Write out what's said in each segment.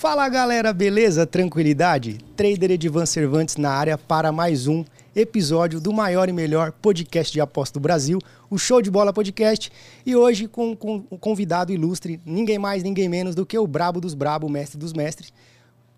Fala galera, beleza? Tranquilidade? Trader Edivan Cervantes na área para mais um episódio do maior e melhor podcast de aposta do Brasil, o Show de Bola Podcast. E hoje com, com um convidado ilustre, ninguém mais, ninguém menos do que o brabo dos brabo, mestre dos mestres,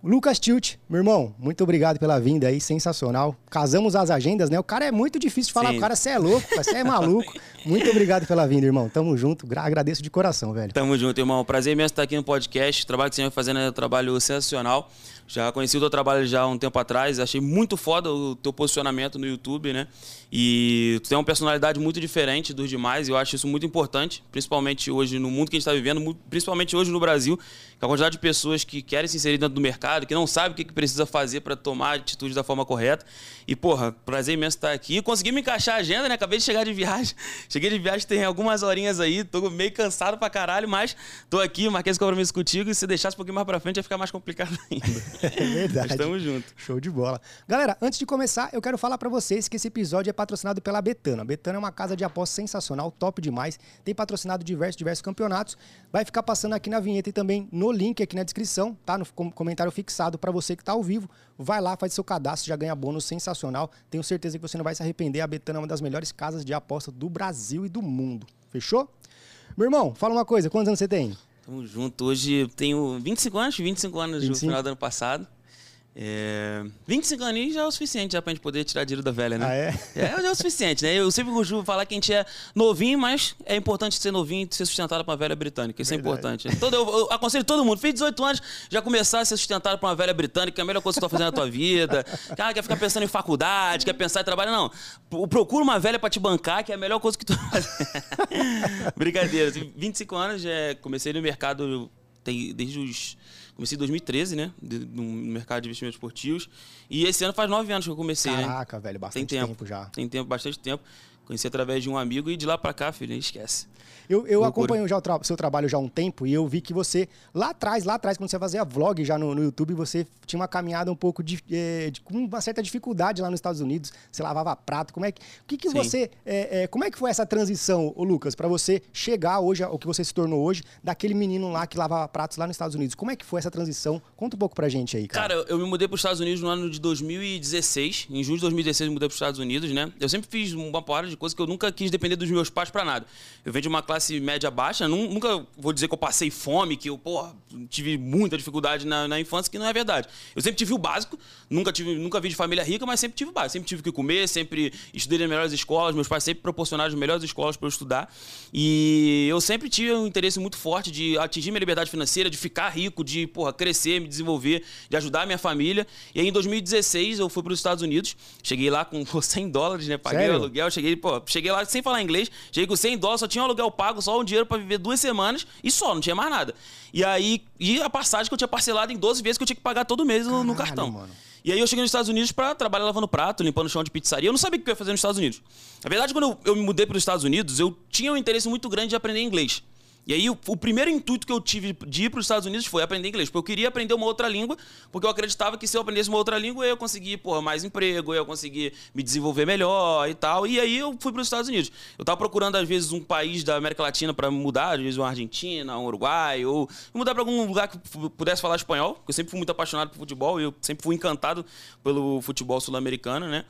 Lucas Tilt, meu irmão, muito obrigado pela vinda aí, sensacional. Casamos as agendas, né? O cara é muito difícil de falar, Sim. o cara, você é louco, você é maluco. Muito obrigado pela vinda, irmão. Tamo junto, agradeço de coração, velho. Tamo junto, irmão. Prazer mesmo estar aqui no podcast. O trabalho que você vem fazendo é um trabalho sensacional. Já conheci o teu trabalho já há um tempo atrás, achei muito foda o teu posicionamento no YouTube, né? E tu tem uma personalidade muito diferente dos demais, e eu acho isso muito importante, principalmente hoje no mundo que a gente está vivendo, principalmente hoje no Brasil, com a quantidade de pessoas que querem se inserir dentro do mercado, que não sabem o que, que precisa fazer para tomar atitude da forma correta. E, porra, prazer imenso estar aqui. Consegui me encaixar a agenda, né? Acabei de chegar de viagem. Cheguei de viagem, tem algumas horinhas aí, tô meio cansado pra caralho, mas tô aqui, marquei esse compromisso contigo, e se deixasse um pouquinho mais pra frente ia ficar mais complicado ainda. É verdade. Estamos juntos. Show de bola. Galera, antes de começar, eu quero falar para vocês que esse episódio é patrocinado pela Betano. A Betano é uma casa de apostas sensacional, top demais. Tem patrocinado diversos, diversos campeonatos. Vai ficar passando aqui na vinheta e também no link aqui na descrição, tá? No comentário fixado para você que tá ao vivo. Vai lá, faz seu cadastro, já ganha bônus sensacional. Tenho certeza que você não vai se arrepender. A Betano é uma das melhores casas de aposta do Brasil e do mundo. Fechou? Meu irmão, fala uma coisa, quantos anos você tem? Tamo junto. Hoje tenho 25 anos, 25 anos 25? no final do ano passado. É... 25 aninhos já é o suficiente já pra gente poder tirar dinheiro da velha, né? Ah, é? É, já é o suficiente, né? Eu sempre costumo falar que a gente é novinho, mas é importante ser novinho e ser sustentado por uma velha britânica. Isso é Verdade. é importante. Todo, eu, eu, aconselho todo mundo, fiz 18 anos, já começar a ser sustentado por uma velha britânica, que é a melhor coisa que você tá fazendo na tua vida. Cara, quer ficar pensando em faculdade, quer pensar em trabalho. Não. Procura uma velha pra te bancar, que é a melhor coisa que tu faz. Brincadeira. 25 anos, já comecei no mercado tem, desde os Comecei em 2013, né? No mercado de investimentos esportivos. E esse ano faz nove anos que eu comecei, Caraca, né? Caraca, velho, bastante Tem tempo, tempo já. Tem tempo, bastante tempo. Conheci através de um amigo e de lá para cá, filho, esquece. Eu, eu acompanho já o tra seu trabalho já há um tempo e eu vi que você, lá atrás, lá atrás, quando você fazia vlog já no, no YouTube, você tinha uma caminhada um pouco de, é, de, com uma certa dificuldade lá nos Estados Unidos. Você lavava prato. Como é que, o que, que você, é, é, como é que foi essa transição, Lucas, para você chegar hoje ao que você se tornou hoje, daquele menino lá que lavava pratos lá nos Estados Unidos? Como é que foi essa transição? Conta um pouco pra gente aí, cara. Cara, eu me mudei para os Estados Unidos no ano de 2016. Em junho de 2016 eu me mudei para os Estados Unidos, né? Eu sempre fiz uma porrada de coisa que eu nunca quis depender dos meus pais para nada. Eu venho de uma classe média baixa, nunca vou dizer que eu passei fome, que eu, porra, tive muita dificuldade na, na, infância, que não é verdade. Eu sempre tive o básico, nunca, tive, nunca vi de família rica, mas sempre tive o básico. Sempre tive que comer, sempre estudei nas melhores escolas, meus pais sempre proporcionaram as melhores escolas para eu estudar. E eu sempre tive um interesse muito forte de atingir minha liberdade financeira, de ficar rico, de, porra, crescer, me desenvolver, de ajudar a minha família. E aí em 2016 eu fui para os Estados Unidos, cheguei lá com 100 dólares, né? Paguei Sério? o aluguel, cheguei, pô, cheguei lá sem falar inglês. Cheguei com 100 dólares, só tinha um aluguel pago, só um dinheiro para viver duas semanas e só, não tinha mais nada. E aí, e a passagem que eu tinha parcelado em 12 vezes que eu tinha que pagar todo mês Caralho, no cartão. Mano. E aí eu cheguei nos Estados Unidos para trabalhar lavando prato, limpando o chão de pizzaria. Eu não sabia o que eu ia fazer nos Estados Unidos. Na verdade, quando eu, eu me mudei para os Estados Unidos, eu tinha um interesse muito grande de aprender inglês. E aí, o, o, primeiro intuito que eu tive de ir para os Estados Unidos foi aprender inglês. Porque eu queria aprender uma outra língua, porque eu acreditava que se eu aprendesse uma outra língua, eu ia conseguir porra, mais emprego, eu ia conseguir me desenvolver melhor e tal. E aí eu fui para os Estados Unidos. Eu estava procurando, às vezes, um país da América Latina para mudar, às vezes uma Argentina, um Uruguai, ou mudar para algum lugar que pudesse falar espanhol. Porque eu sempre fui muito apaixonado por futebol e eu sempre fui encantado pelo futebol sul-americano, né?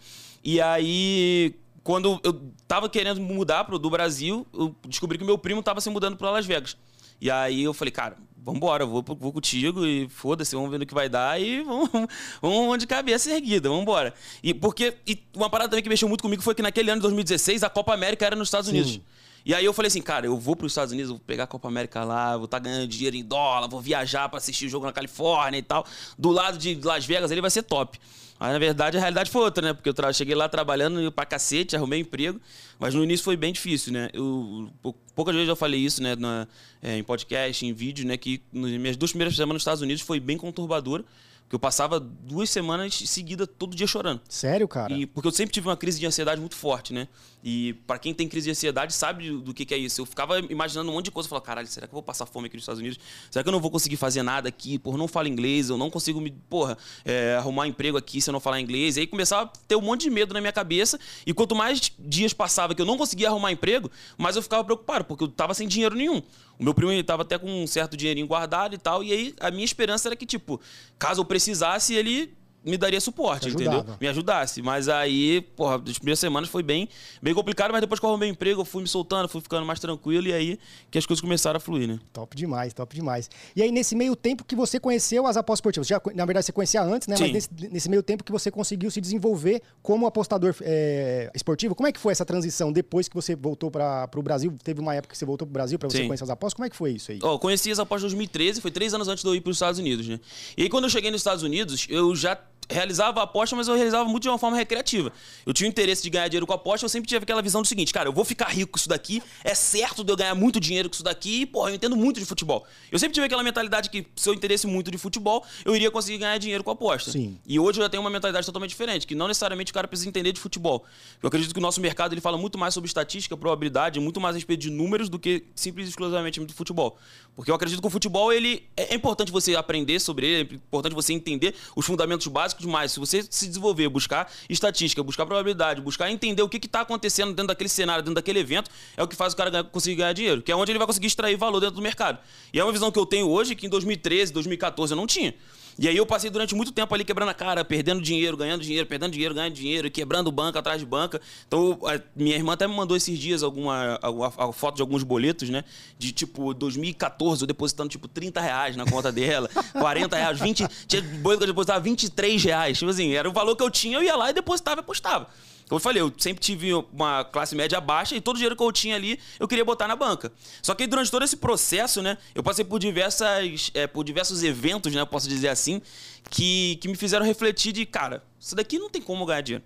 E aí, quando eu tava querendo mudar pro, do Brasil, eu descobri que meu primo tava se mudando para Las Vegas. E aí eu falei, cara, vambora, vou, vou contigo e foda-se, vamos ver no que vai dar e vamos, vamos de cabeça erguida, vambora. E porque e uma parada também que mexeu muito comigo foi que naquele ano de 2016 a Copa América era nos Estados Sim. Unidos. E aí eu falei assim, cara, eu vou para os Estados Unidos, vou pegar a Copa América lá, vou estar tá ganhando dinheiro em dólar, vou viajar para assistir o jogo na Califórnia e tal. Do lado de Las Vegas ele vai ser top. Mas na verdade a realidade foi outra, né? Porque eu cheguei lá trabalhando pra cacete, arrumei emprego, mas no início foi bem difícil, né? Eu, poucas vezes eu falei isso, né? Na, é, em podcast, em vídeo, né? Que nas minhas duas primeiras semanas nos Estados Unidos foi bem conturbadora. Que eu passava duas semanas seguidas todo dia chorando. Sério, cara? E, porque eu sempre tive uma crise de ansiedade muito forte, né? E para quem tem crise de ansiedade sabe do que, que, é isso. Eu ficava imaginando um monte de coisa. Eu falava, caralho, será que eu vou passar fome aqui nos Estados Unidos? Será que eu não vou conseguir fazer nada aqui? Porra, não falo inglês, eu não consigo me, porra, é, arrumar emprego aqui se eu não falar inglês. E aí começava a ter um monte de medo na minha cabeça. E quanto mais dias passava que eu não conseguia arrumar emprego, mais eu ficava preocupado, porque eu tava sem dinheiro nenhum. O meu primo estava até com um certo dinheirinho guardado e tal. E aí a minha esperança era que, tipo, caso eu precisasse, ele me daria suporte, entendeu? Me ajudasse. Mas aí, porra, as primeiras semanas foi bem, bem complicado, mas depois que eu arrumei emprego, eu fui me soltando, fui ficando mais tranquilo e aí que as coisas começaram a fluir, né? Top demais, top demais. E aí, nesse meio tempo que você conheceu as apostas esportivas, já, na verdade você conhecia antes, né? Sim. Mas nesse, nesse, meio tempo que você conseguiu se desenvolver como apostador é, esportivo, como é que foi essa transição depois que você voltou para o Brasil? Teve uma época que você voltou para o Brasil para você Sim. conhecer as apostas, como é que foi isso aí? Ó, oh, conheci as apostas em 2013, foi três anos antes de eu ir para os Estados Unidos, né? E aí quando eu cheguei nos Estados Unidos, eu já realizava a aposta, mas eu realizava muito de uma forma recreativa. Eu tinha o interesse de ganhar dinheiro com a aposta, eu sempre tive aquela visão do seguinte, cara, eu vou ficar rico com isso daqui, é certo de eu ganhar muito dinheiro com isso daqui, e, porra, eu entendo muito de futebol. Eu sempre tive aquela mentalidade que se eu interesse muito de futebol, eu iria conseguir ganhar dinheiro com a aposta. Sim. E hoje eu já tenho uma mentalidade totalmente diferente, que não necessariamente o cara precisa entender de futebol. Eu acredito que o nosso mercado ele fala muito mais sobre estatística, probabilidade, muito mais a respeito de números do que simples e exclusivamente do futebol. Porque eu acredito que o futebol ele é importante você aprender sobre ele, é importante você entender os fundamentos básicos, mas se você se desenvolver, buscar estatística, buscar probabilidade, buscar entender o que está acontecendo dentro daquele cenário, dentro daquele evento, é o que faz o cara conseguir ganhar dinheiro, que é onde ele vai conseguir extrair valor dentro do mercado. E é uma visão que eu tenho hoje que em 2013, 2014 eu não tinha. E aí eu passei durante muito tempo ali quebrando a cara, perdendo dinheiro, ganhando dinheiro, perdendo dinheiro, ganhando dinheiro, quebrando banca atrás de banca. Então, minha irmã até me mandou esses dias alguma, alguma a foto de alguns boletos, né? De tipo 2014, eu depositando tipo 30 reais na conta dela, 40 reais, 20. Tinha boleto que eu depositava 23 reais. Tipo assim, era o valor que eu tinha, eu ia lá e depositava e apostava. Como eu falei, eu sempre tive uma classe média baixa e todo o dinheiro que eu tinha ali eu queria botar na banca. Só que durante todo esse processo, né, eu passei por diversas, é, por diversos eventos, né, posso dizer assim, que, que me fizeram refletir de, cara, isso daqui não tem como ganhar dinheiro.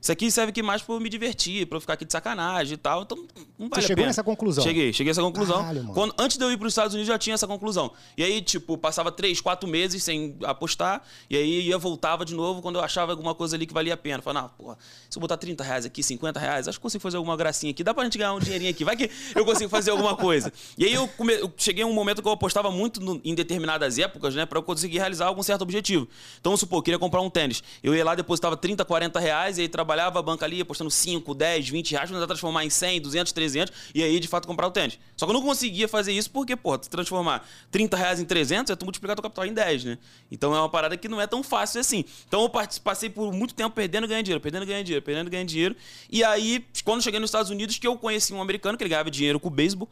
Isso aqui serve aqui mais pra eu me divertir, pra eu ficar aqui de sacanagem e tal. Então, não vale Você chegou nessa conclusão? Cheguei, cheguei a essa conclusão. Caralho, Quando, antes de eu ir pros Estados Unidos, já tinha essa conclusão. E aí, tipo, passava três, quatro meses sem apostar, e aí ia, voltava de novo quando eu achava alguma coisa ali que valia a pena. Falava, não, porra, se eu botar 30 reais aqui, 50 reais, acho que consigo fazer alguma gracinha aqui. Dá pra gente ganhar um dinheirinho aqui. Vai que eu consigo fazer alguma coisa. E aí eu, come... eu cheguei a um momento que eu apostava muito no... em determinadas épocas, né, pra eu conseguir realizar algum certo objetivo. Então, vamos supor, eu queria comprar um tênis. Eu ia lá, depositava 30, 40 reais, e aí trabalhava a banca ali, apostando 5, 10, 20 reais, para transformar em 100, 200, 300 e aí de fato comprar o tênis. Só que eu não conseguia fazer isso porque, pô, transformar 30 reais em 300 é tu multiplicar teu capital em 10, né? Então é uma parada que não é tão fácil assim. Então eu passei por muito tempo perdendo e ganhando dinheiro, perdendo e ganhando dinheiro, perdendo e ganhando dinheiro. E aí, quando cheguei nos Estados Unidos, que eu conheci um americano que ele ganhava dinheiro com o beisebol,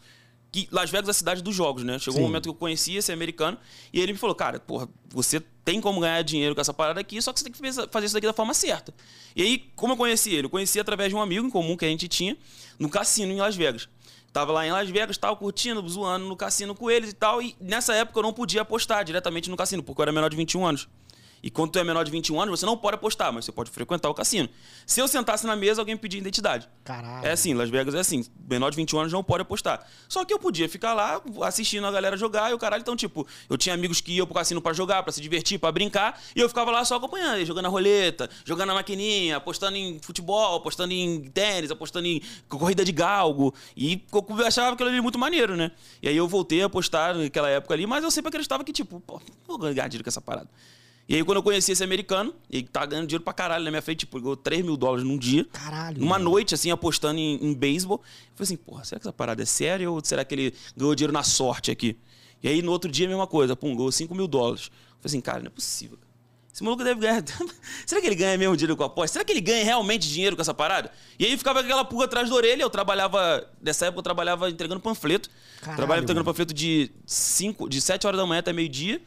que Las Vegas é a cidade dos jogos, né? Chegou Sim. um momento que eu conhecia esse americano e ele me falou, cara, porra, você tem como ganhar dinheiro com essa parada aqui, só que você tem que fazer isso daqui da forma certa. E aí, como eu conheci ele? Eu conheci através de um amigo em comum que a gente tinha no cassino em Las Vegas. Tava lá em Las Vegas, tava curtindo, zoando no cassino com eles e tal. E nessa época eu não podia apostar diretamente no cassino, porque eu era menor de 21 anos. E quando tu é menor de 21 anos, você não pode apostar, mas você pode frequentar o cassino. Se eu sentasse na mesa, alguém pedia identidade. Caralho. É assim, Las Vegas é assim. Menor de 21 anos não pode apostar. Só que eu podia ficar lá assistindo a galera jogar e o caralho. Então, tipo, eu tinha amigos que iam pro cassino para jogar, para se divertir, para brincar. E eu ficava lá só acompanhando, jogando a roleta, jogando a maquininha, apostando em futebol, apostando em tênis, apostando em corrida de galgo. E eu achava aquilo ali muito maneiro, né? E aí eu voltei a apostar naquela época ali, mas eu sempre acreditava que, tipo, pô, vou ganhar dinheiro com essa parada. E aí, quando eu conheci esse americano, ele tá ganhando dinheiro pra caralho na minha frente, tipo, ganhou 3 mil dólares num dia. Caralho. Numa mano. noite, assim, apostando em, em beisebol. Eu falei assim, porra, será que essa parada é séria ou será que ele ganhou dinheiro na sorte aqui? E aí, no outro dia, a mesma coisa, pum, ganhou 5 mil dólares. Eu falei assim, cara, não é possível. Esse maluco deve ganhar. será que ele ganha mesmo dinheiro com a aposta? Será que ele ganha realmente dinheiro com essa parada? E aí ficava aquela pulga atrás da orelha. Eu trabalhava. Nessa época eu trabalhava entregando panfleto. Caralho, trabalhava entregando mano. panfleto de, 5, de 7 horas da manhã até meio-dia.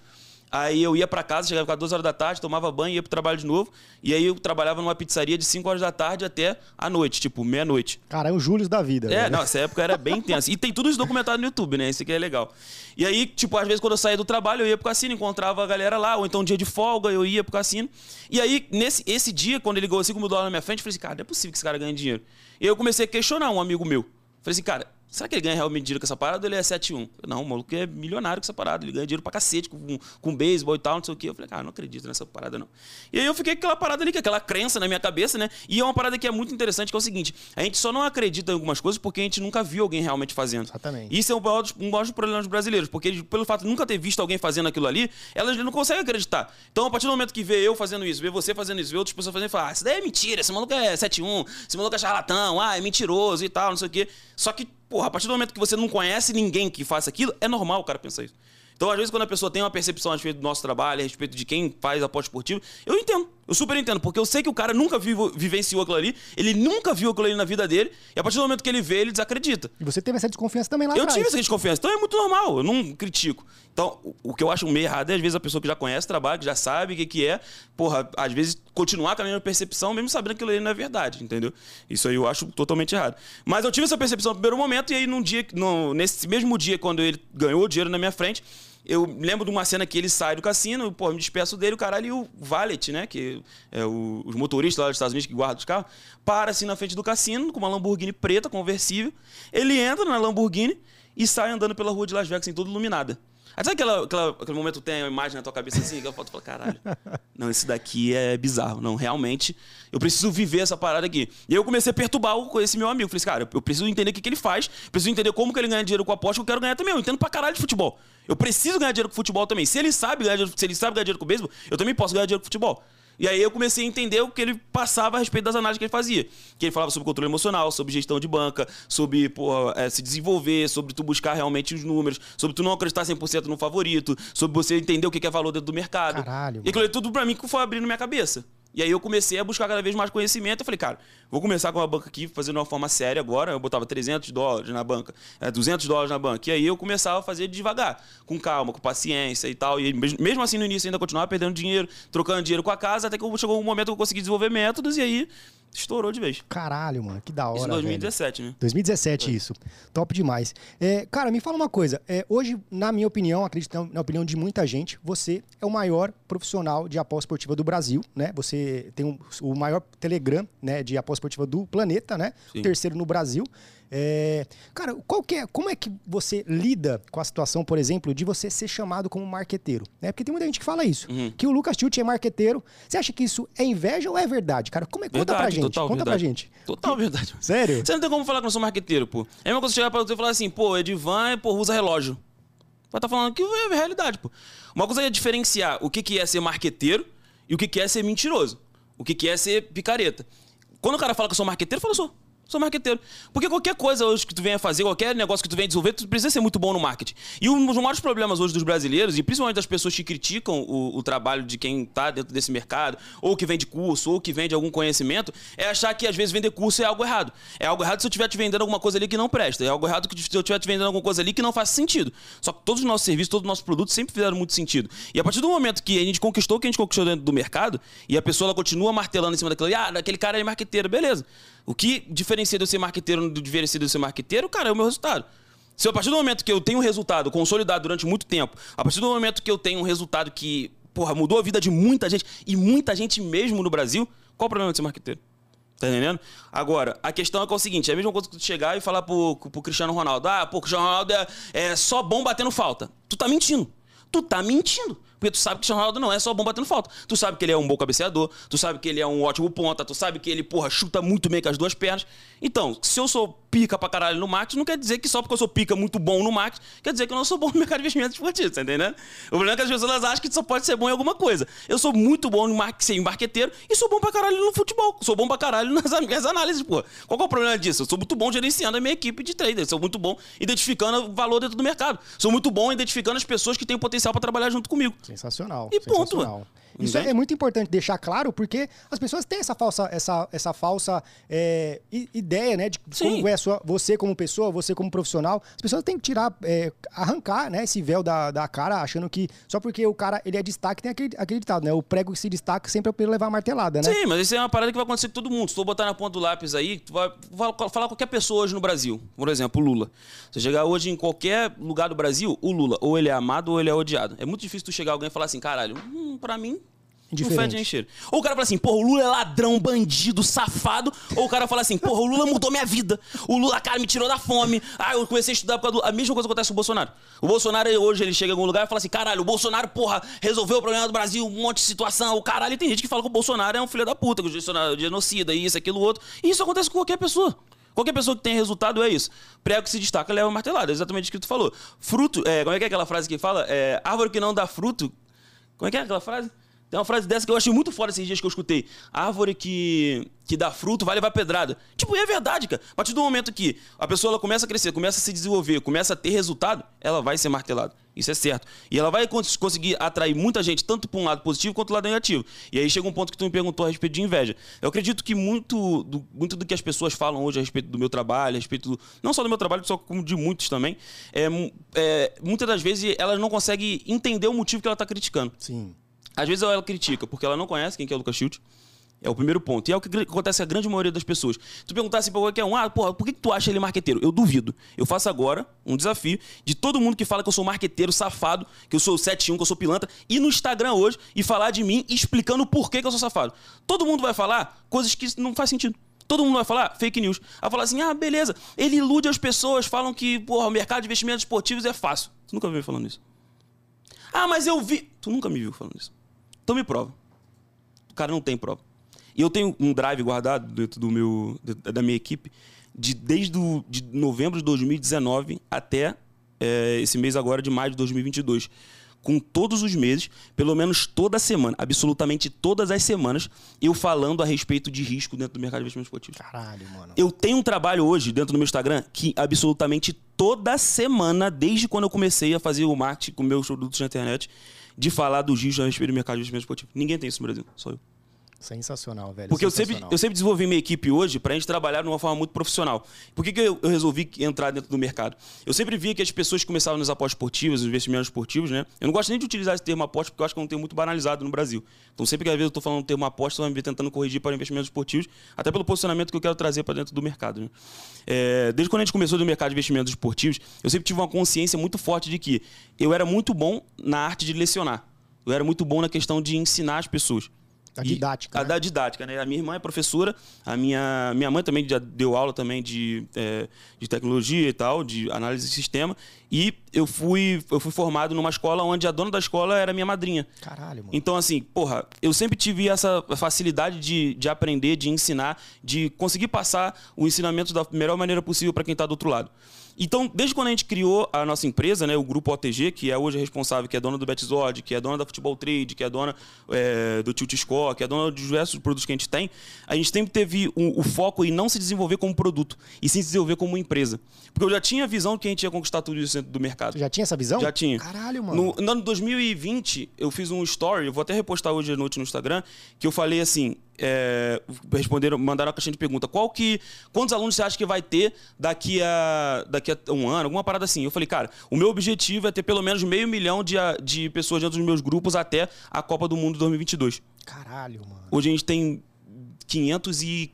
Aí eu ia para casa, chegava às 2 horas da tarde, tomava banho, ia pro trabalho de novo. E aí eu trabalhava numa pizzaria de 5 horas da tarde até a noite, tipo, meia-noite. Cara, é o Júlio da vida. É, não, essa época era bem intensa. E tem tudo isso documentado no YouTube, né? Isso aqui é legal. E aí, tipo, às vezes quando eu saía do trabalho, eu ia pro cassino, encontrava a galera lá, ou então dia de folga, eu ia pro cassino. E aí, nesse esse dia, quando ele ganhou 5 mil dólares na minha frente, eu falei assim, cara, não é possível que esse cara ganhe dinheiro. E eu comecei a questionar um amigo meu. Falei assim, cara, Será que ele ganha realmente dinheiro com essa parada ou ele é 7-1? Não, o maluco é milionário com essa parada. Ele ganha dinheiro pra cacete com, com beisebol e tal, não sei o quê. Eu falei, cara, não acredito nessa parada, não. E aí eu fiquei com aquela parada ali, com aquela crença na minha cabeça, né? E é uma parada que é muito interessante, que é o seguinte: a gente só não acredita em algumas coisas porque a gente nunca viu alguém realmente fazendo. Exatamente. Isso é um dos, um dos problemas dos brasileiros, porque pelo fato de nunca ter visto alguém fazendo aquilo ali, elas não conseguem acreditar. Então, a partir do momento que vê eu fazendo isso, vê você fazendo isso, vê outras pessoas fazendo, fala, ah, isso daí é mentira, esse maluco é 7-1, esse maluco é charlatão, ah, é mentiroso e tal, não sei o quê. Só que porra, a partir do momento que você não conhece ninguém que faça aquilo, é normal o cara pensar isso. Então, às vezes, quando a pessoa tem uma percepção a respeito do nosso trabalho, a respeito de quem faz aposta esportiva, eu entendo. Eu super entendo, porque eu sei que o cara nunca vivo, vivenciou aquilo ali, ele nunca viu aquilo ali na vida dele, e a partir do momento que ele vê, ele desacredita. E você teve essa desconfiança também lá Eu atrás. tive essa desconfiança, então é muito normal, eu não critico. Então, o- que eu acho meio errado é, às vezes, a pessoa que já conhece o trabalho, que já sabe o que, que é, porra, às vezes, continuar com a mesma percepção, mesmo sabendo que aquilo ali não é verdade, entendeu? Isso aí eu acho totalmente errado. Mas eu tive essa percepção no primeiro momento, e aí, num dia, no, nesse mesmo dia, quando ele ganhou o dinheiro na minha frente, eu lembro de uma cena que ele sai do cassino, pô, me despeço dele, o caralho, e o valet, né, que é o, os motoristas lá dos Estados Unidos que guardam os carros, para assim na frente do cassino, com uma Lamborghini preta, conversível. Ele entra na Lamborghini e sai andando pela rua de Las Vegas, assim, toda iluminada. Sabe aquela, aquela- aquele momento que tem a imagem na tua cabeça assim, aquela foto e fala, caralho, não, esse daqui é bizarro. Não, realmente, eu preciso viver essa parada aqui. E aí eu comecei a perturbar esse meu amigo. Falei assim, cara, eu preciso entender o que, que ele faz, preciso entender como que ele ganha dinheiro com a aposta, que eu quero ganhar também. Eu entendo pra caralho de futebol. Eu preciso ganhar dinheiro com futebol também. Se ele sabe ganhar dinheiro, se ele sabe ganhar dinheiro com beisebol, eu também posso ganhar dinheiro com futebol. E aí eu comecei a entender o que ele passava a respeito das análises que ele fazia. Que ele falava sobre controle emocional, sobre gestão de banca, sobre porra, eh, se desenvolver, sobre tu buscar realmente os números, sobre tu não acreditar 100% no favorito, sobre você entender o que é valor dentro do mercado. Caralho, E aquilo tudo pra mim que foi abrindo minha cabeça. E aí eu comecei a buscar cada vez mais conhecimento. Eu falei, cara, vou começar com uma banca aqui, fazendo de uma forma séria agora. Eu botava 300 dólares na banca, eh, 200 dólares na banca. E aí eu começava a fazer devagar, com calma, com paciência e tal. E mes- mesmo assim no início ainda continuava perdendo dinheiro, trocando dinheiro com a casa, até que chegou um momento que eu consegui desenvolver métodos e aí estourou de vez. Caralho, mano, que da hora. Isso em velho. 2017, né? 2017, isso. Top demais. É, cara, me fala uma coisa. É, hoje, na minha opinião, acredito na- na opinião de muita gente, você é o maior profissional de aposta esportiva do Brasil, né? Você tem um- o maior Telegram né, de aposta esportiva do planeta, né? Sim. O terceiro no Brasil. É, cara, qual é, como é que você lida com a situação, por exemplo, de você ser chamado como marqueteiro? Né? Porque tem muita gente que fala isso, Uhum. que o Lucas Tilt é marqueteiro. Você acha que isso é inveja ou é verdade, cara? Como é, conta pra gente, total conta pra verdade. gente. Total verdade. Sério? Você não tem como falar que eu não sou marqueteiro, pô. É a mesma coisa chegar pra você e falar assim, pô, Edivan, pô, usa relógio. Vai estar falando que é realidade, pô. Uma coisa é diferenciar o que, que é ser marqueteiro e o que, que é ser mentiroso. O que, que é ser picareta. Quando o cara fala que eu sou marqueteiro, eu falo, sou. Sou marqueteiro. Porque qualquer coisa hoje que tu venha fazer, qualquer negócio que tu venha desenvolver, tu precisa ser muito bom no marketing. E um dos maiores problemas hoje dos brasileiros, e principalmente das pessoas que criticam o, o trabalho de quem tá dentro desse mercado, ou que vende curso, ou que vende algum conhecimento, é achar que às vezes vender curso é algo errado. É algo errado se eu estiver te vendendo alguma coisa ali que não presta. É algo errado se eu estiver te vendendo alguma coisa ali que não faz sentido. Só que todos os nossos serviços, todos os nossos produtos sempre fizeram muito sentido. E a partir do momento que a gente conquistou o que a gente conquistou dentro do mercado, e a pessoa ela continua martelando em cima daquilo, ah, aquele cara é marqueteiro, beleza. O que diferencia de eu ser marqueteiro do diferencia de eu ser marqueteiro, cara, é o meu resultado. Se a partir do momento que eu tenho um resultado consolidado durante muito tempo, a partir do momento que eu tenho um resultado que, porra, mudou a vida de muita gente, e muita gente mesmo no Brasil, qual o problema de ser marqueteiro? Tá entendendo? Agora, a questão é que é o seguinte: é a mesma coisa que tu chegar e falar pro, pro Cristiano Ronaldo: ah, pô, o Cristiano Ronaldo é, é só bom batendo falta. Tu tá mentindo. Tu tá mentindo. Porque tu sabe que o Cristiano Ronaldo não é só bom batendo falta. Tu sabe que ele é um bom cabeceador, tu sabe que ele é um ótimo ponta, tu sabe que ele, porra, chuta muito bem com as duas pernas. Então, se eu sou pica pra caralho no marketing, não quer dizer que só porque eu sou pica muito bom no marketing, quer dizer que eu não sou bom no mercado de investimentos esportivos, tá entendendo? O problema é que as pessoas acham que só pode ser bom em alguma coisa. Eu sou muito bom no marketing, marqueteiro e sou bom pra caralho no futebol. Sou bom pra caralho nas minhas análises, pô. Qual é o problema disso? Eu sou muito bom gerenciando a minha equipe de traders. Sou muito bom identificando valor dentro do mercado. Sou muito bom identificando as pessoas que têm potencial pra trabalhar junto comigo. Sensacional. E ponto, sensacional. mano. Isso é, é muito importante deixar claro, porque as pessoas têm essa falsa, essa, essa falsa é, ideia, né? De Sim. como é sua, você como pessoa, você como profissional. As pessoas têm que tirar, é, arrancar né, esse véu da, da cara, achando que só porque o cara ele é destaque, tem aquele, aquele ditado, né? O prego que se destaca sempre é pra ele levar a martelada, né? Sim, mas isso é uma parada que vai acontecer com todo mundo. Se tu botar na ponta do lápis aí, tu vai vai falar qualquer pessoa hoje no Brasil. Por exemplo, o Lula. Se chegar hoje em qualquer lugar do Brasil, o Lula, ou ele é amado ou ele é odiado. É muito difícil tu chegar alguém e falar assim, caralho, hum, pra mim. Não Indiferente. fede nem cheiro. Ou o cara fala assim, porra, o Lula é ladrão, bandido, safado. Ou o cara fala assim, porra, o Lula mudou minha vida. O Lula, cara, me tirou da fome. Ah, eu comecei a estudar por causa do... A mesma coisa acontece com o Bolsonaro. O Bolsonaro, hoje, ele chega em algum lugar e fala assim, caralho, o Bolsonaro, porra, resolveu o problema do Brasil, um monte de situação. O caralho, e tem gente que fala que o Bolsonaro é um filho da puta, que o Bolsonaro é genocida, isso, aquilo, outro. E isso acontece com qualquer pessoa. Qualquer pessoa que tem resultado é isso. Prego que se destaca leva martelada. É exatamente o que tu falou. Fruto, é, como é que é aquela frase que fala? É, árvore que não dá fruto. Como é que é aquela frase? Tem uma frase dessa que eu achei muito foda esses dias que eu escutei. Árvore que, que dá fruto vai levar pedrada. Tipo, é verdade, cara. A partir do momento que a pessoa ela começa a crescer, começa a se desenvolver, começa a ter resultado, ela vai ser martelada. Isso é certo. E ela vai cons conseguir atrair muita gente, tanto para um lado positivo quanto para lado negativo. E aí chega um ponto que tu me perguntou a respeito de inveja. Eu acredito que muito do, muito do que as pessoas falam hoje a respeito do meu trabalho, a respeito do, não só do meu trabalho, só como de muitos também, é, é, muitas das vezes elas não conseguem entender o motivo que ela está criticando. Sim. Às vezes ela critica porque ela não conhece quem que é o Lucas Schilt. É o primeiro ponto. E é o que acontece a grande maioria das pessoas. Tu perguntar assim pra qualquer um, ah, porra, por que, que tu acha ele marqueteiro? Eu duvido. Eu faço agora um desafio de todo mundo que fala que eu sou marqueteiro, safado, que eu sou 71, que eu sou pilantra, ir no Instagram hoje e falar de mim explicando por que, que eu sou safado. Todo mundo vai falar coisas que não faz sentido. Todo mundo vai falar fake news. Vai falar assim, ah, beleza, ele ilude as pessoas, falam que, porra, o mercado de investimentos esportivos é fácil. Tu nunca me viu falando isso. Ah, mas eu vi. Tu nunca me viu falando isso. Então me prova. O cara não tem prova. E eu tenho um drive guardado dentro do meu, da minha equipe de desde do, de novembro de 2019 até é, esse mês agora de maio de 2022 com todos os meses, pelo menos toda semana, absolutamente todas as semanas, eu falando a respeito de risco dentro do mercado de investimentos esportivos. Caralho, mano. Eu tenho um trabalho hoje dentro do meu Instagram que absolutamente toda semana, desde quando eu comecei a fazer o marketing com meus produtos na internet, de falar do risco a respeito do mercado de investimento esportivo. Ninguém tem isso no Brasil, só eu. Sensacional, velho. Porque Sensacional. Eu, sempre, eu sempre desenvolvi minha equipe hoje para a gente trabalhar de uma forma muito profissional. Por que, que eu, eu, resolvi entrar dentro do mercado? Eu sempre via que as pessoas começavam nas apostas esportivas, nos investimentos esportivos, né? Eu não gosto nem de utilizar esse termo aposta porque eu acho que é um termo muito banalizado no Brasil. Então sempre que às vezes eu estou falando o termo aposta, você vai me ver tentando corrigir para investimentos esportivos, até pelo posicionamento que eu quero trazer para dentro do mercado. Né? É, desde quando a gente começou no mercado de investimentos esportivos, eu sempre tive uma consciência muito forte de que eu era muito bom na arte de lecionar. Eu era muito bom na questão de ensinar as pessoas. A didática. A né? da didática, né? A minha irmã é professora, a minha, minha mãe também já deu aula também de, é, de tecnologia e tal, de análise de sistema. E eu fui, eu fui formado numa escola onde a dona da escola era minha madrinha. Caralho, mano. Então, assim, porra, eu sempre tive essa facilidade de, de aprender, de ensinar, de conseguir passar o ensinamento da melhor maneira possível para quem está do outro lado. Então, desde quando a gente criou a nossa empresa, né, o grupo OTG, que é hoje responsável, que é dona do Betzord, que é dona da Futebol Trade, que é dona é, do Tilt Score, que é dona de diversos produtos que a gente tem, a gente sempre teve o, o, foco em não se desenvolver como produto, e sim se desenvolver como empresa. Porque eu já tinha a visão que a gente ia conquistar tudo isso dentro do mercado. já tinha essa visão? Já tinha. Caralho, mano. No, no ano 2020, eu fiz um story, eu vou até repostar hoje à noite no Instagram, que eu falei assim, é, responderam, mandaram a caixinha de pergunta. Qual que, quantos alunos você acha que vai ter daqui a, daqui a um ano? Alguma parada assim. Eu falei, cara, o meu objetivo é ter pelo menos meio milhão de, de pessoas dentro dos meus grupos até a Copa do Mundo 2022. Caralho, mano. Hoje a gente tem 500 e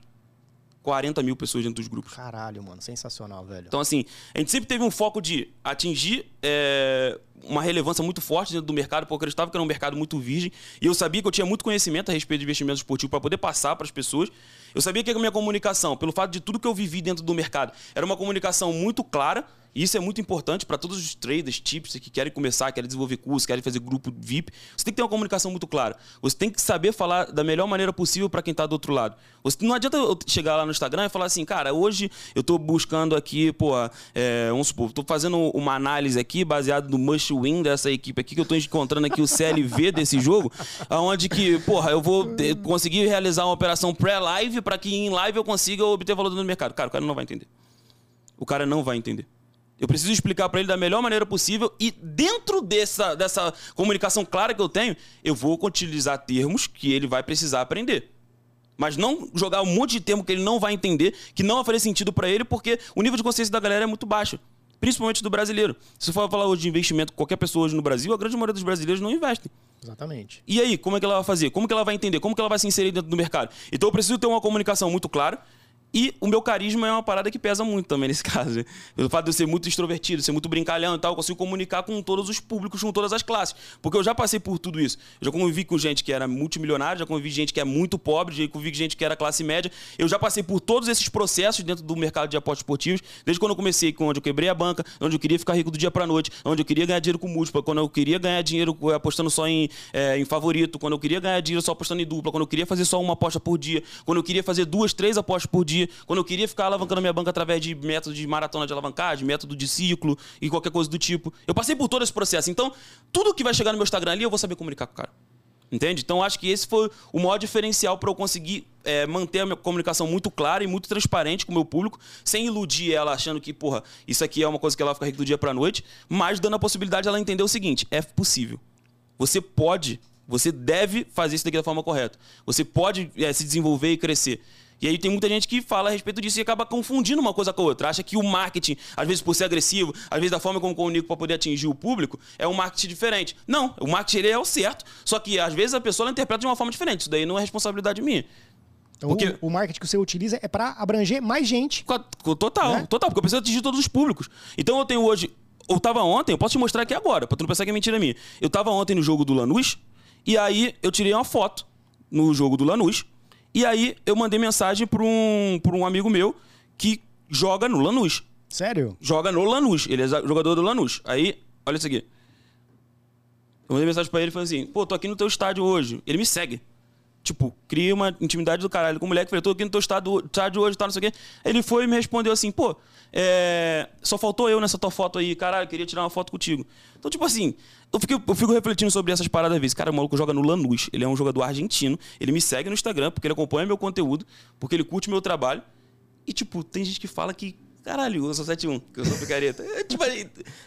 40 mil pessoas dentro dos grupos. Caralho, mano, sensacional, velho. Então, assim, a gente sempre teve um foco de atingir é, uma relevância muito forte dentro do mercado, porque eu acreditava que era um mercado muito virgem. E eu sabia que eu tinha muito conhecimento a respeito de investimento esportivo para poder passar para as pessoas. Eu sabia que a minha comunicação, pelo fato de tudo que eu vivi dentro do mercado, era uma comunicação muito clara isso é muito importante para todos os traders, tips que querem começar, querem desenvolver curso, querem fazer grupo VIP. Você tem que ter uma comunicação muito clara. Você tem que saber falar da melhor maneira possível para quem está do outro lado. Você, não adianta eu chegar lá no Instagram e falar assim, cara, hoje eu estou buscando aqui, pô, é, vamos supor, estou fazendo uma análise aqui baseado no must win dessa equipe aqui, que eu estou encontrando aqui o CLV desse jogo, aonde que, porra, eu vou conseguir realizar uma operação pré-live para que em live eu consiga obter valor no mercado. Cara, o cara não vai entender. O cara não vai entender. Eu preciso explicar para ele da melhor maneira possível e dentro dessa, dessa comunicação clara que eu tenho, eu vou utilizar termos que ele vai precisar aprender. Mas não jogar um monte de termo que ele não vai entender, que não vai fazer sentido para ele, porque o nível de consciência da galera é muito baixo. Principalmente do brasileiro. Se for falar hoje de investimento, qualquer pessoa hoje no Brasil, a grande maioria dos brasileiros não investem. Exatamente. E aí, como é que ela vai fazer? Como que ela vai entender? Como que ela vai se inserir dentro do mercado? Então eu preciso ter uma comunicação muito clara e o meu carisma é uma parada que pesa muito também nesse caso. Pelo fato de eu ser muito extrovertido, ser muito brincalhão e tal, eu consigo comunicar com todos os públicos, com todas as classes. Porque eu já passei por tudo isso. Eu já convivi com gente que era multimilionária, já convivi gente que é muito pobre, já convivi gente que era classe média. Eu já passei por todos esses processos dentro do mercado de apostas esportivos, desde quando eu comecei, com onde eu quebrei a banca, onde eu queria ficar rico do dia pra noite, onde eu queria ganhar dinheiro com múltipla, quando eu queria ganhar dinheiro apostando só em, é, em favorito, quando eu queria ganhar dinheiro só apostando em dupla, quando eu queria fazer só uma aposta por dia, quando eu queria fazer duas, três apostas por dia, quando eu queria ficar alavancando minha banca através de método de maratona de alavancagem, método de ciclo e qualquer coisa do tipo. Eu passei por todo esse processo. Então, tudo que vai chegar no meu Instagram ali, eu vou saber comunicar com o cara. Entende? Então acho que esse foi o maior diferencial para eu conseguir é, manter a minha comunicação muito clara e muito transparente com o meu público, sem iludir ela achando que, porra, isso aqui é uma coisa que ela fica rica do dia pra noite, mas dando a possibilidade dela entender o seguinte: é possível. Você pode, você deve fazer isso daqui da forma correta. Você pode é, se desenvolver e crescer. E aí tem muita gente que fala a respeito disso e acaba confundindo uma coisa com a outra. Acha que o marketing, às vezes por ser agressivo, às vezes da forma como comunico para poder atingir o público, é um marketing diferente. Não, o marketing é o certo, só que às vezes a pessoa interpreta de uma forma diferente. Isso daí não é responsabilidade minha. Então, porque... o, o marketing que você utiliza é para abranger mais gente. Total, né? total, porque eu preciso atingir todos os públicos. Então eu tenho hoje, eu tava ontem, eu posso te mostrar aqui agora, para tu não pensar que é mentira minha. Eu tava ontem no jogo do Lanús, e aí eu tirei uma foto no jogo do Lanús, e aí eu mandei mensagem para um, pra um amigo meu que joga no Lanús. Sério? Joga no Lanús. Ele é jogador do Lanús. Aí, olha isso aqui. Eu mandei mensagem pra ele e falei assim: pô, tô aqui no teu estádio hoje. Ele me segue. Tipo, cria uma intimidade do caralho com o moleque. Falei, tô aqui no teu estádio, estádio hoje, tá, não sei o quê. Ele foi e me respondeu assim: pô, é... só faltou eu nessa tua foto aí. Caralho, queria tirar uma foto contigo. Então, tipo assim, eu fico, eu fico refletindo sobre essas paradas às vezes. Cara, o maluco joga no Lanús. Ele é um jogador argentino. Ele me segue no Instagram porque ele acompanha meu conteúdo, porque ele curte meu trabalho. E, tipo, tem gente que fala que Caralho, eu sou 71, que eu sou picareta. É, tipo,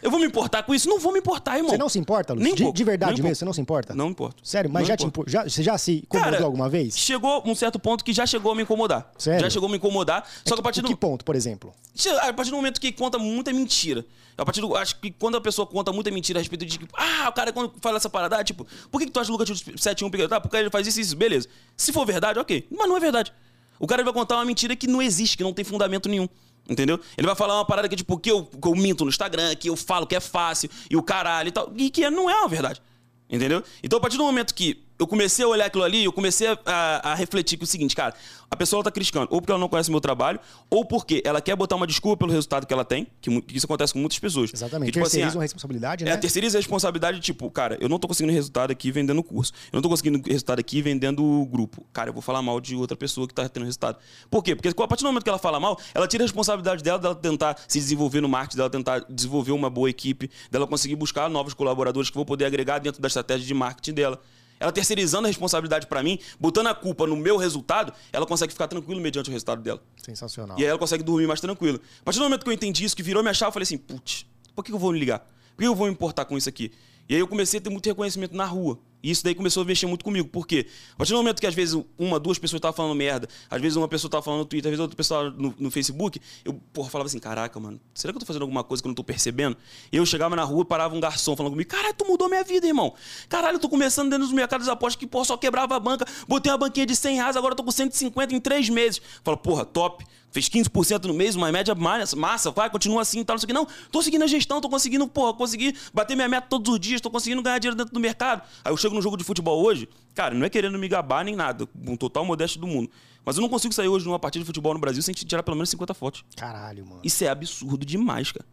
eu vou me importar com isso? Não vou me importar, irmão. Você não se importa, Lúcio? Nem de, de verdade mesmo, você não se importa? Não importo. Sério, mas não já te impor... já, você já se incomodou Cara, alguma vez? Chegou um certo ponto que já chegou a me incomodar. Sério? Já chegou a me incomodar. É só que a partir do... que ponto, por exemplo? A partir do momento que conta muita mentira. A partir do... Acho que quando a pessoa conta muita mentira a respeito de... Ah, o cara quando fala essa parada, tipo... Por que, que tu acha que o Lucas 71 picareta? Ah, porque ele faz isso e isso. Beleza. Se for verdade, ok. Mas não é verdade. O cara vai contar uma mentira que não existe, que não tem fundamento nenhum. Entendeu? Ele vai falar uma parada que, tipo, que eu, que eu minto no Instagram, que eu falo que é fácil, e o caralho e tal. E que não é uma verdade. Entendeu? Então, a partir do momento que eu comecei a olhar aquilo ali, eu comecei a, a, a refletir com o seguinte, cara, a pessoa está criticando ou porque ela não conhece o meu trabalho, ou porque ela quer botar uma desculpa pelo resultado que ela tem, que, que isso acontece com muitas pessoas. Exatamente. Que, tipo, terceiriza assim, uma responsabilidade, né? É, terceiriza a responsabilidade, tipo, cara, eu não estou conseguindo resultado aqui vendendo curso. Eu não estou conseguindo resultado aqui vendendo grupo. Cara, eu vou falar mal de outra pessoa que está tendo resultado. Por quê? Porque a partir do momento que ela fala mal, ela tira a responsabilidade dela, dela tentar se desenvolver no marketing, dela tentar desenvolver uma boa equipe, dela conseguir buscar novos colaboradores que vão poder agregar dentro da estratégia de marketing dela ela terceirizando a responsabilidade para mim, botando a culpa no meu resultado, ela consegue ficar tranquilo mediante o resultado dela. Sensacional. E aí ela consegue dormir mais tranquilo. A partir do momento que eu entendi isso, que virou minha chave, eu falei assim, putz, por que eu vou me ligar? Por que eu vou me importar com isso aqui? E aí eu comecei a ter muito reconhecimento na rua. E isso daí começou a mexer muito comigo. Por quê? A partir do momento que às vezes uma, duas pessoas estavam falando merda, às vezes uma pessoa estava falando no Twitter, às vezes outra pessoa no, no, Facebook, eu porra, falava assim: caraca, mano, será que eu tô fazendo alguma coisa que eu não tô percebendo? E eu chegava na rua e parava um garçom falando comigo: caralho, tu mudou minha vida, irmão. Caralho, eu tô começando dentro dos mercados de apostas que porra, só quebrava a banca, botei uma banquinha de 100 reais, agora eu tô com 150 em três meses. Fala, porra, top. Fez 15% no mês, uma média massa, vai, continua assim, tal, não sei o que. Não, tô seguindo a gestão, tô conseguindo, porra, conseguir bater minha meta todos os dias, tô conseguindo ganhar dinheiro dentro do mercado. Aí eu chego no jogo de futebol hoje, cara, não é querendo me gabar nem nada, com total modéstia do mundo. Mas eu não consigo sair hoje numa partida de futebol no Brasil sem tirar pelo menos 50 fotos. Caralho, mano. Isso é absurdo demais, cara.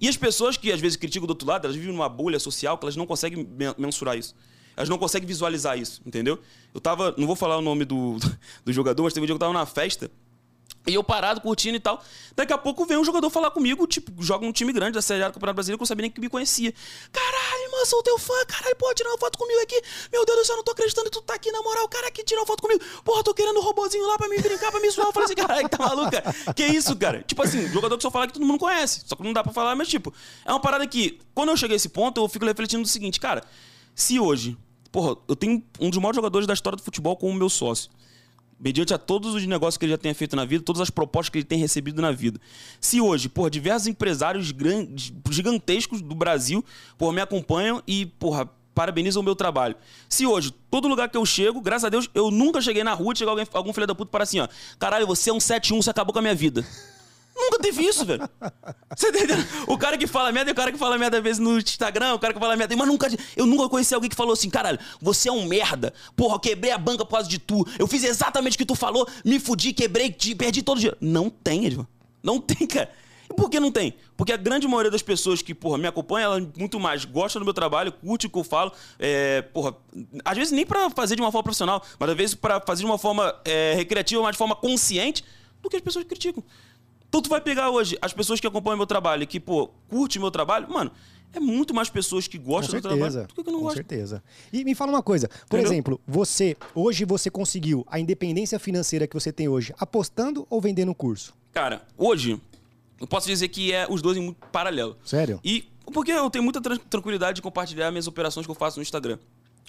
E as pessoas que às vezes criticam do outro lado, elas vivem numa bolha social que elas não conseguem mensurar isso. Elas não conseguem visualizar isso, entendeu? Eu tava, não vou falar o nome do, do jogador, mas teve um dia que eu tava numa festa e eu parado, curtindo e tal. Daqui a pouco vem um jogador falar comigo, tipo, joga um time grande da Série A do Campeonato Brasileiro, que eu sabia nem que me conhecia. Caralho, mano, sou teu fã, caralho, pô, tirar uma foto comigo aqui. Meu Deus do céu, não tô acreditando que tu tá aqui, na moral, cara aqui tirou uma foto comigo. Porra, tô querendo um robozinho lá pra me brincar, pra me zoar. Eu falei assim, caralho, tá maluco, cara? Que isso, cara? Tipo assim, jogador que só fala que todo mundo conhece. Só que não dá pra falar, mas tipo, é uma parada que, quando eu cheguei a esse ponto, eu fico refletindo o seguinte, cara, se hoje, porra, eu tenho um dos maiores jogadores da história do futebol como meu sócio mediante a todos os negócios que ele já tenha feito na vida, todas as propostas que ele tem recebido na vida. Se hoje, por diversos empresários grandes, gigantescos do Brasil, por me acompanham e, porra, parabenizam o meu trabalho. Se hoje, todo lugar que eu chego, graças a Deus, eu nunca cheguei na rua e chegou alguém, algum filho da puta para assim, ó, caralho, você é um 71, você acabou com a minha vida. Nunca teve isso, velho. Você entendendo? O cara que fala merda é o cara que fala merda às vezes no Instagram, o cara que fala merda. Mas nunca. Eu nunca conheci alguém que falou assim, caralho, você é um merda. Porra, quebrei a banca por causa de tu. Eu fiz exatamente o que tu falou, me fudi, quebrei, perdi todo dia. Não tem, Edvan. Não tem, cara. E por que não tem? Porque a grande maioria das pessoas que, porra, me acompanham, ela muito mais gosta do meu trabalho, curte o que eu falo. É, porra, às vezes nem pra fazer de uma forma profissional, mas às vezes pra fazer de uma forma é, recreativa, mas de forma consciente, do que as pessoas criticam. Então tu vai pegar hoje as pessoas que acompanham meu trabalho, que, pô, curte meu trabalho, mano, é muito mais pessoas que gostam com do trabalho do que, que não com gostam. certeza. E me fala uma coisa, por Entendeu? exemplo, você, hoje você conseguiu a independência financeira que você tem hoje apostando ou vendendo curso? Cara, hoje, eu posso dizer que é os dois em paralelo. Sério? E porque eu tenho muita tran- tranquilidade de compartilhar minhas operações que eu faço no Instagram.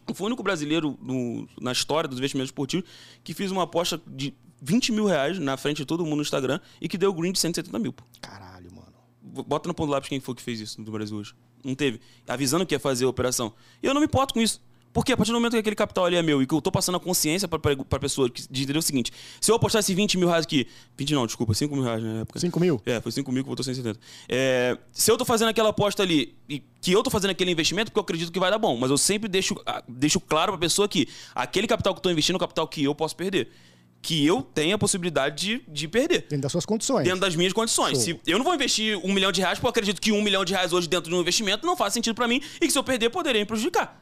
Eu fui o único brasileiro no- na história dos investimentos esportivos que fiz uma aposta de 20 mil reais na frente de todo mundo no Instagram e que deu green de 170 mil. pô. Caralho, mano. Bota no ponto do lápis quem foi que fez isso no Brasil hoje. Não teve. Avisando que ia fazer a operação. E eu não me importo com isso. Porque a partir do momento que aquele capital ali é meu e que eu tô passando a consciência pra, pra, pra pessoa que- de entender o seguinte: se eu apostar esses 20 mil reais aqui. 20 não, desculpa, 5 mil reais na época. 5 mil? É, foi 5 mil que voltou 170. É, se eu tô fazendo aquela aposta ali e que eu tô fazendo aquele investimento, porque eu acredito que vai dar bom, mas eu sempre deixo, ah, deixo claro pra pessoa que aquele capital que eu tô investindo é um capital que eu posso perder. Que eu tenho a possibilidade de, de perder Dentro das suas condições. dentro das minhas condições. Show. Se eu não vou investir um milhão de reais, porque eu acredito que um milhão de reais hoje dentro de um investimento não faz sentido pra mim e que se eu perder poderia me prejudicar.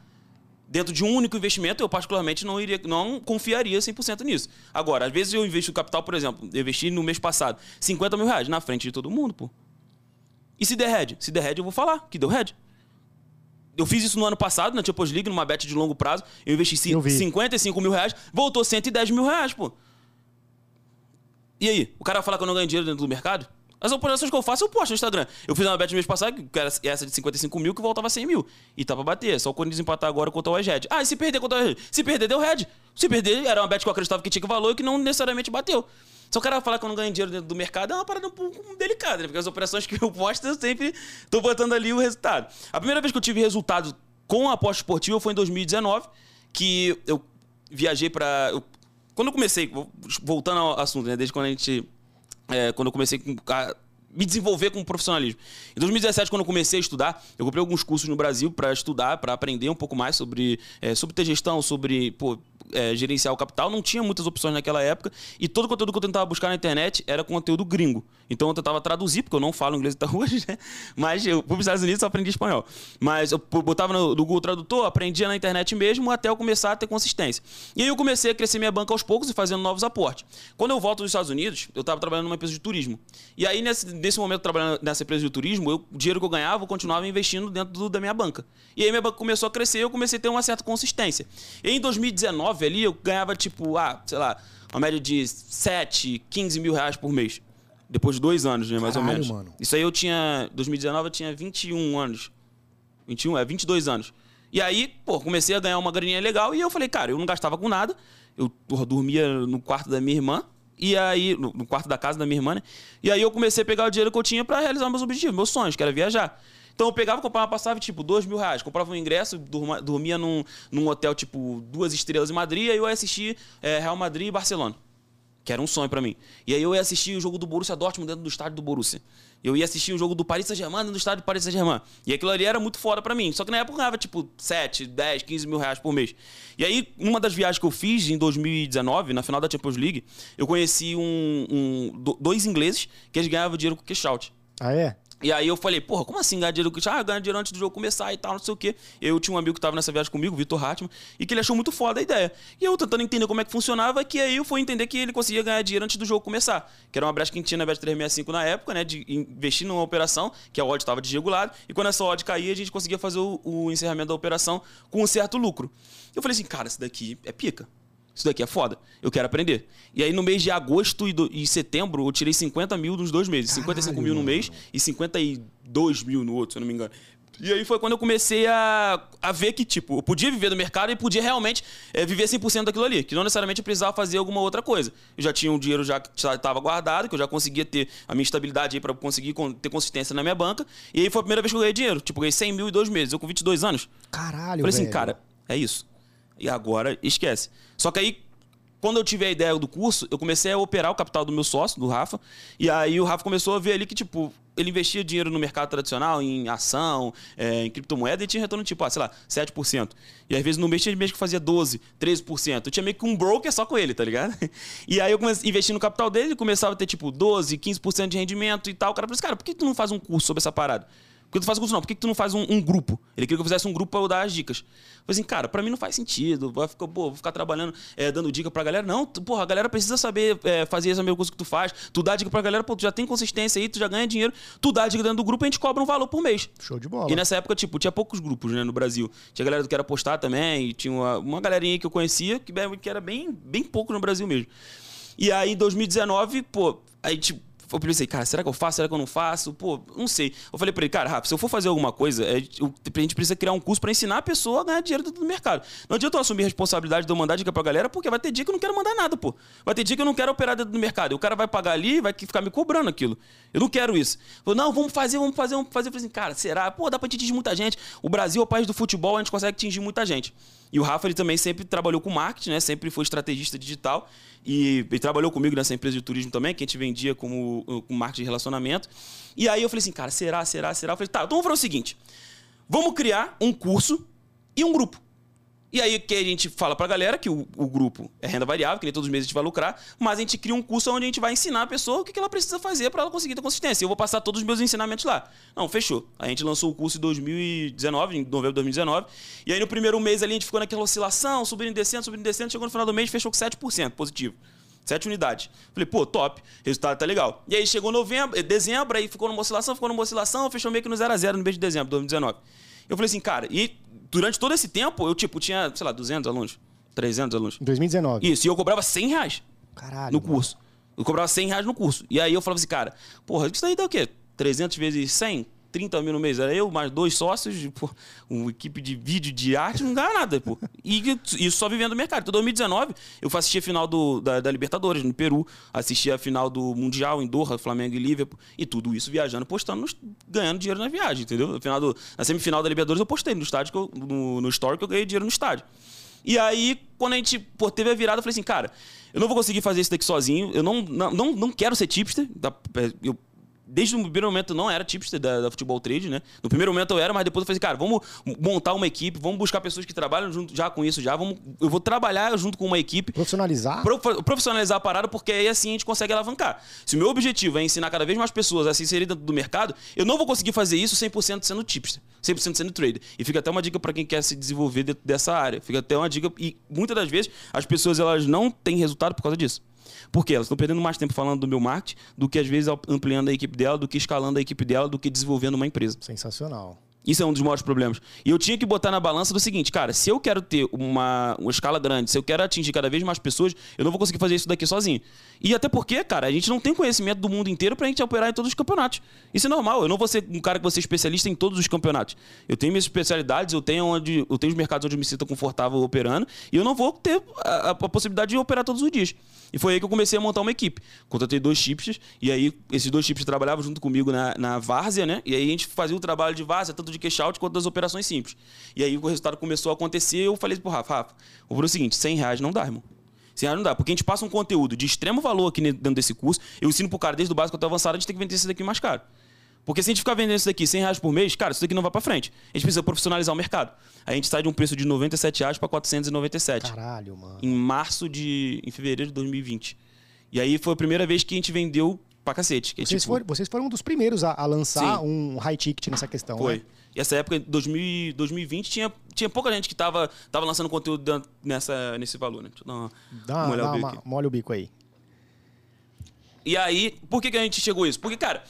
Dentro de um único investimento, eu particularmente não iria, não confiaria 100% nisso. Agora, às vezes eu investo capital, por exemplo, eu investi no mês passado 50 mil reais na frente de todo mundo, pô. E se der head? Se der head, eu vou falar que deu head. Eu fiz isso no ano passado, na Champions League, numa bet de longo prazo. Eu investi Eu vi. 55 mil reais, voltou 110 mil reais, pô. E aí? O cara vai falar que eu não ganho dinheiro dentro do mercado? As operações que eu faço, eu posto no Instagram. Eu fiz uma bet no mês passado, que era essa de 55 mil, que voltava a 100 mil. E tá pra bater. Só o Corinthians empatar agora contra o Red. Ah, e se perder contra o Red? Se perder, deu Red. Se perder, era uma bet que eu acreditava que tinha que valor e que não necessariamente bateu. Se o cara falar que eu não ganho dinheiro dentro do mercado, é uma parada um pouco delicada, né? Porque as operações que eu posto, eu sempre tô botando ali o resultado. A primeira vez que eu tive resultado com a aposta esportiva foi em 2019, que eu viajei pra. Quando eu comecei, voltando ao assunto, né? Desde quando a gente. é, quando eu comecei com- a me desenvolver com profissionalismo. Em 2017, quando eu comecei a estudar, eu comprei alguns cursos no Brasil para estudar, para aprender um pouco mais sobre, é, sobre ter gestão, sobre pô, é, gerenciar o capital. Não tinha muitas opções naquela época e todo o conteúdo que eu tentava buscar na internet era conteúdo gringo. Então eu tentava traduzir, porque eu não falo inglês até hoje, né? Mas eu fui para os Estados Unidos e aprendi espanhol. Mas eu botava no, no Google Tradutor, aprendia na internet mesmo até eu começar a ter consistência. E aí eu comecei a crescer minha banca aos poucos e fazendo novos aportes. Quando eu volto dos Estados Unidos, eu estava trabalhando numa empresa de turismo. E aí, nesse, nesse momento, trabalhando nessa empresa de turismo, eu- o dinheiro que eu ganhava, eu continuava investindo dentro do- da minha banca. E aí minha banca começou a crescer e eu comecei a ter uma certa consistência. E em 2019, ali, eu ganhava, tipo, ah, sei lá, uma média de 7, 15 mil reais por mês. Depois de dois anos, né, mais ou Caralho, menos. mano. Isso aí eu tinha. 2019 eu tinha 21 anos. 21, é, 22 anos. E aí, pô, comecei a ganhar uma graninha legal e eu falei, cara, eu não gastava com nada. Eu porra, dormia no quarto da minha irmã. E aí, no, no quarto da casa da minha irmã, né? E aí eu comecei a pegar o dinheiro que eu tinha pra realizar meus objetivos, meus sonhos, que era viajar. Então eu pegava, comprava passagem, tipo, dois mil reais. Comprava um ingresso, dormia num, num hotel, tipo, duas estrelas em Madrid, e aí eu ia assistir é, Real Madrid e Barcelona que era um sonho pra mim. E aí eu ia assistir o jogo do Borussia Dortmund dentro do estádio do Borussia. Eu ia assistir o jogo do Paris Saint-Germain dentro do estádio do Paris Saint-Germain. E aquilo ali era muito foda pra mim. Só que na época eu ganhava tipo 7, 10, 15 mil reais por mês. E aí, numa das viagens que eu fiz em 2019, na final da Champions League, eu conheci um, um- do- dois ingleses que eles ganhavam dinheiro com cash out. Ah, é? E aí eu falei, porra, como assim ganhar dinheiro? Ah, ganhar dinheiro antes do jogo começar e tal, não sei o quê. Eu tinha um amigo que tava nessa viagem comigo, Vitor Hartmann, e que ele achou muito foda a ideia. E eu tentando entender como é que funcionava, que aí eu fui entender que ele conseguia ganhar dinheiro antes do jogo começar. Que era uma brecha que tinha na Bet 365 na época, né? De investir numa operação, que a odd estava desregulada, e quando essa odd caía, a gente conseguia fazer o, o encerramento da operação com um certo lucro. Eu falei assim, cara, isso daqui é pica. Isso daqui é foda. Eu quero aprender. E aí, no mês de agosto e, do- e setembro, eu tirei 50 mil nos dois meses. 55 Caralho, mil no mês e 52 mil no outro, se eu não me engano. E aí foi quando eu comecei a, a ver que, tipo, eu podia viver do mercado e podia realmente eh, viver 100% daquilo ali. Que não necessariamente eu precisava fazer alguma outra coisa. Eu já tinha um dinheiro já que estava guardado, que eu já conseguia ter a minha estabilidade aí para conseguir con- ter consistência na minha banca. E aí foi a primeira vez que eu ganhei dinheiro. Tipo, ganhei 100 mil em dois meses. Eu com 22 anos. Caralho, Falei assim, velho. cara, é isso. E agora esquece. Só que aí, quando eu tive a ideia do curso, eu comecei a operar o capital do meu sócio, do Rafa. E aí o Rafa começou a ver ali que, tipo, ele investia dinheiro no mercado tradicional, em ação, é, em criptomoeda, e tinha retorno tipo, ah, sei lá, 7%. E às vezes no mês tinha mês que fazia 12%, 13%. Eu tinha meio que um broker só com ele, tá ligado? E aí eu comecei a investir no capital dele, começava a ter tipo 12%, 15% de rendimento e tal. O cara falou assim, cara, por que tu não faz um curso sobre essa parada? Que tu faz o curso não? Por que, que tu não faz um, um, grupo? Ele queria que eu fizesse um grupo pra eu dar as dicas. Eu falei assim, cara, pra mim não faz sentido. Vai ficar, pô, vou ficar trabalhando, é, dando dica pra galera. Não, tu, porra, a galera precisa saber é, fazer essa mesma coisa que tu faz. Tu dá dica pra galera, pô, tu já tem consistência aí, tu já ganha dinheiro. Tu dá dica dentro do grupo e a gente cobra um valor por mês. Show de bola. E nessa época, tipo, tinha poucos grupos, né, no Brasil. Tinha galera que era postar também, e tinha uma, uma galerinha que eu conhecia, que, que era bem, bem pouco no Brasil mesmo. E aí, em 2019, pô, aí, tipo, eu pensei, cara, será que eu faço? Será que eu não faço? Pô, não sei. Eu falei pra ele, cara, Rafa, se eu for fazer alguma coisa, é, a gente precisa criar um curso para ensinar a pessoa a ganhar dinheiro dentro do mercado. Não adianta eu assumir a responsabilidade de eu mandar dica pra galera, porque vai ter dia que eu não quero mandar nada, pô. Vai ter dia que eu não quero operar dentro do mercado. E o cara vai pagar ali vai ficar me cobrando aquilo. Eu não quero isso. Falei, não, vamos fazer, vamos fazer, vamos fazer. Eu falei assim, cara, será? Pô, dá pra atingir muita gente. O Brasil é o país do futebol, a gente consegue atingir muita gente. E o Rafa, ele também sempre trabalhou com marketing, né? Sempre foi estrategista digital. E ele trabalhou comigo nessa empresa de turismo também, que a gente vendia como, com marketing de relacionamento. E aí eu falei assim, cara, será, será, será? Eu falei, tá, então vamos fazer o seguinte: vamos criar um curso e um grupo. E aí que a gente fala pra galera que o, o, grupo é renda variável, que nem todos os meses a gente vai lucrar, mas a gente cria um curso onde a gente vai ensinar a pessoa o que ela precisa fazer para ela conseguir ter consistência. Eu vou passar todos os meus ensinamentos lá. Não, fechou. A gente lançou o curso em 2019, em novembro de 2019. E aí no primeiro mês ali a gente ficou naquela oscilação, subindo e descendo, subindo e descendo. Chegou no final do mês fechou com 7% positivo. Sete unidades. Falei, pô, top. Resultado tá legal. E aí chegou novembro, dezembro, aí ficou numa oscilação, ficou numa oscilação, fechou meio que no 0 a 0 no mês de dezembro de 2019. Eu falei assim, cara, e durante todo esse tempo, eu, tipo, tinha, sei lá, 200 alunos, 300 alunos. Em 2019. Isso, e eu cobrava 100 reais. Caralho. No curso. Mano. Eu cobrava 100 reais no curso. E aí eu falava assim, cara, porra, isso daí dá o quê? 300 vezes 100? 30 mil no mês. Era eu, mais dois sócios, pô, uma equipe de vídeo, de arte, não ganha nada, pô. E isso só vivendo no mercado. Então, 2019, eu assisti a final do, da, da, Libertadores no Peru, assisti a final do Mundial em Doha, Flamengo e Liverpool, e tudo isso viajando, postando, ganhando dinheiro na viagem, entendeu? No final do, na semifinal da Libertadores, eu postei no estádio, que eu, no, no story, que eu ganhei dinheiro no estádio. E aí, quando a gente pô, teve a virada, eu falei assim, cara, eu não vou conseguir fazer isso daqui sozinho, eu não, não, não, não quero ser tipster, eu desde o primeiro momento eu não era tipster da, da, futebol trade, né? No primeiro momento eu era, mas depois eu falei assim, cara, vamos montar uma equipe, vamos buscar pessoas que trabalham junto já com isso já, vamos, eu vou trabalhar junto com uma equipe. Profissionalizar? profissionalizar a parada, porque aí assim a gente consegue alavancar. Se o meu objetivo é ensinar cada vez mais pessoas a se inserir dentro do mercado, eu não vou conseguir fazer isso 100% sendo tipster, 100% sendo trader. E fica até uma dica para quem quer se desenvolver dentro dessa área. Fica até uma dica e muitas das vezes as pessoas elas não têm resultado por causa disso. Porque elas estão perdendo mais tempo falando do meu marketing do que às vezes ampliando a equipe dela, do que escalando a equipe dela, do que desenvolvendo uma empresa. Sensacional. Isso é um dos maiores problemas. E eu tinha que botar na balança do seguinte, cara, se eu quero ter uma, uma escala grande, se eu quero atingir cada vez mais pessoas, eu não vou conseguir fazer isso daqui sozinho. E até porque, cara, a gente não tem conhecimento do mundo inteiro pra gente operar em todos os campeonatos. Isso é normal. Eu não vou ser um cara que vou ser especialista em todos os campeonatos. Eu tenho minhas especialidades, eu tenho onde eu tenho os mercados onde eu me sinto confortável operando, e eu não vou ter a, a possibilidade de operar todos os dias. E foi aí que eu comecei a montar uma equipe. Contratei dois chips, e aí esses dois chips trabalhavam junto comigo na, na várzea, né? E aí a gente fazia o trabalho de várzea, tanto de cash out quanto das operações simples. E aí o resultado começou a acontecer, eu falei pro Rafa, Rafa, vou o seguinte, 100 reais não dá, irmão. 100 reais não dá, porque a gente passa um conteúdo de extremo valor aqui dentro desse curso, eu ensino pro cara desde o básico até o avançado, a gente tem que vender isso daqui mais caro. Porque se a gente ficar vendendo isso daqui 100 reais por mês, cara, isso daqui não vai para frente. A gente precisa profissionalizar o mercado. A gente sai de um preço de 97 reais para 497. Caralho, mano. Em março de. em fevereiro de 2020. E aí foi a primeira vez que a gente vendeu pra cacete. Vocês, tipo... foram, vocês foram um dos primeiros a, a lançar Sim. um high ticket nessa questão, Foi. Né? E essa época, 2000, 2020, tinha, tinha pouca gente que tava, tava lançando conteúdo nessa, nesse valor, né? Deixa eu dar uma, dá, molhar dá o bico uma, Molha o bico aí. E aí, por que, que a gente chegou a isso? Porque, cara,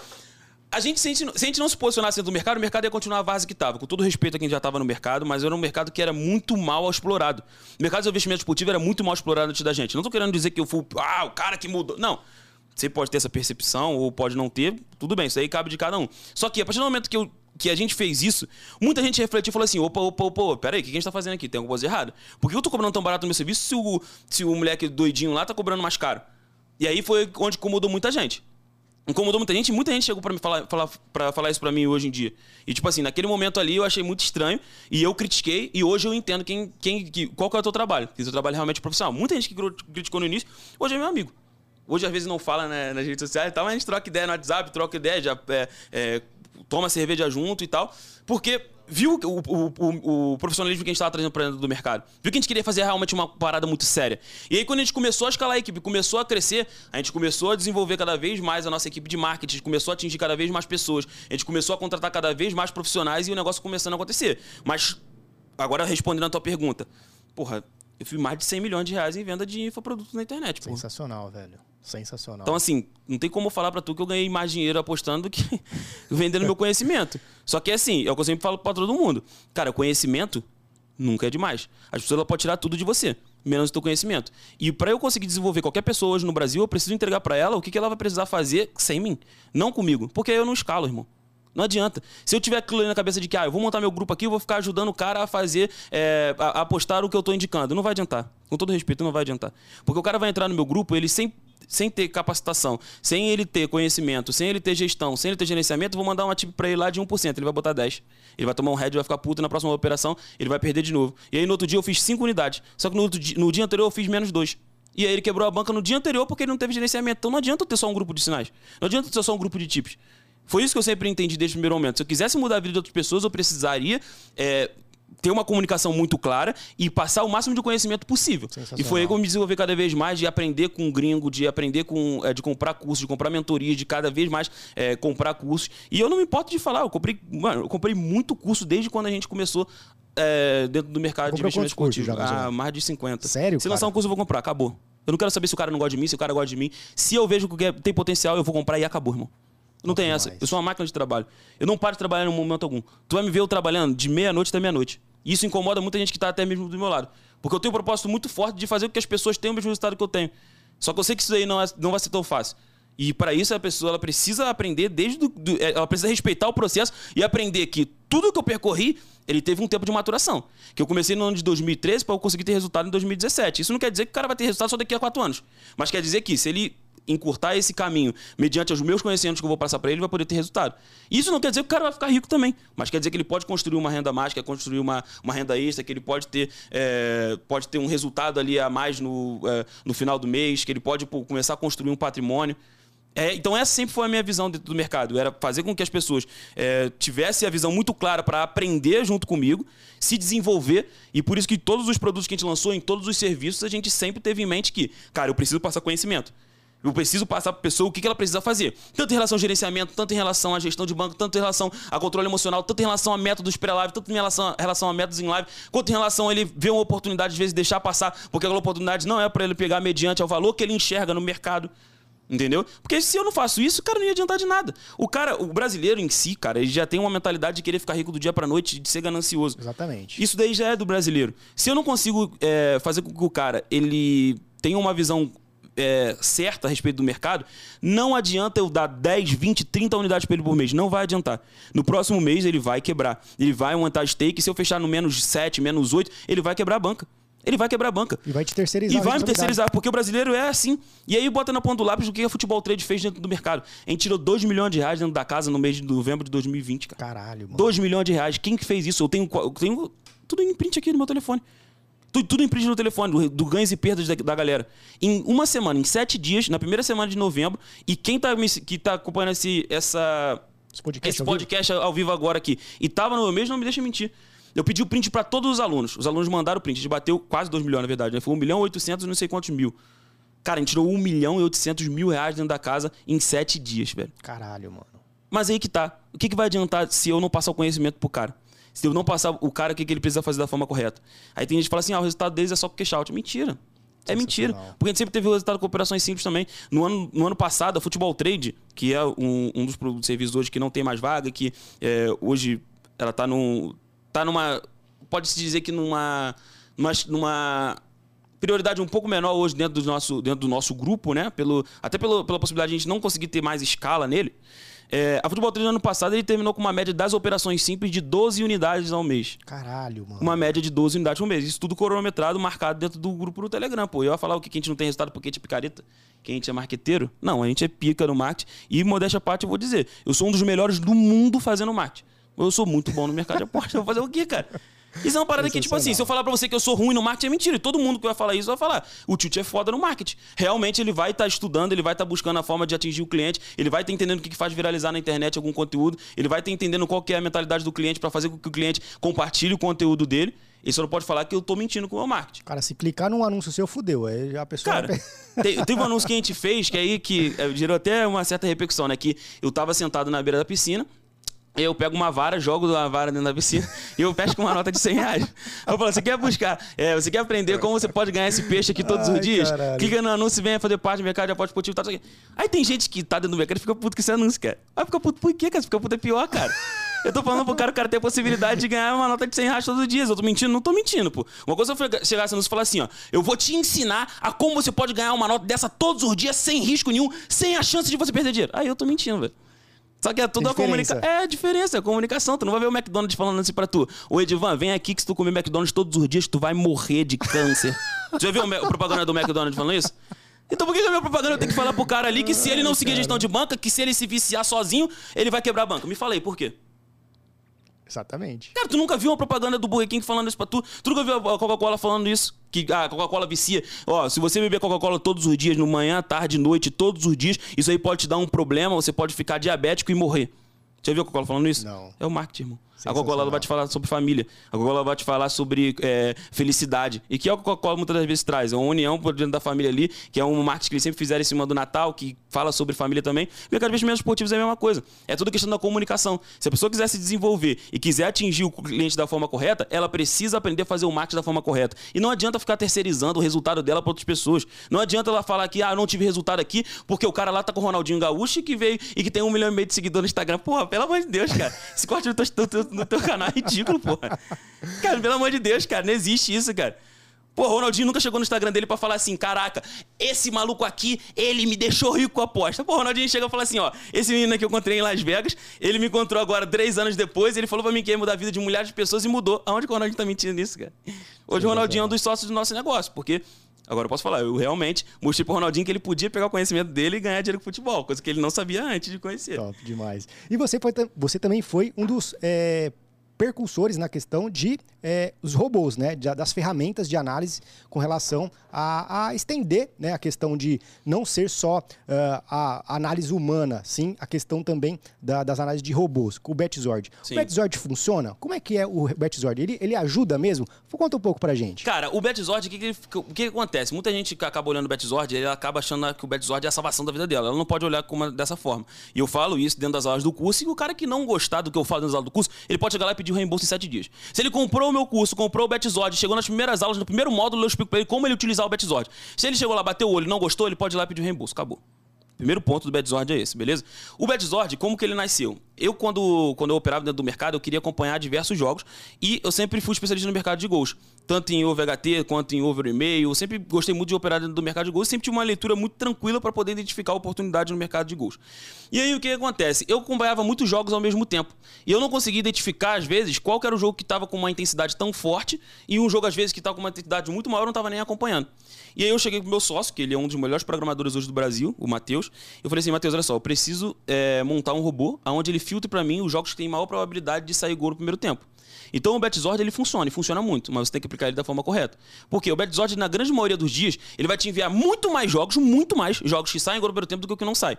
a gente, se, a gente, se a gente não se posicionasse dentro do mercado, o mercado ia continuar a base que estava. Com todo respeito a quem já estava no mercado, mas era um mercado que era muito mal explorado. O mercado de investimento esportivo era muito mal explorado antes da gente. Não estou querendo dizer que eu fui ah, o cara que mudou. Não. Você pode ter essa percepção ou pode não ter, tudo bem, isso aí cabe de cada um. Só que a partir do momento que, eu, que a gente fez isso, muita gente refletiu e falou assim: opa, opa, opa, peraí, o que a gente tá fazendo aqui? Tem alguma coisa errada? Por que eu tô cobrando tão barato no meu serviço se o, se o moleque doidinho lá tá cobrando mais caro? E aí foi onde incomodou muita gente incomodou muita gente, muita gente chegou para me falar, falar, pra falar isso para mim hoje em dia. E tipo assim, naquele momento ali eu achei muito estranho e eu critiquei e hoje eu entendo quem, quem, que, qual que é o teu trabalho. Que o teu trabalho é realmente profissional. Muita gente que criticou no início, hoje é meu amigo. Hoje às vezes não fala né, nas redes sociais e tal, mas a gente troca ideia no WhatsApp, troca ideia, já é, é, toma cerveja junto e tal. Porque viu o, o, o, profissionalismo que a gente estava trazendo para dentro do mercado. Viu que a gente queria fazer realmente uma parada muito séria. E aí, quando a gente começou a escalar a equipe, começou a crescer, a gente começou a desenvolver cada vez mais a nossa equipe de marketing, começou a atingir cada vez mais pessoas, a gente começou a contratar cada vez mais profissionais e o negócio começando a acontecer. Mas, agora respondendo a tua pergunta, porra, eu fui mais de 100 milhões de reais em venda de infoprodutos na internet. Sensacional, velho. Sensacional. Então, assim, não tem como falar para tu que eu ganhei mais dinheiro apostando do que vendendo meu conhecimento. Só que, assim, é o que eu sempre falo para todo mundo. Cara, conhecimento nunca é demais. As pessoas podem tirar tudo de você, menos o teu conhecimento. E para eu conseguir desenvolver qualquer pessoa hoje no Brasil, eu preciso entregar para ela o que, ela vai precisar fazer sem mim, não comigo. Porque eu não escalo, irmão. Não adianta. Se eu tiver aquilo na cabeça de que, ah, eu vou montar meu grupo aqui, eu vou ficar ajudando o cara a fazer, é, a, a postar o que eu estou indicando. Não vai adiantar. Com todo respeito, não vai adiantar. Porque o cara vai entrar no meu grupo, ele sem sem ter capacitação, sem ele ter conhecimento, sem ele ter gestão, sem ele ter gerenciamento, vou mandar uma tip para ele lá de 1%, ele vai botar 10. Ele vai tomar um head, vai ficar puto na próxima operação, ele vai perder de novo. E aí no outro dia eu fiz 5 unidades, só que no, dia, no dia anterior eu fiz menos 2. E aí ele quebrou a banca no dia anterior porque ele não teve gerenciamento. Então não adianta ter só um grupo de sinais. Não adianta ter só um grupo de tips. Foi isso que eu sempre entendi desde o primeiro momento. Se eu quisesse mudar a vida de outras pessoas, eu precisaria é, ter uma comunicação muito clara e passar o máximo de conhecimento possível. E foi aí que eu me desenvolvi cada vez mais de aprender com gringo, de aprender com. É, de comprar cursos, de comprar mentorias, de cada vez mais é, comprar cursos. E eu não me importo de falar, eu comprei, mano, eu comprei muito curso desde quando a gente começou. É, dentro do mercado de investimento esportivo. Ah, mais de 50. Sério? Se lançar um curso, eu vou comprar, acabou. Eu não quero saber se o cara não gosta de mim, se o cara gosta de mim. Se eu vejo que tem potencial, eu vou comprar e acabou, irmão. Não tem essa. Eu sou uma máquina de trabalho. Eu não paro de trabalhar em momento algum. Tu vai me ver eu trabalhando de meia-noite até meia-noite. E isso incomoda muita gente que está até mesmo do meu lado. Porque eu tenho um propósito muito forte de fazer com que as pessoas tenham o mesmo resultado que eu tenho. Só que eu sei que isso aí não, é, não vai ser tão fácil. E para isso a pessoa ela precisa aprender desde do, do, é, ela precisa respeitar o processo e aprender que tudo que eu percorri, ele teve um tempo de maturação. Que eu comecei no ano de 2013 para eu conseguir ter resultado em 2017. Isso não quer dizer que o cara vai ter resultado só daqui a quatro anos. Mas quer dizer que se ele encurtar esse caminho mediante os meus conhecimentos que eu vou passar para ele, vai poder ter resultado. Isso não quer dizer que o cara vai ficar rico também, mas quer dizer que ele pode construir uma renda mágica, construir uma, uma renda extra, que ele pode ter, é, pode ter um resultado ali a mais no, é, no final do mês, que ele pode pô, começar a construir um patrimônio. É, então essa sempre foi a minha visão dentro do mercado, era fazer com que as pessoas é, tivessem a visão muito clara para aprender junto comigo, se desenvolver, e por isso que todos os produtos que a gente lançou, em todos os serviços, a gente sempre teve em mente que, cara, eu preciso passar conhecimento. Eu preciso passar para a pessoa o que ela precisa fazer. Tanto em relação ao gerenciamento, tanto em relação à gestão de banco, tanto em relação ao controle emocional, tanto em relação a métodos pré-live, tanto em relação, relação a métodos em live, quanto em relação a ele ver uma oportunidade, às vezes, deixar passar, porque aquela oportunidade não é para ele pegar mediante ao valor que ele enxerga no mercado. Entendeu? Porque se eu não faço isso, cara, não ia adiantar de nada. O cara, o brasileiro em si, cara, ele já tem uma mentalidade de querer ficar rico do dia pra noite, de ser ganancioso. Exatamente. Isso daí já é do brasileiro. Se eu não consigo é, fazer com que o cara ele tenha uma visão é, certa a respeito do mercado, não adianta eu dar 10, 20, 30 unidades para ele por mês. Não vai adiantar. No próximo mês ele vai quebrar. Ele vai aumentar stake. Se eu fechar no menos 7, menos 8, ele vai quebrar a banca. Ele vai quebrar a banca. E vai te terceirizar. E vai me terceirizar, porque o brasileiro é assim. E aí bota na ponta do lápis o que a Futebol Trade fez dentro do mercado. A gente tirou 2 milhões de reais dentro da casa no mês de novembro de 2020, cara. Caralho, mano. 2 milhões de reais. Quem que fez isso? Eu tenho, eu tenho tudo em print aqui no meu telefone. Tudo, tudo imprime no telefone, do, ganhos e perdas da, da, galera. Em uma semana, em sete dias, na primeira semana de novembro, e quem tá, que tá acompanhando esse, essa, esse podcast, esse ao, podcast vivo? ao vivo agora aqui, e tava no meu mês, não me deixa mentir. Eu pedi o print para todos os alunos. Os alunos mandaram o print. A gente bateu quase 2 milhões, na verdade. Né? Foi 1 milhão e 800 não sei quantos mil. Cara, a gente tirou 1 milhão e 800 mil reais dentro da casa em sete dias, velho. Caralho, mano. Mas aí que tá. O que, que vai adiantar se eu não passar o conhecimento pro cara? Se eu não passar o cara o que, que ele precisa fazer da forma correta. Aí tem gente que fala assim: ah, o resultado deles é só com cash out. Mentira. É mentira. Porque a gente sempre teve o resultado com operações simples também. No ano, no ano passado, a Futebol Trade, que é um, um dos serviços hoje que não tem mais vaga, que é, hoje ela está num, tá numa. Pode-se dizer que numa, numa, numa prioridade um pouco menor hoje dentro do nosso, dentro do nosso grupo, né? Pelo, até pelo, pela possibilidade de a gente não conseguir ter mais escala nele. É, a Futebol 3 no ano passado ele terminou com uma média das operações simples de 12 unidades ao mês. Caralho, mano. Uma média de 12 unidades ao mês. Isso tudo cronometrado, marcado dentro do grupo do Telegram. Pô, eu ia falar o que, que a gente não tem resultado porque a gente é picareta, que a gente é marqueteiro. Não, a gente é pica no marketing. E, modéstia à parte, eu vou dizer, eu sou um dos melhores do mundo fazendo marketing. Eu sou muito bom no mercado de aposta. Vou fazer o quê, cara? Isso é uma parada que, tipo assim, se eu falar pra você que eu sou ruim no marketing, é mentira. E todo mundo que vai falar isso vai falar. O Tilt é foda no marketing. Realmente ele vai estar tá estudando, ele vai estar tá buscando a forma de atingir o cliente, ele vai estar tá entendendo o que faz viralizar na internet algum conteúdo, ele vai estar tá entendendo qual é a mentalidade do cliente para fazer com que o cliente compartilhe o conteúdo dele. Ele só não pode falar que eu tô mentindo com o meu marketing. Cara, se clicar num anúncio seu, fudeu. Aí já a pessoa. Cara, teve um anúncio que a gente fez, que aí que é, gerou até uma certa repercussão, né? Que eu tava sentado na beira da piscina, eu pego uma vara, jogo uma vara dentro da piscina e eu pesco uma nota de 100 reais. Aí eu falo, você quer buscar, é, você quer aprender como você pode ganhar esse peixe aqui todos Ai, os dias? Caralho. Clica no anúncio e venha fazer parte do mercado de aposta esportivo. Tá, Aí tem gente que tá dentro do mercado e fica puto com esse anúncio, cara. Aí fica puto, por quê, cara? Você fica puto é pior, cara. Eu tô falando pro cara, o cara ter a possibilidade de ganhar uma nota de 100 reais todos os dias. Eu tô mentindo? Não tô mentindo, pô. Uma coisa eu chegasse e falar assim, ó. Eu vou te ensinar a como você pode ganhar uma nota dessa todos os dias, sem risco nenhum, sem a chance de você perder dinheiro. Aí eu tô mentindo, velho. Só que é tudo a comunicação. É a diferença, é a comunicação. Tu não vai ver o McDonald's falando assim pra tu. Ô Edivan, vem aqui que se tu comer McDonald's todos os dias, tu vai morrer de câncer. tu já viu o, propaganda do McDonald's falando isso? Então por que, que a minha propaganda tem que falar pro cara ali que se ele não seguir a gestão de banca, que se ele se viciar sozinho, ele vai quebrar a banca? Me falei, por quê? Exatamente. Cara, tu nunca viu uma propaganda do Burger King falando isso pra tu? Tu nunca viu a Coca-Cola falando isso? Que a Coca-Cola vicia. Ó, se você beber Coca-Cola todos os dias, no manhã, tarde, noite, todos os dias, isso aí pode te dar um problema, você pode ficar diabético e morrer. Já viu a Coca-Cola falando isso? Não. É o marketing, irmão. A Coca-Cola vai te falar sobre família. A Coca-Cola vai te falar sobre é, felicidade. E que é o que a Coca-Cola muitas das vezes traz. É uma união por dentro da família ali, que é um marketing que eles sempre fizeram em cima do Natal, que fala sobre família também. O mercado de investimentos esportivos é a mesma coisa. É tudo questão da comunicação. Se a pessoa quiser se desenvolver e quiser atingir o cliente da forma correta, ela precisa aprender a fazer o marketing da forma correta. E não adianta ficar terceirizando o resultado dela para outras pessoas. Não adianta ela falar que, ah, não tive resultado aqui, porque o cara lá tá com o Ronaldinho Gaúcho que veio e que tem um milhão e meio de seguidores no Instagram. Porra, pelo amor de Deus, cara. Esse corte teu, no teu canal é ridículo, porra. Cara, pelo amor de Deus, cara, não existe isso, cara. Pô, o Ronaldinho nunca chegou no Instagram dele para falar assim: caraca, esse maluco aqui, ele me deixou rico com a aposta. Pô, o Ronaldinho chega e fala assim: ó, esse menino que eu encontrei em Las Vegas, ele me encontrou agora três anos depois, ele falou pra mim que ia mudar a vida de milhares de pessoas e mudou. Aonde que o Ronaldinho tá mentindo nisso, cara? Hoje o Ronaldinho é um dos sócios do nosso negócio, porque. Agora eu posso falar, eu realmente mostrei pro Ronaldinho que ele podia pegar o conhecimento dele e ganhar dinheiro com futebol, coisa que ele não sabia antes de conhecer. Top demais. E você, foi, você também foi um dos é, percursores na questão de é, os robôs, né, das ferramentas de análise com relação a, a estender né, a questão de não ser só uh, a análise humana, sim a questão também da, das análises de robôs, com o Betzord. Sim. O Betzord funciona? Como é que é o Betzord? Ele, ele ajuda mesmo? Conta um pouco pra gente. Cara, o Betzord, o que, que, que, que, acontece? Muita gente que acaba olhando o Betzord, ele acaba achando que o Betzord é a salvação da vida dela. Ela não pode olhar como, dessa forma. E eu falo isso dentro das aulas do curso, e o cara que não gostar do que eu falo dentro das aulas do curso, ele pode chegar lá e pedir o reembolso em sete dias. Se ele comprou o meu curso, comprou o Betzord, chegou nas primeiras aulas, no primeiro módulo, eu explico pra ele como ele utilizar o Betzord. Se ele chegou lá, bateu o olho não gostou, ele pode ir lá pedir o reembolso. Acabou. Primeiro ponto do Betzord é esse, beleza? O Betzord, como que ele nasceu? Eu, quando, quando eu operava dentro do mercado, eu queria acompanhar diversos jogos e eu sempre fui especialista no mercado de gols. Tanto em over HT quanto em over e-mail. Eu sempre gostei muito de operar dentro do mercado de gols. Sempre tive uma leitura muito tranquila para poder identificar oportunidades no mercado de gols. E aí o que, que acontece? Eu acompanhava muitos jogos ao mesmo tempo. E eu não conseguia identificar, às vezes, qual era o jogo que estava com uma intensidade tão forte e um jogo, às vezes, que estava com uma intensidade muito maior, eu não estava nem acompanhando. E aí eu cheguei com o meu sócio, que ele é um dos melhores programadores hoje do Brasil, o Matheus. Eu falei assim, Matheus, olha só, eu preciso é, montar um robô onde ele filtre para mim os jogos que têm maior probabilidade de sair gol no primeiro tempo. Então o Betzord ele funciona, e funciona muito, mas você tem que aplicar ele da forma correta. Porque o Betzord, na grande maioria dos dias, ele vai te enviar muito mais jogos, muito mais jogos que saem no primeiro tempo do que o que não sai.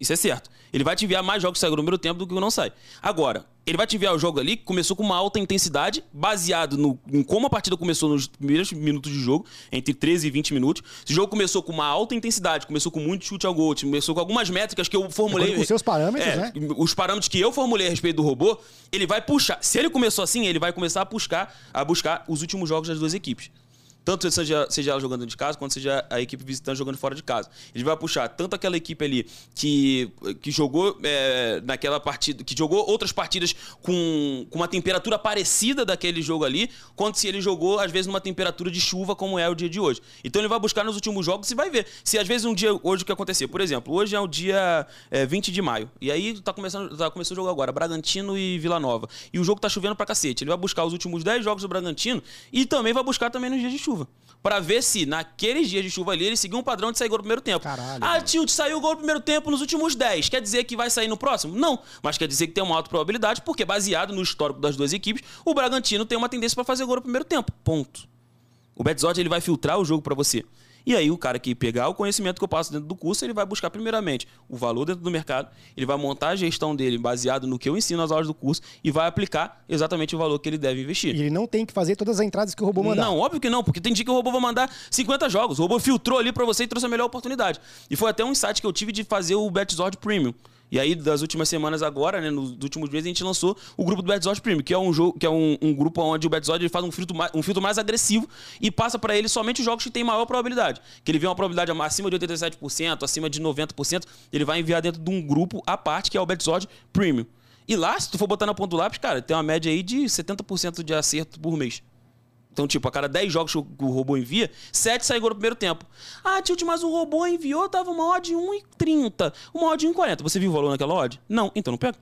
Isso é certo. Ele vai te enviar mais jogos que saem no primeiro tempo do que o que não sai. Agora, ele vai te enviar o jogo ali que começou com uma alta intensidade, baseado no, em como a partida começou nos primeiros minutos de jogo, entre 13 e 20 minutos. Esse jogo começou com uma alta intensidade, começou com muito chute ao gol, começou com algumas métricas que eu formulei. Com os seus parâmetros, é, né? Os parâmetros que eu formulei a respeito do robô, ele vai puxar. Se ele começou assim, ele vai começar a buscar, a buscar os últimos jogos das duas equipes. Tanto seja, seja ela jogando de casa, quanto seja a equipe visitante jogando fora de casa. Ele vai puxar tanto aquela equipe ali que, que jogou é, naquela partida, que jogou outras partidas com, com uma temperatura parecida daquele jogo ali, quanto se ele jogou, às vezes, numa temperatura de chuva, como é o dia de hoje. Então ele vai buscar nos últimos jogos e vai ver. Se às vezes um dia, hoje o que acontecer, por exemplo, hoje é o dia é, 20 de maio. E aí tá começando, tá começando o jogo agora, Bragantino e Vila Nova. E o jogo tá chovendo pra cacete. Ele vai buscar os últimos 10 jogos do Bragantino e também vai buscar também nos dias de chuva chuva. Pra ver se, naqueles dias de chuva ali, ele seguiu um padrão de sair gol no primeiro tempo. Caralho, ah, tio, saiu gol no primeiro tempo nos últimos 10. Quer dizer que vai sair no próximo? Não. Mas quer dizer que tem uma alta probabilidade, porque baseado no histórico das duas equipes, o Bragantino tem uma tendência pra fazer gol no primeiro tempo. Ponto. O Betzod ele vai filtrar o jogo pra você. E aí o cara que pegar o conhecimento que eu passo dentro do curso, ele vai buscar primeiramente o valor dentro do mercado, ele vai montar a gestão dele baseado no que eu ensino nas aulas do curso e vai aplicar exatamente o valor que ele deve investir. E ele não tem que fazer todas as entradas que o robô mandar. Não, óbvio que não, porque tem dia que o robô vai mandar 50 jogos. O robô filtrou ali pra você e trouxe a melhor oportunidade. E foi até um insight que eu tive de fazer o Betzord Premium. E aí, das últimas semanas agora, né, nos últimos meses, a gente lançou o grupo do Betzord Premium, que é um jogo, que é um, um grupo onde o Betzord ele faz um filtro, mais, um filtro mais agressivo e passa pra ele somente os jogos que têm maior probabilidade. Que ele vê uma probabilidade acima de 87%, acima de 90%, ele vai enviar dentro de um grupo à parte, que é o Betzord Premium. E lá, se tu for botar na ponta do lápis, cara, tem uma média aí de 70% de acerto por mês. Então, tipo, a cada 10 jogos que o robô envia, 7 saem no primeiro tempo. Ah, tilt, mas o robô enviou, tava uma odd 1,30, uma odd 1,40. Você viu o valor naquela odd? Não, então não pega.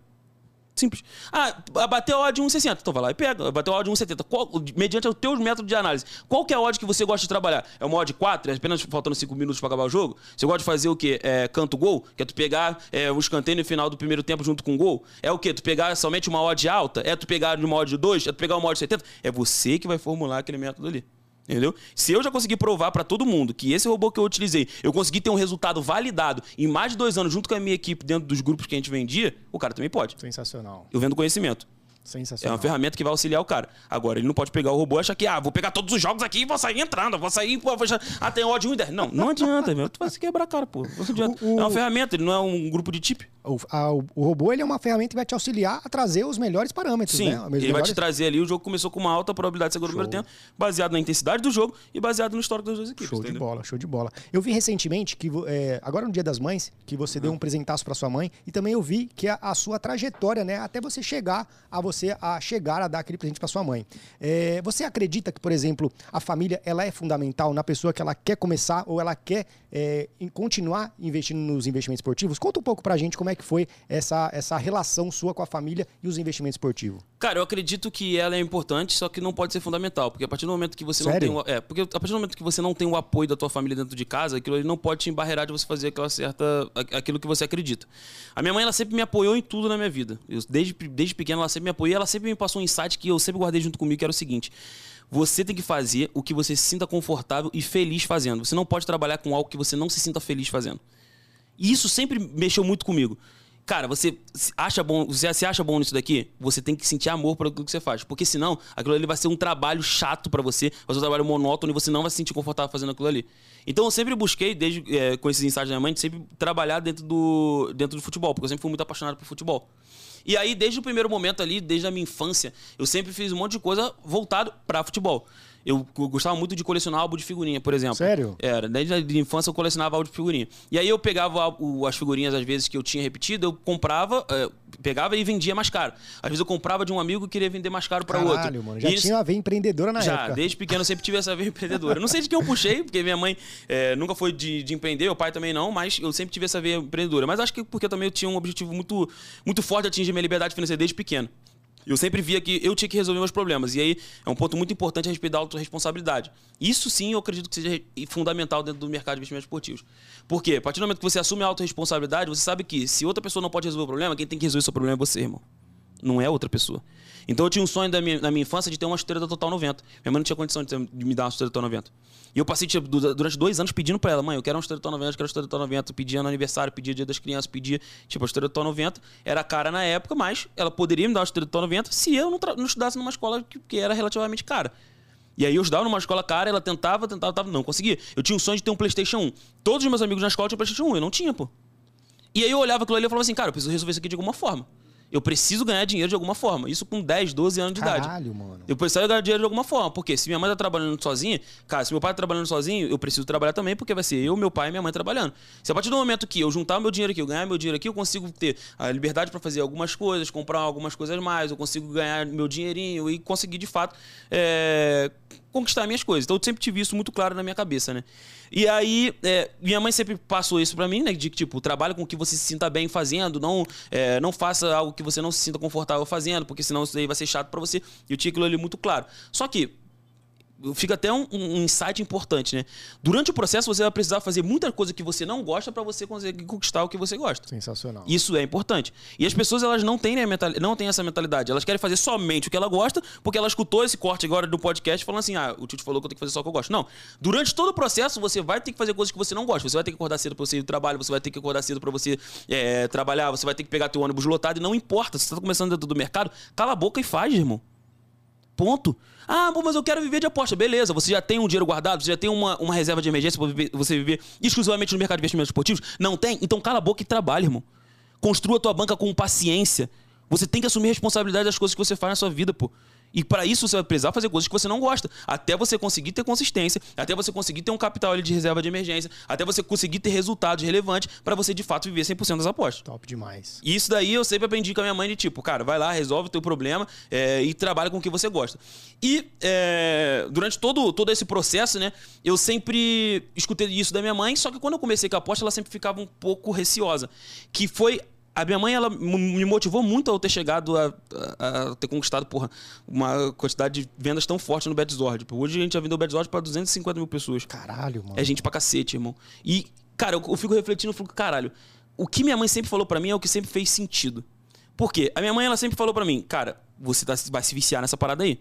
Simples. Ah, bateu a odd 1,60. Então vai lá e pega. Bateu a odd 1,70. Qual- Mediante os teus métodos de análise. Qual que é a odd que você gosta de trabalhar? É uma odd 4? É apenas faltando 5 minutos pra acabar o jogo? Você gosta de fazer o quê? É, canto gol? Que é tu pegar é, o escanteio no final do primeiro tempo junto com o gol? É o quê? Tu pegar somente uma odd alta? É tu pegar de uma odd 2? É tu pegar uma odd 70? É você que vai formular aquele método ali. Entendeu? Se eu já consegui provar pra todo mundo que esse robô que eu utilizei, eu consegui ter um resultado validado em mais de dois anos junto com a minha equipe dentro dos grupos que a gente vendia, o cara também pode. Sensacional. Eu vendo conhecimento. É Sensacional. uma ferramenta que vai auxiliar o cara. Agora, ele não pode pegar o robô e achar que, ah, vou pegar todos os jogos aqui e vou sair entrando, vou sair, pô, vou já... ah, tem ódio 1 e 10. Não, não adianta, meu. Tu vai se quebrar, cara, pô. Não adianta. O- o- É uma ferramenta, ele não é um grupo de chip. O, a- o- robô ele é uma ferramenta que vai te auxiliar a trazer os melhores parâmetros, Sim, né? Ele vai melhores- te trazer ali. O jogo começou com uma alta probabilidade de no primeiro tempo, baseado na intensidade do jogo e baseado no histórico das duas equipes. Show de entendeu? bola, show de bola. Eu vi recentemente que, é, agora no Dia das Mães, que você deu um presentaço pra sua mãe e também eu vi que a, a sua trajetória, né, até você chegar a você a chegar a dar aquele presente pra sua mãe. É, você acredita que, por exemplo, a família ela é fundamental na pessoa que ela quer começar ou ela quer é, em continuar investindo nos investimentos esportivos? Conta um pouco pra gente como é que foi essa, essa relação sua com a família e os investimentos esportivos. Cara, eu acredito que ela é importante, só que não pode ser fundamental. Porque a partir do momento que você Sério? não tem. O, é, porque a partir do momento que você não tem o apoio da tua família dentro de casa, aquilo não pode te embarrear de você fazer aquela certa. a- aquilo que você acredita. A minha mãe, ela sempre me apoiou em tudo na minha vida. Eu, desde, desde pequeno, ela sempre me apoiou e ela sempre me passou um insight que eu sempre guardei junto comigo, que era o seguinte. Você tem que fazer o que você se sinta confortável e feliz fazendo. Você não pode trabalhar com algo que você não se sinta feliz fazendo. E isso sempre mexeu muito comigo. Cara, você acha bom, você se acha bom nisso daqui, você tem que sentir amor aquilo que você faz. Porque senão, aquilo ali vai ser um trabalho chato pra você, vai ser um trabalho monótono e você não vai se sentir confortável fazendo aquilo ali. Então eu sempre busquei, desde é, com esses insights da minha mãe, sempre trabalhar dentro do, dentro do futebol, porque eu sempre fui muito apaixonado por futebol. E aí, desde o primeiro momento ali, desde a minha infância, eu sempre fiz um monte de coisa voltado pra futebol. Eu gostava muito de colecionar álbum de figurinha, por exemplo. Sério? Era, desde a infância eu colecionava álbum de figurinha. E aí eu pegava as figurinhas, às vezes, que eu tinha repetido, eu comprava, eh, pegava e vendia mais caro. Às vezes eu comprava de um amigo e queria vender mais caro para outro. Caralho, mano. Já E tinha a ver empreendedora na já, época. desde pequeno eu sempre tive essa veia empreendedora. Não sei de quem eu puxei, porque minha mãe eh, nunca foi de, de empreender, meu pai também não, mas eu sempre tive essa veia empreendedora. Mas acho que porque também eu tinha um objetivo muito, muito forte de atingir minha liberdade financeira desde pequeno. Eu sempre via que eu tinha que resolver meus problemas. E aí é um ponto muito importante a respeito da autorresponsabilidade. Isso sim eu acredito que seja fundamental dentro do mercado de investimentos esportivos. Por quê? A partir do momento que você assume a autorresponsabilidade, você sabe que se outra pessoa não pode resolver o problema, quem tem que resolver o seu problema é você, irmão não é outra pessoa. Então eu tinha um sonho da minha, na minha infância de ter uma chuteira da Total 90. Minha mãe não tinha condição de, ter- de me dar uma chuteira da Total 90. E eu passei tipo, du- durante dois anos pedindo pra ela, mãe, eu quero da Total 90, eu quero da Total 90. Pedia no aniversário, pedia dia das crianças, pedia, tipo, Total 90. Era cara na época, mas ela poderia me dar da Total 90 se eu não, não estudasse numa escola que, que era relativamente cara. E aí eu estudava numa escola cara, ela tentava, tentava, não conseguia. Eu tinha um sonho de ter um Playstation 1. Todos os meus amigos na escola tinham Playstation 1, eu não tinha, pô. E aí eu olhava aquilo ali e falava assim, cara, eu preciso resolver isso aqui de alguma forma. Eu preciso ganhar dinheiro de alguma forma. Isso com 10, 12 anos de idade. Caralho, mano. Eu preciso ganhar dinheiro de alguma forma. Porque se minha mãe tá trabalhando sozinha, cara, se meu pai tá trabalhando sozinho, eu preciso trabalhar também, porque vai ser eu, meu pai e minha mãe trabalhando. Se a partir do momento que eu juntar meu dinheiro aqui, eu ganhar meu dinheiro aqui, eu consigo ter a liberdade para fazer algumas coisas, comprar algumas coisas mais, eu consigo ganhar meu dinheirinho e conseguir, de fato, é, conquistar minhas coisas. Então eu sempre tive isso muito claro na minha cabeça, né? E aí, é, minha mãe sempre passou isso pra mim, né? De que, tipo, trabalhe com o que você se sinta bem fazendo, não, é, não faça algo que você não se sinta confortável fazendo, porque senão isso daí vai ser chato pra você. E eu tinha aquilo ali muito claro. Só que, fica até um, um, insight importante, né? Durante o processo, você vai precisar fazer muita coisa que você não gosta para você conseguir conquistar o que você gosta. Sensacional. Isso é importante. E as pessoas, elas não têm, né, não têm essa mentalidade. Elas querem fazer somente o que ela gosta, porque ela escutou esse corte agora do podcast falando assim: ah, o Tito falou que eu tenho que fazer só o que eu gosto. Não. Durante todo o processo, você vai ter que fazer coisas que você não gosta. Você vai ter que acordar cedo pra você ir do trabalho, você vai ter que acordar cedo para você é, trabalhar, você vai ter que pegar teu ônibus lotado e não importa. Se você tá começando dentro do mercado, cala a boca e faz, irmão. Ponto. Ah, mas eu quero viver de aposta. Beleza, você já tem um dinheiro guardado, você já tem uma, uma reserva de emergência para você viver exclusivamente no mercado de investimentos esportivos? Não tem? Então cala a boca e trabalhe, irmão. Construa a tua banca com paciência. Você tem que assumir responsabilidade das coisas que você faz na sua vida, pô. E para isso você vai precisar fazer coisas que você não gosta. Até você conseguir ter consistência, até você conseguir ter um capital ali de reserva de emergência, até você conseguir ter resultados relevantes para você de fato viver 100% das apostas. Top demais. E isso daí eu sempre aprendi com a minha mãe de tipo, cara, vai lá, resolve o teu problema é, e trabalha com o que você gosta. E é, durante todo, todo esse processo, né, eu sempre escutei isso da minha mãe, só que quando eu comecei com a aposta, ela sempre ficava um pouco receosa. Que foi a minha mãe ela me motivou muito a eu ter chegado a, a, a, ter conquistado porra, uma quantidade de vendas tão forte no Bedzord. Hoje a gente já vendeu o Bedzord para 250 mil pessoas. Caralho, mano. É gente pra cacete, irmão. E, cara, eu, eu fico refletindo, eu fico, caralho, o que minha mãe sempre falou para mim é o que sempre fez sentido. Por quê? A minha mãe ela sempre falou para mim, cara, você tá, vai se viciar nessa parada aí.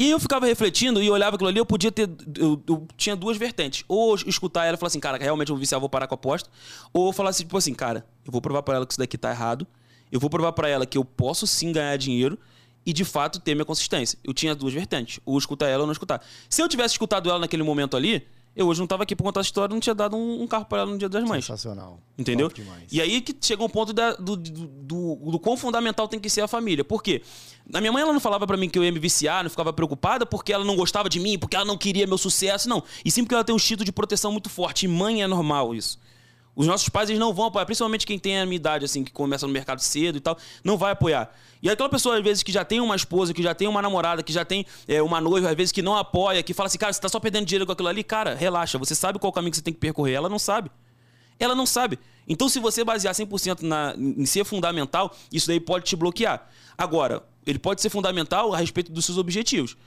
E eu ficava refletindo e olhava aquilo ali, eu podia ter. Eu, eu, tinha duas vertentes. Ou escutar ela e falar assim, cara, realmente eu vou viciar, vou parar com a aposta. Ou falar assim, tipo assim, cara, eu vou provar para ela que isso daqui tá errado. Eu vou provar para ela que eu posso sim ganhar dinheiro e de fato ter minha consistência. Eu tinha duas vertentes. Ou escutar ela ou não escutar. Se eu tivesse escutado ela naquele momento ali, eu hoje não estava aqui para contar a história, não tinha dado um, um carro para ela no Dia das Mães. Sensacional. Entendeu? E aí que chega um ponto da, do, do, do, do, quão fundamental tem que ser a família. Por quê? A minha mãe ela não falava para mim que eu ia me viciar, não ficava preocupada porque ela não gostava de mim, porque ela não queria meu sucesso, não. E sim porque ela tem um instinto de proteção muito forte. E mãe é normal isso. Os nossos pais eles não vão apoiar, principalmente quem tem a minha idade, assim, que começa no mercado cedo e tal, não vai apoiar. E aquela pessoa, às vezes, que já tem uma esposa, que já tem uma namorada, que já tem é, uma noiva, às vezes, que não apoia, que fala assim, cara, você tá só perdendo dinheiro com aquilo ali, cara, relaxa, você sabe qual caminho que você tem que percorrer. Ela não sabe. Ela não sabe. Então, se você basear 100% na, em ser fundamental, isso daí pode te bloquear. Agora, ele pode ser fundamental a respeito dos seus objetivos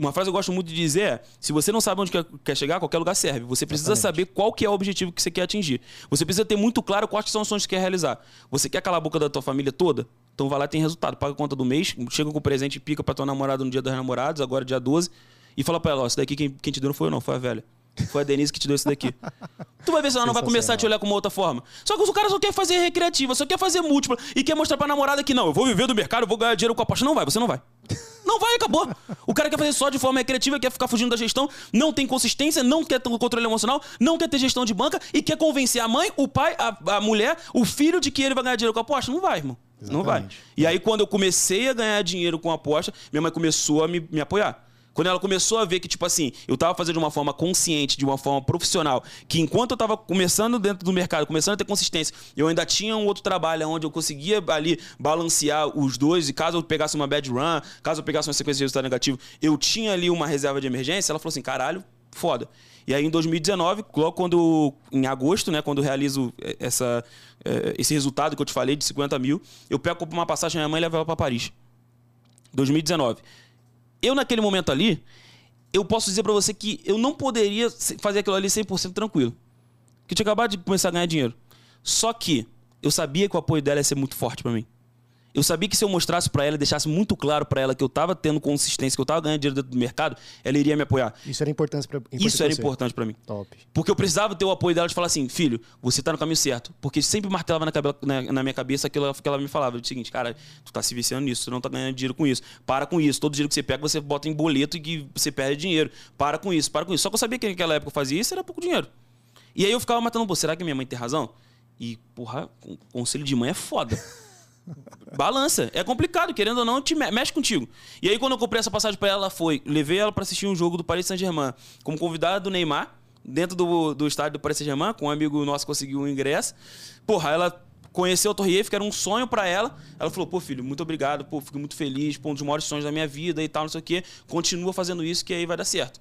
uma frase que eu gosto muito de dizer é: se você não sabe onde quer chegar, qualquer lugar serve. Você precisa Exatamente. saber qual que é o objetivo que você quer atingir. Você precisa ter muito claro quais são os sonhos que quer realizar. Você quer calar a boca da tua família toda? Então vai lá e tem resultado. Paga a conta do mês, chega com o presente e pica pra tua namorada no dia dos namorados, agora dia 12, e fala pra ela: ó, isso daqui quem, quem te deu não foi eu, não, foi a velha. Foi a Denise que te deu isso daqui. Tu vai ver se ela não vai começar a te olhar com uma outra forma. Só que o cara só quer fazer recreativa, só quer fazer múltipla e quer mostrar pra namorada que não, eu vou viver do mercado, eu vou ganhar dinheiro com a aposta. Não vai, você não vai. Não vai, acabou. O cara quer fazer só de forma recreativa, quer ficar fugindo da gestão, não tem consistência, não quer ter controle emocional, não quer ter gestão de banca e quer convencer a mãe, o pai, a, a mulher, o filho de que ele vai ganhar dinheiro com a aposta. Não vai, irmão. Exatamente. Não vai. E aí, quando eu comecei a ganhar dinheiro com a aposta, minha mãe começou a me, me apoiar. Quando ela começou a ver que, tipo assim, eu tava fazendo de uma forma consciente, de uma forma profissional, que enquanto eu tava começando dentro do mercado, começando a ter consistência, eu ainda tinha um outro trabalho onde eu conseguia ali balancear os dois, e caso eu pegasse uma bad run, caso eu pegasse uma sequência de resultado negativo, eu tinha ali uma reserva de emergência, ela falou assim, caralho, foda. E aí em 2019, logo quando, em agosto, né, quando eu realizo essa, eh, esse resultado que eu te falei de 50 mil, eu pego uma passagem, minha mãe e levo ela pra Paris. 2019 eu naquele momento ali, eu posso dizer para você que eu não poderia fazer aquilo ali 100% tranquilo. Que tinha acabado de começar a ganhar dinheiro. Só que eu sabia que o apoio dela ia ser muito forte para mim. Eu sabia que se eu mostrasse para ela, deixasse muito claro para ela que eu tava tendo consistência, que eu tava ganhando dinheiro dentro do mercado, ela iria me apoiar. Isso era importante para Isso era importante para mim. Top. Porque eu precisava ter o apoio dela de falar assim, filho, você tá no caminho certo. Porque sempre martelava na, na, na minha cabeça aquilo que ela me falava. O seguinte, cara, tu tá se viciando nisso, tu não tá ganhando dinheiro com isso. Para com isso. Todo dinheiro que você pega, você bota em boleto e que você perde dinheiro. Para com isso, para com isso. Só que eu sabia que naquela época eu fazia isso, era pouco dinheiro. E aí eu ficava matando, pô, será que minha mãe tem razão? E, porra, conselho de mãe é foda. Balança. É complicado, querendo ou não, te mexe contigo. E aí, quando eu comprei essa passagem para ela, ela foi. Levei ela para assistir um jogo do Paris Saint-Germain como convidada do Neymar, dentro do, do estádio do Paris Saint-Germain, com um amigo nosso conseguiu um ingresso. Porra, ela conheceu o Torrier, que era um sonho para ela. Ela falou: pô, filho, muito obrigado, pô, fico muito feliz, pô, um dos maiores sonhos da minha vida e tal, não sei o quê. Continua fazendo isso que aí vai dar certo.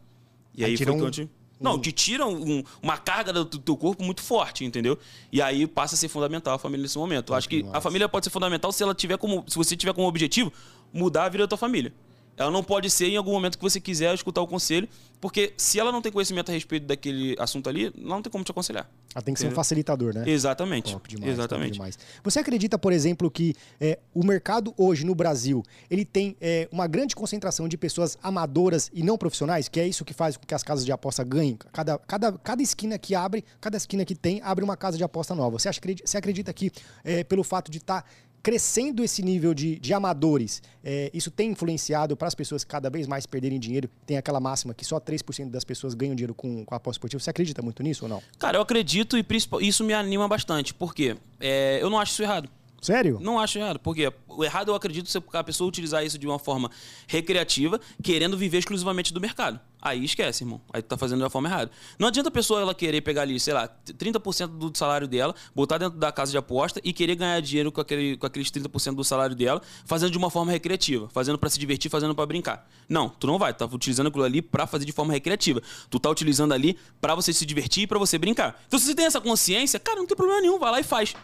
E aí, aí foi um... que não, te tira um, uma carga do teu corpo muito forte, entendeu? E aí passa a ser fundamental a família nesse momento. Eu acho que Nossa. a família pode ser fundamental se ela tiver como. Se você tiver como objetivo mudar a vida da tua família. Ela não pode ser em algum momento que você quiser escutar o conselho, porque se ela não tem conhecimento a respeito daquele assunto ali, ela não tem como te aconselhar. Ela tem que ser um facilitador, né? Exatamente. Top demais, Exatamente. top demais. Você acredita, por exemplo, que é, o mercado hoje no Brasil ele tem é, uma grande concentração de pessoas amadoras e não profissionais, que é isso que faz com que as casas de aposta ganhem? Cada, cada, cada esquina que abre, cada esquina que tem, abre uma casa de aposta nova. Você, acha, você acredita que, é, pelo fato de estar. Tá crescendo esse nível de, de amadores, é, isso tem influenciado para as pessoas cada vez mais perderem dinheiro? Tem aquela máxima que só 3% das pessoas ganham dinheiro com, com a aposta esportiva. Você acredita muito nisso ou não? Cara, eu acredito e isso me anima bastante. Por quê? É, eu não acho isso errado. Sério? Não acho errado. Porque o errado eu acredito ser a pessoa utilizar isso de uma forma recreativa, querendo viver exclusivamente do mercado. Aí esquece, irmão. Aí tu tá fazendo de uma forma errada. Não adianta a pessoa ela querer pegar ali, sei lá, 30% do salário dela, botar dentro da casa de aposta e querer ganhar dinheiro com, aquele, com aqueles 30% do salário dela, fazendo de uma forma recreativa, fazendo para se divertir, fazendo para brincar. Não, tu não vai. Tu tá utilizando aquilo ali para fazer de forma recreativa. Tu tá utilizando ali para você se divertir e pra você brincar. Então se você tem essa consciência, cara, não tem problema nenhum, vai lá e faz.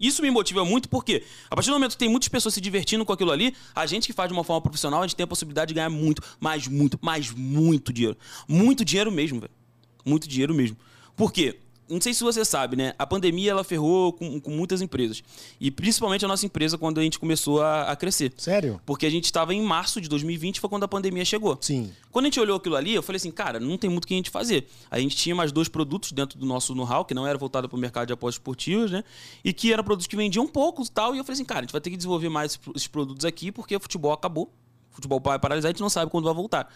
Isso me motiva muito porque, a partir do momento que tem muitas pessoas se divertindo com aquilo ali, a gente que faz de uma forma profissional, a gente tem a possibilidade de ganhar muito, mais muito, mais muito dinheiro. Muito dinheiro mesmo, velho. Muito dinheiro mesmo. Por quê? Não sei se você sabe, né? A pandemia ela ferrou com, com muitas empresas. E principalmente a nossa empresa quando a gente começou a, a crescer. Sério? Porque a gente estava em março de 2020, foi quando a pandemia chegou. Sim. Quando a gente olhou aquilo ali, eu falei assim, cara, não tem muito o que a gente fazer. A gente tinha mais dois produtos dentro do nosso know-how, que não era voltado para o mercado de apostas esportivas, né? E que eram produtos que vendiam um pouco e tal. E eu falei assim, cara, a gente vai ter que desenvolver mais esses produtos aqui, porque o futebol acabou. O futebol vai paralisar, a gente não sabe quando vai voltar.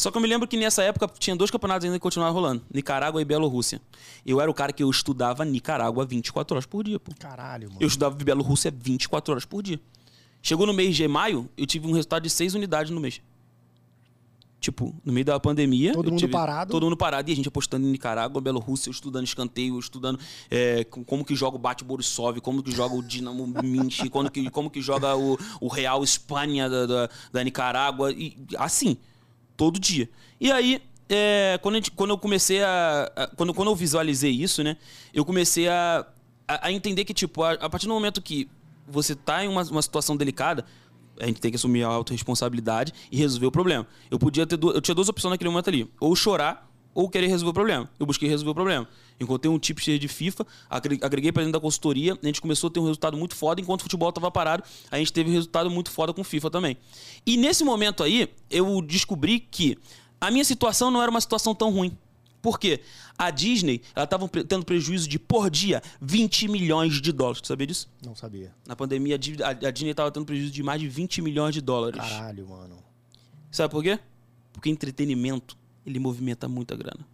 Só que eu me lembro que nessa época tinha dois campeonatos ainda que continuavam rolando: Nicarágua e Bielorrússia. Eu era o cara que eu estudava Nicarágua 24 horas por dia, pô. Caralho, mano. Eu estudava Bielorrússia 24 horas por dia. Chegou no mês de maio, eu tive um resultado de 6 unidades no mês. Tipo, no meio da pandemia. Todo mundo tive, parado. Todo mundo parado e a gente apostando em Nicarágua, Bielorrússia, eu estudando escanteio, estudando é, como que joga o Bate Borisov, como que joga o Dinamo Minsk, como que, como que joga o, o Real Espanha da, da, da Nicarágua. E assim todo dia. E aí, é, quando, gente, quando eu comecei a, a. quando, quando eu visualizei isso, né? Eu comecei a, a, a entender que, tipo, a, a, partir do momento que você tá em uma, uma situação delicada, a gente tem que assumir a autorresponsabilidade e resolver o problema. Eu podia ter eu tinha duas opções naquele momento ali. Ou chorar ou querer resolver o problema. Eu busquei resolver o problema. Encontrei um tipo de FIFA, agreguei para dentro da consultoria, a gente começou a ter um resultado muito foda, enquanto o futebol estava parado, a gente teve um resultado muito foda com FIFA também. E nesse momento aí, eu descobri que a minha situação não era uma situação tão ruim. Por quê? A Disney, ela estava tendo prejuízo de, por dia, 20 milhões de dólares. Tu sabia disso? Não sabia. Na pandemia, a Disney estava tendo prejuízo de mais de 20 milhões de dólares. Caralho, mano. Sabe por quê? Porque entretenimento ele movimenta muita grana.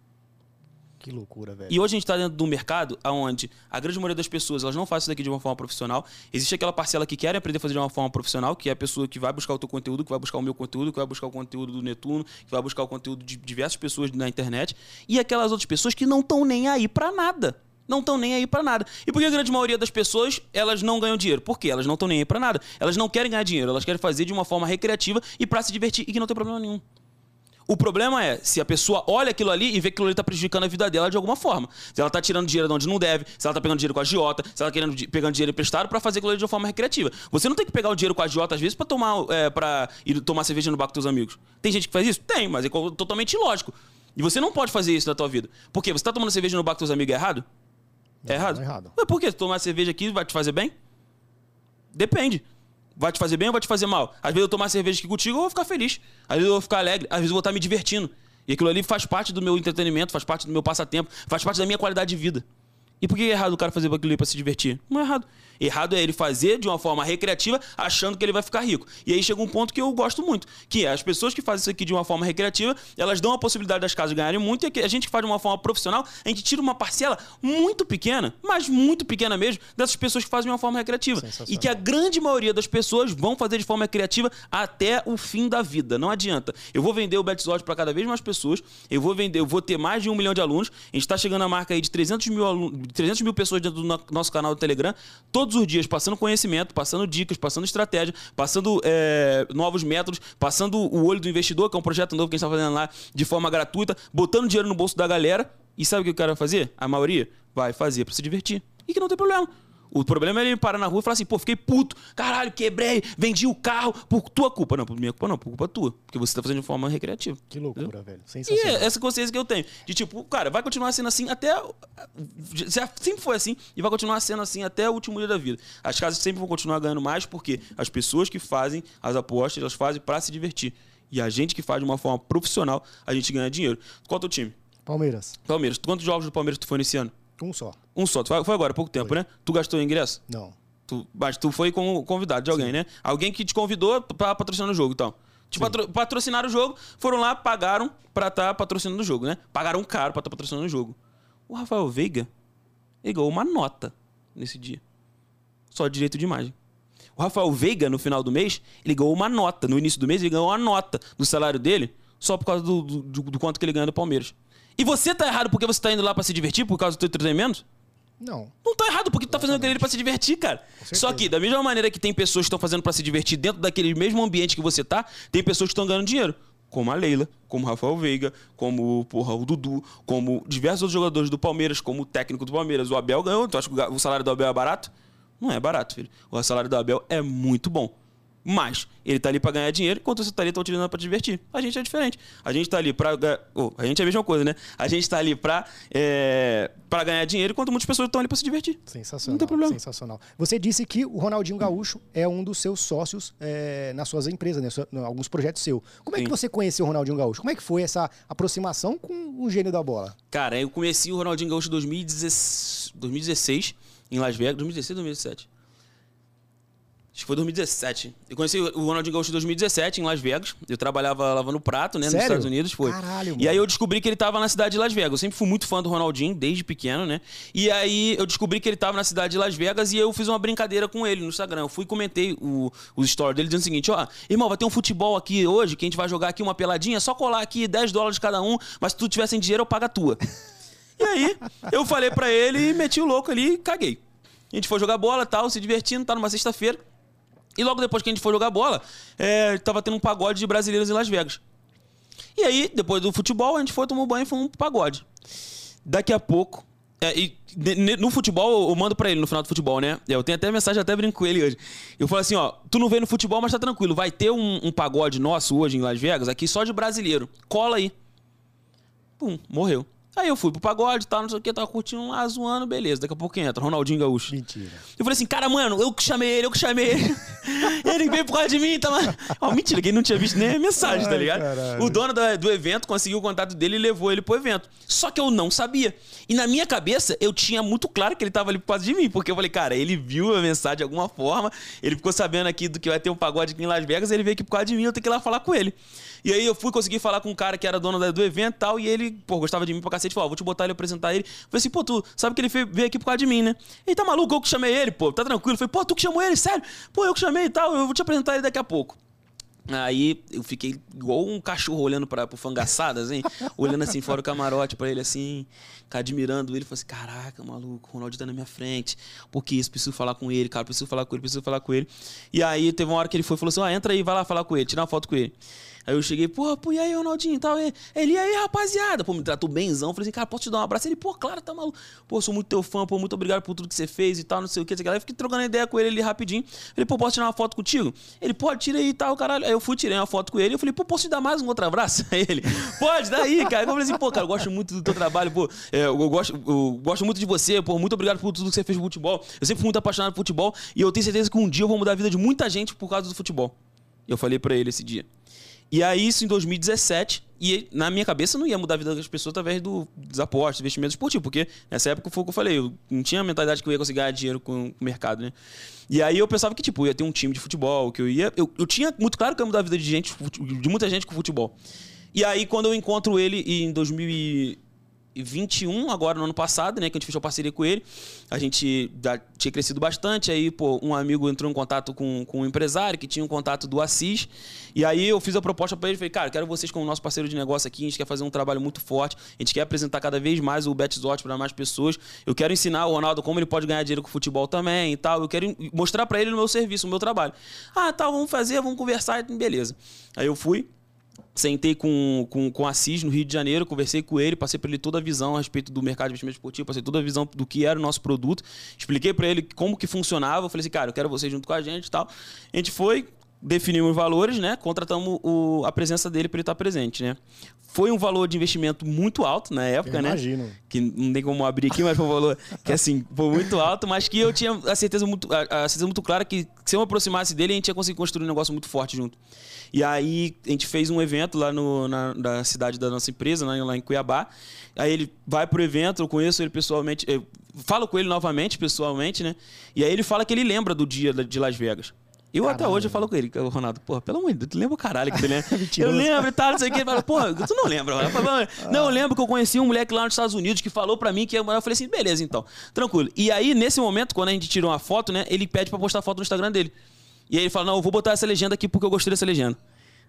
Que loucura, velho. E hoje a gente está dentro de um mercado onde a grande maioria das pessoas elas não fazem isso daqui de uma forma profissional. Existe aquela parcela que quer aprender a fazer de uma forma profissional, que é a pessoa que vai buscar o teu conteúdo, que vai buscar o meu conteúdo, que vai buscar o conteúdo do Netuno, que vai buscar o conteúdo de diversas pessoas na internet. E aquelas outras pessoas que não estão nem aí para nada não estão nem aí para nada. E por que a grande maioria das pessoas, elas não ganham dinheiro? Por quê? Elas não estão nem aí para nada. Elas não querem ganhar dinheiro, elas querem fazer de uma forma recreativa e para se divertir e que não tem problema nenhum. O problema é se a pessoa olha aquilo ali e vê que aquilo ali está prejudicando a vida dela de alguma forma. Se ela está tirando dinheiro de onde não deve, se ela está pegando dinheiro com a agiota, se ela está querendo pegando dinheiro emprestado para fazer aquilo ali de uma forma recreativa. Você não tem que pegar o dinheiro com a agiota às vezes para tomar é, para ir tomar cerveja no bar com teus amigos. Tem gente que faz isso? Tem, mas é totalmente ilógico. E você não pode fazer isso na tua vida. Por quê? Você está tomando cerveja no bar com teus amigos é errado? É errado? É errado. Mas por quê? Tomar cerveja aqui vai te fazer bem? Depende. Vai te fazer bem ou vai te fazer mal? Às vezes eu tomar cerveja aqui contigo, eu vou ficar feliz. Às vezes eu vou ficar alegre, às vezes eu vou estar me divertindo. E aquilo ali faz parte do meu entretenimento, faz parte do meu passatempo, faz parte da minha qualidade de vida. E por que é errado o cara fazer aquilo ali pra se divertir? Não é errado. Errado é ele fazer de uma forma recreativa, achando que ele vai ficar rico. E aí chega um ponto que eu gosto muito, que é as pessoas que fazem isso aqui de uma forma recreativa, elas dão a possibilidade das casas ganharem muito, e a gente que faz de uma forma profissional, a gente tira uma parcela muito pequena, mas muito pequena mesmo, dessas pessoas que fazem de uma forma recreativa. E que a grande maioria das pessoas vão fazer de forma recreativa até o fim da vida. Não adianta. Eu vou vender o Betslot para cada vez mais pessoas, eu vou vender, eu vou ter mais de um milhão de alunos, a gente está chegando a marca aí de 300 mil, alunos, 300 mil pessoas dentro do nosso canal do Telegram, todos os dias passando conhecimento, passando dicas, passando estratégia, passando é, novos métodos, passando o olho do investidor, que é um projeto novo que a gente está fazendo lá de forma gratuita, botando dinheiro no bolso da galera. E sabe o que o cara vai fazer? A maioria vai fazer para se divertir. E que não tem problema. O problema é ele parar na rua e falar assim, pô, fiquei puto, caralho, quebrei, vendi o carro por tua culpa. Não, por minha culpa não, por culpa tua. Porque você tá fazendo de forma recreativa. Que loucura, entendeu? velho. Sensacional. E é essa consciência que eu tenho. De tipo, cara, vai continuar sendo assim até. Já sempre foi assim e vai continuar sendo assim até o último dia da vida. As casas sempre vão continuar ganhando mais porque as pessoas que fazem as apostas, elas fazem para se divertir. E a gente que faz de uma forma profissional, a gente ganha dinheiro. Qual é o teu time? Palmeiras. Palmeiras. Quantos jogos do Palmeiras tu foi nesse ano? Um só. Um só. Tu foi agora, há pouco tempo, foi. né? Tu gastou o ingresso? Não. Tu, mas tu foi como convidado de alguém, Sim. né? Alguém que te convidou para patrocinar o jogo, então. Te patro, patrocinaram o jogo, foram lá, pagaram pra estar tá patrocinando o jogo, né? Pagaram caro pra estar tá patrocinando o jogo. O Rafael Veiga, ele ganhou uma nota nesse dia. Só direito de imagem. O Rafael Veiga, no final do mês, ele ganhou uma nota. No início do mês, ele ganhou uma nota do salário dele só por causa do, do, do, do quanto que ele ganha do Palmeiras. E você tá errado porque você tá indo lá para se divertir por causa do teu treinamento? Não. Não tá errado, porque tu tá fazendo aquele pra se divertir, cara. Só que, da mesma maneira que tem pessoas que estão fazendo para se divertir dentro daquele mesmo ambiente que você tá, tem pessoas que estão ganhando dinheiro. Como a Leila, como o Rafael Veiga, como porra, o Dudu, como diversos outros jogadores do Palmeiras, como o técnico do Palmeiras. O Abel ganhou. Tu acha que o salário do Abel é barato? Não é barato, filho. O salário do Abel é muito bom. Mas ele tá ali para ganhar dinheiro, enquanto você tá ali tá utilizando para divertir. A gente é diferente. A gente tá ali para oh, a gente é a mesma coisa, né? A gente tá ali para é... para ganhar dinheiro, enquanto muitas pessoas estão ali para se divertir. Sensacional. Não tem problema. Sensacional. Você disse que o Ronaldinho Gaúcho é um dos seus sócios é, nas suas empresas, né? Alguns projetos seus. Como é Sim. que você conheceu o Ronaldinho Gaúcho? Como é que foi essa aproximação com o gênio da bola? Cara, eu conheci o Ronaldinho Gaúcho em 2016, 2016 em Las Vegas, 2016 2017. Acho que foi 2017. Eu conheci o Ronaldinho Gaúcho em 2017, em Las Vegas. Eu trabalhava lavando prato, né? Sério? Nos Estados Unidos. Foi. Caralho, mano. E aí eu descobri que ele tava na cidade de Las Vegas. Eu sempre fui muito fã do Ronaldinho, desde pequeno, né? E aí eu descobri que ele tava na cidade de Las Vegas e eu fiz uma brincadeira com ele no Instagram. Eu fui e comentei o, os stories dele dizendo o seguinte: ó, irmão, vai ter um futebol aqui hoje, que a gente vai jogar aqui uma peladinha, só colar aqui 10 dólares cada um, mas se tu tiver sem dinheiro, eu pago a tua. e aí eu falei para ele e meti o louco ali e caguei. A gente foi jogar bola tal, se divertindo, tá numa sexta-feira. E logo depois que a gente foi jogar bola, é, tava tendo um pagode de brasileiros em Las Vegas. E aí, depois do futebol, a gente foi tomar um banho e foi um pagode. Daqui a pouco. É, e, no futebol, eu mando pra ele no final do futebol, né? Eu tenho até mensagem, até brinco com ele hoje. Eu falo assim: ó, tu não veio no futebol, mas tá tranquilo. Vai ter um, um pagode nosso hoje em Las Vegas, aqui só de brasileiro. Cola aí. Pum, morreu. Aí eu fui pro pagode e tal, não sei o que, tava curtindo lá, zoando, beleza. Daqui a pouco entra, Ronaldinho Gaúcho. Mentira. Eu falei assim, cara, mano, eu que chamei ele, eu que chamei ele. ele veio por causa de mim, tá lá. Oh, mentira, que ele não tinha visto nem a mensagem, tá Ai, tá ligado? Caralho. O dono da, do evento conseguiu o contato dele e levou ele pro evento. Só que eu não sabia. E na minha cabeça, eu tinha muito claro que ele tava ali por causa de mim. Porque eu falei, cara, ele viu a mensagem de alguma forma, ele ficou sabendo aqui do que vai ter um pagode aqui em Las Vegas, ele veio aqui por causa de mim, eu tenho que ir lá falar com ele. E aí eu fui conseguir falar com um cara que era dono do evento e tal, e ele, pô, gostava de mim pra cacete, falou, vou te botar ele, apresentar ele. Falei assim, pô, tu sabe que ele veio aqui por causa de mim, né? Ele tá maluco, eu que chamei ele, pô, tá tranquilo. Falei, pô, tu que chamou ele, sério? Pô, eu que chamei e tal, eu vou te apresentar ele daqui a pouco. Aí eu fiquei igual um cachorro olhando para pro fangaçada, assim, olhando assim fora o camarote para ele assim, admirando ele, falei assim: "Caraca, maluco, o Ronaldo tá na minha frente. Por que isso? Preciso falar com ele, cara, preciso falar com ele, preciso falar com ele". E aí teve uma hora que ele foi e falou assim: "Ah, entra aí, vai lá falar com ele, tirar uma foto com ele". Aí eu cheguei, pô, pô, e aí, Ronaldinho e tal. Ele, e aí, rapaziada? Pô, me tratou benzão. Falei assim, cara, posso te dar um abraço? Ele, pô, claro, tá maluco. Pô, sou muito teu fã, pô, muito obrigado por tudo que você fez e tal, não sei o que. Aí eu fiquei trocando ideia com ele ali rapidinho. Ele, pô, posso tirar uma foto contigo? Ele, pode, tira aí e tal, caralho. Aí eu fui, tirei uma foto com ele. Eu falei, pô, posso te dar mais um outro abraço? Aí ele, pode, daí, cara. Eu falei assim, pô, cara, eu gosto muito do teu trabalho, pô. É, eu, gosto, eu gosto muito de você, pô, muito obrigado por tudo que você fez no futebol. Eu sempre fui muito apaixonado por futebol e eu tenho certeza que um dia eu vou mudar a vida de muita gente por causa do futebol. Eu falei para ele esse dia. E aí, isso em 2017, e na minha cabeça não ia mudar a vida das pessoas através do, dos apostas, investimentos esportivos, porque nessa época foi o que eu falei, eu não tinha a mentalidade que eu ia conseguir ganhar dinheiro com, o mercado, né? E aí eu pensava que, tipo, ia ter um time de futebol, que eu ia. Eu, eu tinha muito claro que eu ia mudar a vida de gente, de muita gente com futebol. E aí, quando eu encontro ele em 2000 21, agora no ano passado, né? Que a gente fechou parceria com ele. A gente já tinha crescido bastante. Aí, pô, um amigo entrou em contato com, com um empresário que tinha um contato do Assis. E aí eu fiz a proposta para ele. Falei, cara, quero vocês como nosso parceiro de negócio aqui. A gente quer fazer um trabalho muito forte. A gente quer apresentar cada vez mais o Betzot para mais pessoas. Eu quero ensinar o Ronaldo como ele pode ganhar dinheiro com futebol também e tal. Eu quero mostrar para ele o meu serviço, o meu trabalho. Ah, tá, vamos fazer, vamos conversar. Beleza. Aí eu fui sentei com, com, com o Assis no Rio de Janeiro, conversei com ele, passei para ele toda a visão a respeito do mercado de investimento esportivo, passei toda a visão do que era o nosso produto, expliquei para ele como que funcionava, falei assim, cara, eu quero você junto com a gente e tal. A gente foi, definimos os valores, né? Contratamos o, a presença dele para ele estar presente, né? Foi um valor de investimento muito alto na época, Eu né? imagino. Que não tem como abrir aqui, mas foi um valor que assim, foi muito alto, mas que eu tinha a certeza muito, a, a certeza muito clara que se eu me aproximasse dele, a gente ia conseguir construir um negócio muito forte junto. E aí a gente fez um evento lá no, na, na cidade da nossa empresa, lá em- lá em Cuiabá. Aí ele vai pro evento, eu conheço ele pessoalmente, eu falo com ele novamente, pessoalmente, né? E aí ele fala que ele lembra do dia de Las Vegas. Eu até Caralho. hoje eu falo com ele, o Ronaldo, porra, pelo amor de Deus, tu lembra o caralho que tu lembra? eu Mentiroso. lembro e tal, não sei o que. Ele fala, porra, tu não lembra. Eu falo, "Mano, Não, eu lembro que eu conheci um moleque lá nos Estados Unidos que falou pra mim que eu eu falei assim, beleza, então, tranquilo. E aí, nesse momento, quando a gente tirou uma foto, né, ele pede pra postar foto no Instagram dele. E aí ele fala, não, eu vou botar essa legenda aqui porque eu gostei dessa legenda.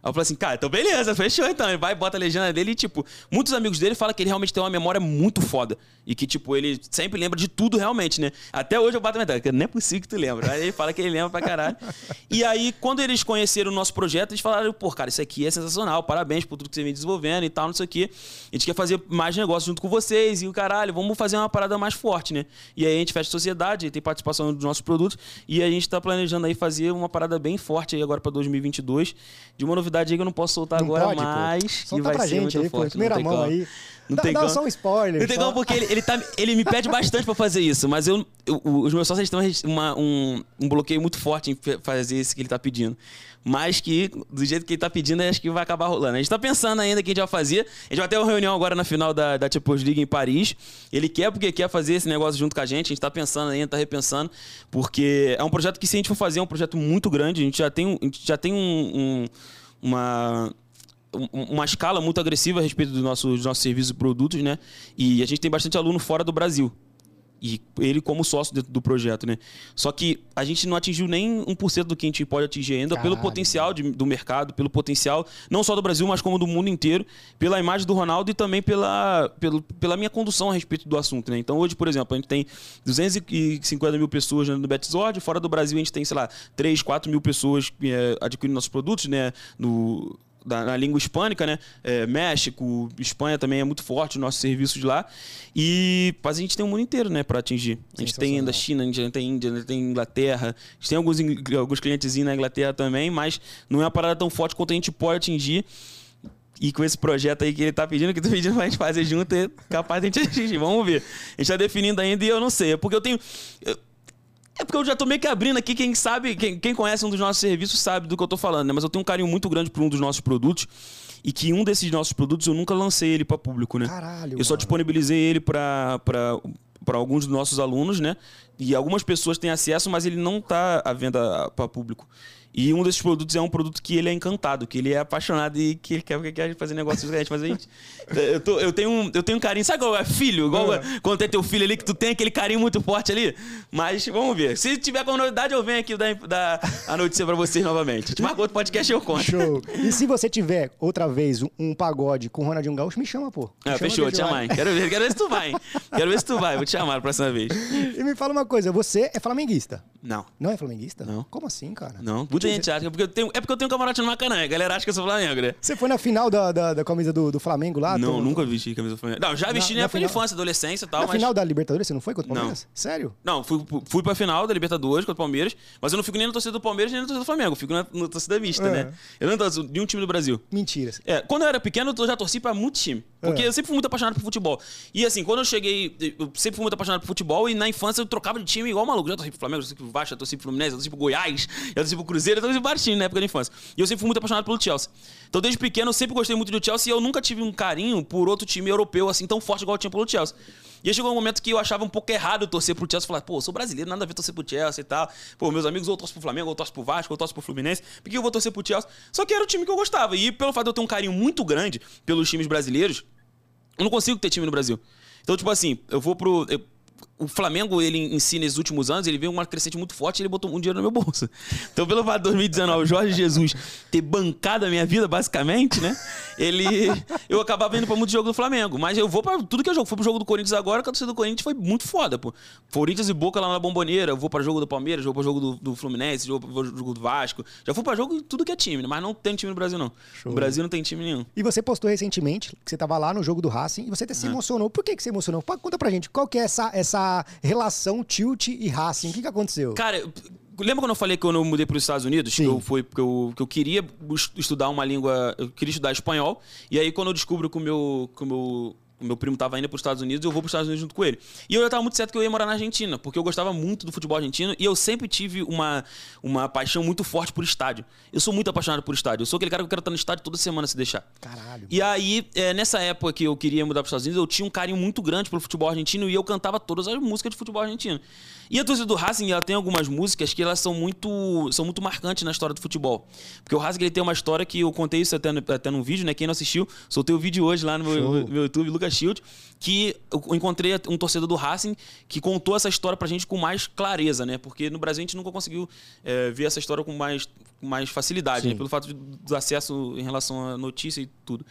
Aí eu falei assim, cara, então beleza, fechou então. Ele vai, bota a legenda dele e, tipo, muitos amigos dele falam que ele realmente tem uma memória muito foda. E que, tipo, ele sempre lembra de tudo realmente, né? Até hoje eu bato a metade, não é possível que tu lembra. Aí ele fala que ele lembra pra caralho. E aí, quando eles conheceram o nosso projeto, eles falaram, pô, cara, isso aqui é sensacional, parabéns por tudo que você vem desenvolvendo e tal, não sei o quê. A gente quer fazer mais negócio junto com vocês e o caralho, vamos fazer uma parada mais forte, né? E aí a gente fecha sociedade, tem participação dos nossos produtos e a gente tá planejando aí fazer uma parada bem forte aí agora pra 2022, de uma novidade aí que eu não posso soltar Não agora pode, pô. mais, que Solta vai pra ser gente muito aí, pô, forte. em primeira não tem mão como. aí. Não Dá- tem dá como. só um spoiler, Não tem só. como porque ele, ele, tá, ele me pede bastante pra fazer isso, mas eu, eu- os meus sócios têm uma- um, um bloqueio muito forte em fazer isso que ele tá pedindo. Mas que, do jeito que ele tá pedindo, acho que vai acabar rolando. A gente tá pensando ainda que a gente vai fazer. A gente vai ter uma reunião agora na final da, da Champions League em Paris. Ele quer porque quer fazer esse negócio junto com a gente. A gente tá pensando ainda, tá repensando. Porque é um projeto que, se a gente for fazer, é um projeto muito grande. A gente já tem, a gente já tem um- um- uma um- uma escala muito agressiva a respeito dos nossos, dos nossos serviços e produtos, né? E a gente tem bastante aluno fora do Brasil. E ele como sócio dentro do projeto, né? Só que a gente não atingiu nem 1% do que a gente pode atingir ainda pelo Caralho. potencial de- do mercado, pelo potencial não só do Brasil, mas como do mundo inteiro, pela imagem do Ronaldo e também pela, pelo, pela minha condução a respeito do assunto, né? Então hoje, por exemplo, a gente tem 250 mil pessoas no Betzord, fora do Brasil a gente tem, sei lá, 3, 4 mil pessoas eh, adquirindo nossos produtos, né? No, da- na língua hispânica, né? É, México, Espanha também é muito forte o nosso serviço de lá. E mas a gente tem o mundo inteiro, né, para atingir. A gente tem ainda China, a gente tem Índia, a gente tem Inglaterra. A gente tem alguns, alguns clientes na Inglaterra também, mas não é uma parada tão forte quanto a gente pode atingir. E com esse projeto aí que ele tá pedindo, que tu pedindo pra gente fazer junto, é capaz de a gente atingir. Vamos ver. A gente tá definindo ainda e eu não sei. É porque eu tenho. eu- é porque eu já tô meio que abrindo aqui, quem sabe, quem, quem conhece um dos nossos serviços sabe do que eu tô falando, né? Mas eu tenho um carinho muito grande por um dos nossos produtos e que um desses nossos produtos eu nunca lancei ele para público, né? Caralho, Eu só mano. disponibilizei ele para para alguns dos nossos alunos, né? E algumas pessoas têm acesso, mas ele não tá à venda para público. E um desses produtos é um produto que ele é encantado, que ele é apaixonado e que ele quer, quer, quer fazer negócios com a gente. Mas a gente. Eu, tô- eu, tenho um, eu tenho um carinho. Sabe igual é filho? Igual É. quando tem teu filho ali, que tu tem aquele carinho muito forte ali. Mas vamos ver. Se tiver com novidade, eu venho aqui dar, dar a notícia pra vocês novamente. Te marcou outro podcast e eu conto. Show. E se você tiver outra vez um, pagode com o Ronaldinho Gaúcho, me chama, pô. Me Ah, fechou, te a chamar. vai. Quero ver, quero ver se tu vai. Quero ver se tu vai. Vou te chamar na próxima vez. E me fala uma coisa, você é flamenguista? Não. Não é flamenguista? Não. Como assim, cara? Não, gente acha. Porque eu tenho, é porque eu tenho um camarote no Maracanã. A galera acha que eu sou Flamengo, né? Você foi na final da, da, da camisa do, do Flamengo lá? não, nunca vesti camisa do Flamengo. Não, já vesti Na- na, de final- infância, adolescência e tal, Na mas. final da Libertadores, você não foi contra o Não. Palmeiras? Sério? Não, fui, fui pra final da Libertadores contra o Palmeiras, mas eu não fico nem na torcida do Palmeiras nem na torcida do Flamengo. Eu fico na, na torcida mista, É. né? Eu não torço de um time do Brasil. Mentiras. É, quando eu era pequeno, eu já torci pra muito time. Porque É. eu sempre fui muito apaixonado por futebol. E assim, quando eu cheguei, eu sempre fui muito apaixonado por futebol e na infância eu trocava de time igual maluco. Já torci pro Flamengo, já torci pro Vasco, já torci pro Fluminense, já torci pro Goiás, já torci pro Cruzeiro, já torci pro vários times na época da infância. E eu sempre fui muito apaixonado pelo Chelsea. Então desde pequeno eu sempre gostei muito do Chelsea e eu nunca tive um carinho por outro time europeu assim tão forte igual eu tinha pelo Chelsea. E aí chegou um momento que eu achava um pouco errado torcer pro Chelsea. Falar, pô, sou brasileiro, nada a ver torcer pro Chelsea e tal. Pô, meus amigos ou torcem pro Flamengo, ou torcem pro Vasco, ou torcem pro Fluminense. Por que eu vou torcer pro Chelsea? Só que era o time que eu gostava. E pelo fato de eu ter um carinho muito grande pelos times brasileiros, eu não consigo ter time no Brasil. Então, tipo assim, eu vou pro. eu- o Flamengo, ele em si, nesses últimos anos, ele veio uma crescente muito forte e ele botou um dinheiro no meu bolso. Então, pelo fato de 2019, o Jorge Jesus ter bancado a minha vida, basicamente, né? Ele. Eu acabava indo pra muito jogo do Flamengo. Mas eu vou pra tudo que é jogo. Fui pro jogo do Corinthians agora, que a torcida do Corinthians foi muito foda, pô. Corinthians e Boca lá na Bomboneira. Eu vou pra jogo do Palmeiras, vou pro jogo do, do Fluminense, vou pro jogo do Vasco. Já fui pra jogo tudo que é time, né? Mas não tem time no Brasil, não. Show. No Brasil não tem time nenhum. E você postou recentemente que você tava lá no jogo do Racing e você até se emocionou. Por que, que você emocionou? Conta pra gente, qual que é essa, essa relação Tilt e Racing? O que, que aconteceu? Cara, lembra quando eu falei que eu mudei para os Estados Unidos? Sim. Que eu, fui, que, eu, que eu queria estudar uma língua, eu queria estudar espanhol. E aí, quando eu descubro que o meu, que o meu meu primo estava indo para os Estados Unidos, eu vou para os Estados Unidos junto com ele. E eu já estava muito certo que eu ia morar na Argentina, porque eu gostava muito do futebol argentino e eu sempre tive uma, uma paixão muito forte por estádio. Eu sou muito apaixonado por estádio. Eu sou aquele cara que eu quero estar no estádio toda semana se deixar. Caralho. E aí, é, nessa época que eu queria mudar para os Estados Unidos, eu tinha um carinho muito grande pelo futebol argentino e eu cantava todas as músicas de futebol argentino. E a torcida do Racing, ela tem algumas músicas que elas são muito, são muito marcantes na história do futebol. Porque o Racing ele tem uma história que eu contei isso até, no, até num vídeo, né? Quem não assistiu, soltei o vídeo hoje lá no meu, meu, YouTube, Lucas Shield, que eu encontrei um torcedor do Racing que contou essa história pra gente com mais clareza, né? Porque no Brasil a gente nunca conseguiu é, ver essa história com mais, mais facilidade, né? Pelo fato do acesso em relação à notícia e tudo.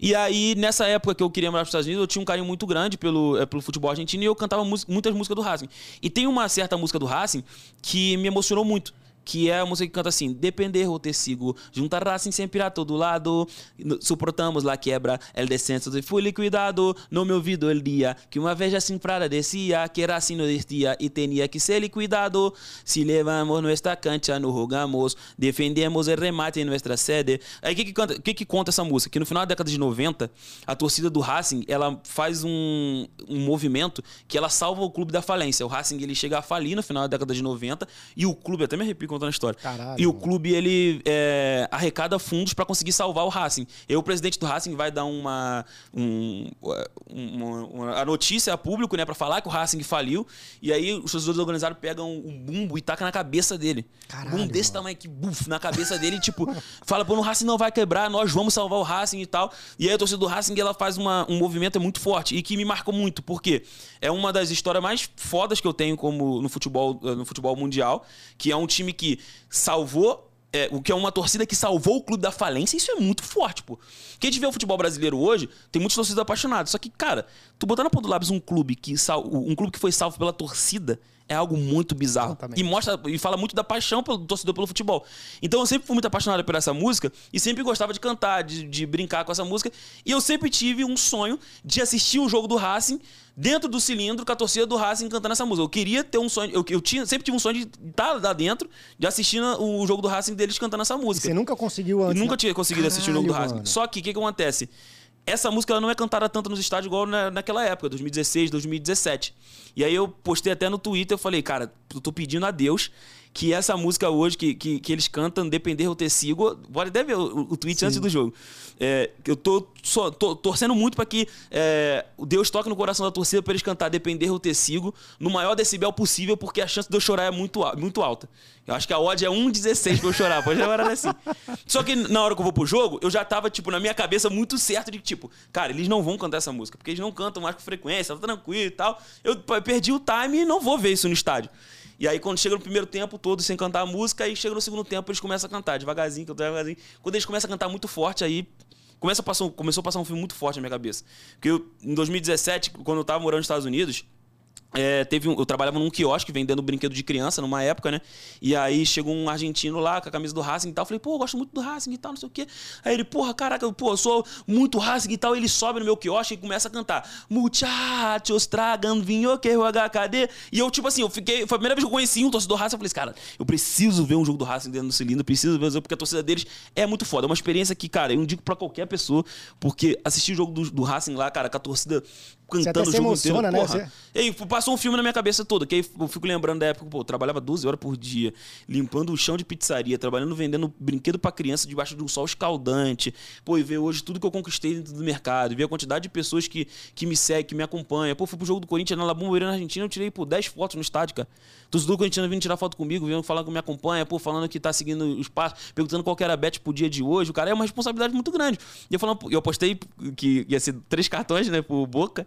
E aí, nessa época que eu queria morar nos Estados Unidos, eu tinha um carinho muito grande pelo, é, pelo futebol argentino e eu cantava muitas músicas do Racing. E tem uma certa música do Racing que me emocionou muito que é a música que canta assim: Depender ou te sigo, junta Racing sempre a todo lado, suportamos la quebra, el descenso de fui liquidado, no me ouvido el dia, que uma vez assim prada descia, que Racing no destia e tinha que ser liquidado, se levamos nuestra cancha, no rogamos, defendemos el remate em nuestra sede. Aí o que que, que que conta essa música? Que no final da década de 90, a torcida do Racing, ela faz um, um movimento que ela salva o clube da falência. O Racing ele chega a falir no final da década de 90 e o clube, até me arrepio contando a história. Caralho, e o clube, ele é, arrecada fundos para conseguir salvar o Racing. E o presidente do Racing vai dar uma, um, uma, uma a notícia a público, né, para falar que o Racing faliu. E aí os torcedores organizados pegam um bumbo e taca na cabeça dele. Caralho, um bumbo desse tamanho aqui, buf, na cabeça dele, tipo, fala, pô, o Racing não vai quebrar, nós vamos salvar o Racing e tal. E aí a torcida do Racing, ela faz uma, um movimento muito forte e que me marcou muito, porque é uma das histórias mais fodas que eu tenho como no futebol, no futebol mundial, que é um time que que salvou é, o que é uma torcida que salvou o clube da falência, isso é muito forte, pô. Quem a gente vê o futebol brasileiro hoje, tem muitos torcedores apaixonados. Só que, cara, tu botar na ponta do lápis um clube que sal, um clube que foi salvo pela torcida é algo muito bizarro. Exatamente. E mostra e fala muito da paixão pelo torcedor pelo futebol. Então eu sempre fui muito apaixonado por essa música e sempre gostava de cantar, de, de brincar com essa música. E eu sempre tive um sonho de assistir um jogo do Racing dentro do cilindro com a torcida do Racing cantando essa música. Eu queria ter um sonho, eu, eu tinha, sempre tive um sonho de estar lá dentro, de assistir o jogo do Racing deles cantando essa música. E você nunca conseguiu antes? Eu nunca né? tinha conseguido Caralho, assistir o jogo do Racing. Mano. Só que o que, que acontece? Essa música ela não é cantada tanto nos estádios igual na, naquela época, 2016, 2017. E aí eu postei até no Twitter, eu falei, cara, eu tô pedindo a Deus que essa música hoje, que, que, que eles cantam, Depender ou Ter Sigo, pode até ver o, o tweet Sim. antes do jogo. É, eu tô, só, tô torcendo muito para que é, Deus toque no coração da torcida para eles cantar Depender ou Ter Sigo no maior decibel possível, porque a chance de eu chorar é muito, muito alta. Eu acho que a odd é 1,16 pra eu chorar, pode levar assim. Só que na hora que eu vou pro jogo, eu já tava, tipo, na minha cabeça muito certo de que, tipo, cara, eles não vão cantar essa música, porque eles não cantam mais com frequência, tá tranquilo e tal. Eu perdi o time e não vou ver isso no estádio. E aí, quando chega no primeiro tempo, todos sem cantar a música, aí chega no segundo tempo, eles começam a cantar devagarzinho, devagarzinho. Quando eles começam a cantar muito forte, aí começa a passar, começou a passar um filme muito forte na minha cabeça. Porque eu, em 2017, quando eu tava morando nos Estados Unidos, é, teve um, eu trabalhava num quiosque vendendo brinquedo de criança numa época, né? E aí chegou um argentino lá com a camisa do Racing e tal. Eu falei, pô, eu gosto muito do Racing e tal, não sei o quê. Aí ele, porra, caraca, pô, eu sou muito Racing e tal. Ele sobe no meu quiosque e começa a cantar: Muchachos, tragam vinho que HKD. E eu, tipo assim, eu fiquei. Foi a primeira vez que eu conheci um torcedor do Racing. Eu falei, cara, eu preciso ver um jogo do Racing dentro do cilindro, preciso ver, porque a torcida deles é muito foda. É uma experiência que, cara, eu indico para qualquer pessoa, porque assistir o jogo do, do Racing lá, cara, com a torcida cantando o jogo emociona, inteiro. Né? Porra. E aí, passou um filme na minha cabeça toda, que aí eu fico lembrando da época, pô, eu trabalhava 12 horas por dia, limpando o chão de pizzaria, trabalhando, vendendo brinquedo para criança debaixo de um sol escaldante. Pô, e ver hoje tudo que eu conquistei dentro do mercado, ver a quantidade de pessoas que, que me seguem, que me acompanham. Pô, fui pro jogo do Corinthians na Labumbeira, na Argentina, eu tirei, pô, 10 fotos no estádio, cara. Torcedor corintiano vindo tirar foto comigo, vindo falar que me acompanha, pô, falando que tá seguindo os passos, perguntando qual era a bet pro dia de hoje. O cara é uma responsabilidade muito grande. E eu falando, eu apostei que ia ser três cartões, né, pro Boca.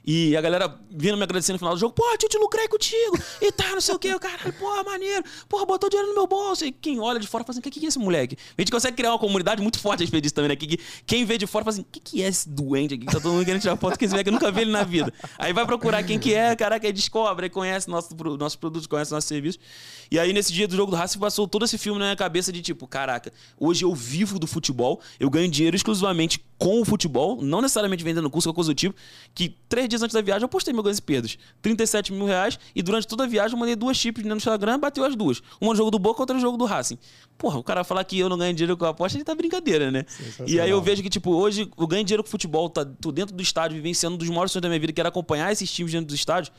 E a galera vindo me agradecendo no final do jogo, pô, tio, te lucrei contigo, e tá, não sei o quê, caralho, porra, maneiro, porra, botou dinheiro no meu bolso. E quem olha de fora fala assim, o que, que é esse moleque? A gente consegue criar uma comunidade muito forte a respeito disso também, né? Que, quem vê de fora fala assim, o que, que é esse doente aqui? Que tá todo mundo querendo tirar foto com esse moleque, eu nunca vi ele na vida. Aí vai procurar quem que é, caraca, aí descobre, aí conhece nosso, nossos produtos, conhece nossos serviços. E aí, nesse dia do jogo do Racing, passou todo esse filme na minha cabeça de tipo, caraca, hoje eu vivo do futebol, eu ganho dinheiro exclusivamente com o futebol, não necessariamente vendendo curso ou coisa do tipo, que três dias antes da viagem eu postei meu ganhos e perdas. 37 mil reais e durante toda a viagem eu mandei duas chips no Instagram, bateu as duas. Uma no jogo do Boca, outra no jogo do Racing. Porra, o cara falar que eu não ganho dinheiro com a aposta, ele tá brincadeira, né? E aí eu vejo que, tipo, hoje eu ganho dinheiro com o futebol, tá, tô dentro do estádio, vivenciando um dos maiores sonhos da minha vida, que era acompanhar esses times dentro do estádio.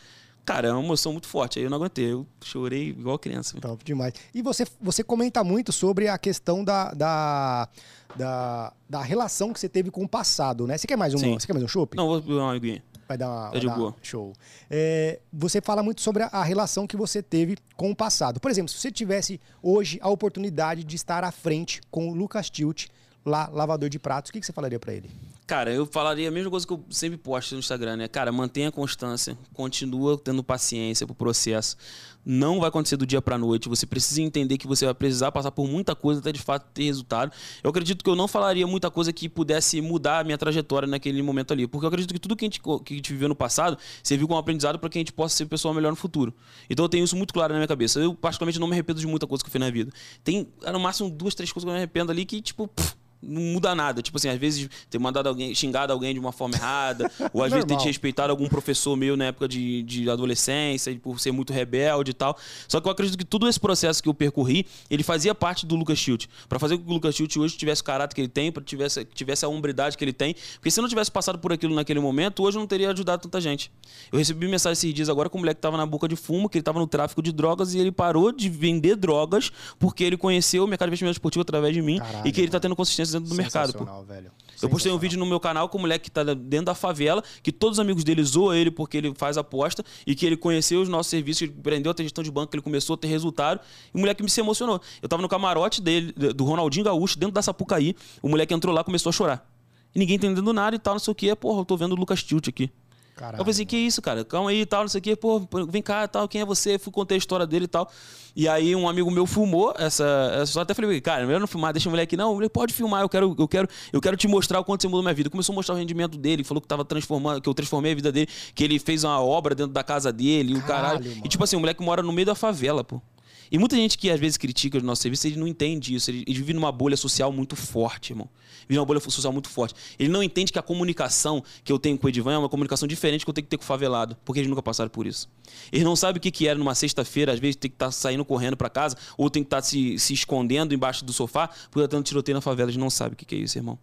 Cara, é uma emoção muito forte. Aí eu não aguentei. Eu chorei igual criança. Top demais. E você, você comenta muito sobre a questão da, da, da, da relação que você teve com o passado, né? Você quer mais um, você quer mais um chopp? Não, vou beber uma aguinha. Vai dar uma. É de boa. Show. É, você fala muito sobre a, a, relação que você teve com o passado. Por exemplo, se você tivesse hoje a oportunidade de estar à frente com o Lucas Tilt, lá, lavador de pratos, o que, que você falaria para ele? Cara, eu falaria a mesma coisa que eu sempre posto no Instagram, né? Cara, mantenha a constância, continua tendo paciência pro processo. Não vai acontecer do dia pra noite. Você precisa entender que você vai precisar passar por muita coisa até de fato ter resultado. Eu acredito que eu não falaria muita coisa que pudesse mudar a minha trajetória naquele momento ali. Porque eu acredito que tudo que a gente, que a gente viveu no passado serviu como aprendizado para que a gente possa ser pessoa melhor no futuro. Então eu tenho isso muito claro na minha cabeça. Eu, particularmente, não me arrependo de muita coisa que eu fiz na vida. Tem, no máximo, duas, três coisas que eu me arrependo ali que, tipo. Pff, não muda nada. Tipo assim, às vezes ter mandado alguém, xingado alguém de uma forma errada, ou às vezes ter desrespeitado algum professor meu na época de, de adolescência, por ser muito rebelde e tal. Só que eu acredito que todo esse processo que eu percorri, ele fazia parte do Lucas Schilt. Para fazer com que o Lucas Schilt hoje tivesse o caráter que ele tem, para tivesse, tivesse a hombridade que ele tem. Porque se eu não tivesse passado por aquilo naquele momento, hoje eu não teria ajudado tanta gente. Eu recebi mensagem esses dias agora com um moleque que tava na boca de fumo, que ele tava no tráfico de drogas e ele parou de vender drogas porque ele conheceu o mercado de investimento esportivo através de mim Caralho, e que ele tá tendo consistência dentro do mercado. Pô. Velho. Eu postei um vídeo no meu canal com um moleque que tá dentro da favela, que todos os amigos dele zoam ele porque ele faz aposta e que ele conheceu os nossos serviços, ele aprendeu a ter gestão de banco, ele começou a ter resultado. E o moleque me se emocionou. Eu tava no camarote dele, do Ronaldinho Gaúcho, dentro da Sapucaí. O moleque entrou lá começou a chorar. E ninguém entendendo nada e tal, não sei o que. Porra, eu tô vendo o Lucas Tilt aqui. Caralho, eu pensei, que isso, cara? Calma aí e tal, não sei o quê. Pô, vem cá tal, quem é você? Fui contar a história dele e tal. E aí um amigo meu filmou essa. essa até falei, cara, melhor não filmar, deixa o moleque. Não, ele pode filmar, eu quero, eu quero, eu quero te mostrar o quanto você mudou minha vida. Começou a mostrar o rendimento dele, falou que tava transformando, que eu transformei a vida dele, que ele fez uma obra dentro da casa dele, caralho, o caralho. Mano. E tipo assim, o moleque mora no meio da favela, pô. E muita gente que às vezes critica o nosso serviço, ele não entende isso. Ele, ele vive numa bolha social muito forte, irmão. Numa bolha social muito forte. Ele não entende que a comunicação que eu tenho com o Edivan é uma comunicação diferente que eu tenho que ter com o favelado, porque eles nunca passaram por isso. Eles não sabem o que, que era numa sexta-feira, às vezes tem que estar tá saindo correndo para casa, ou tem que estar tá se, se escondendo embaixo do sofá, porque tá tendo tiroteio na favela. Eles não sabem o que, que é isso, irmão.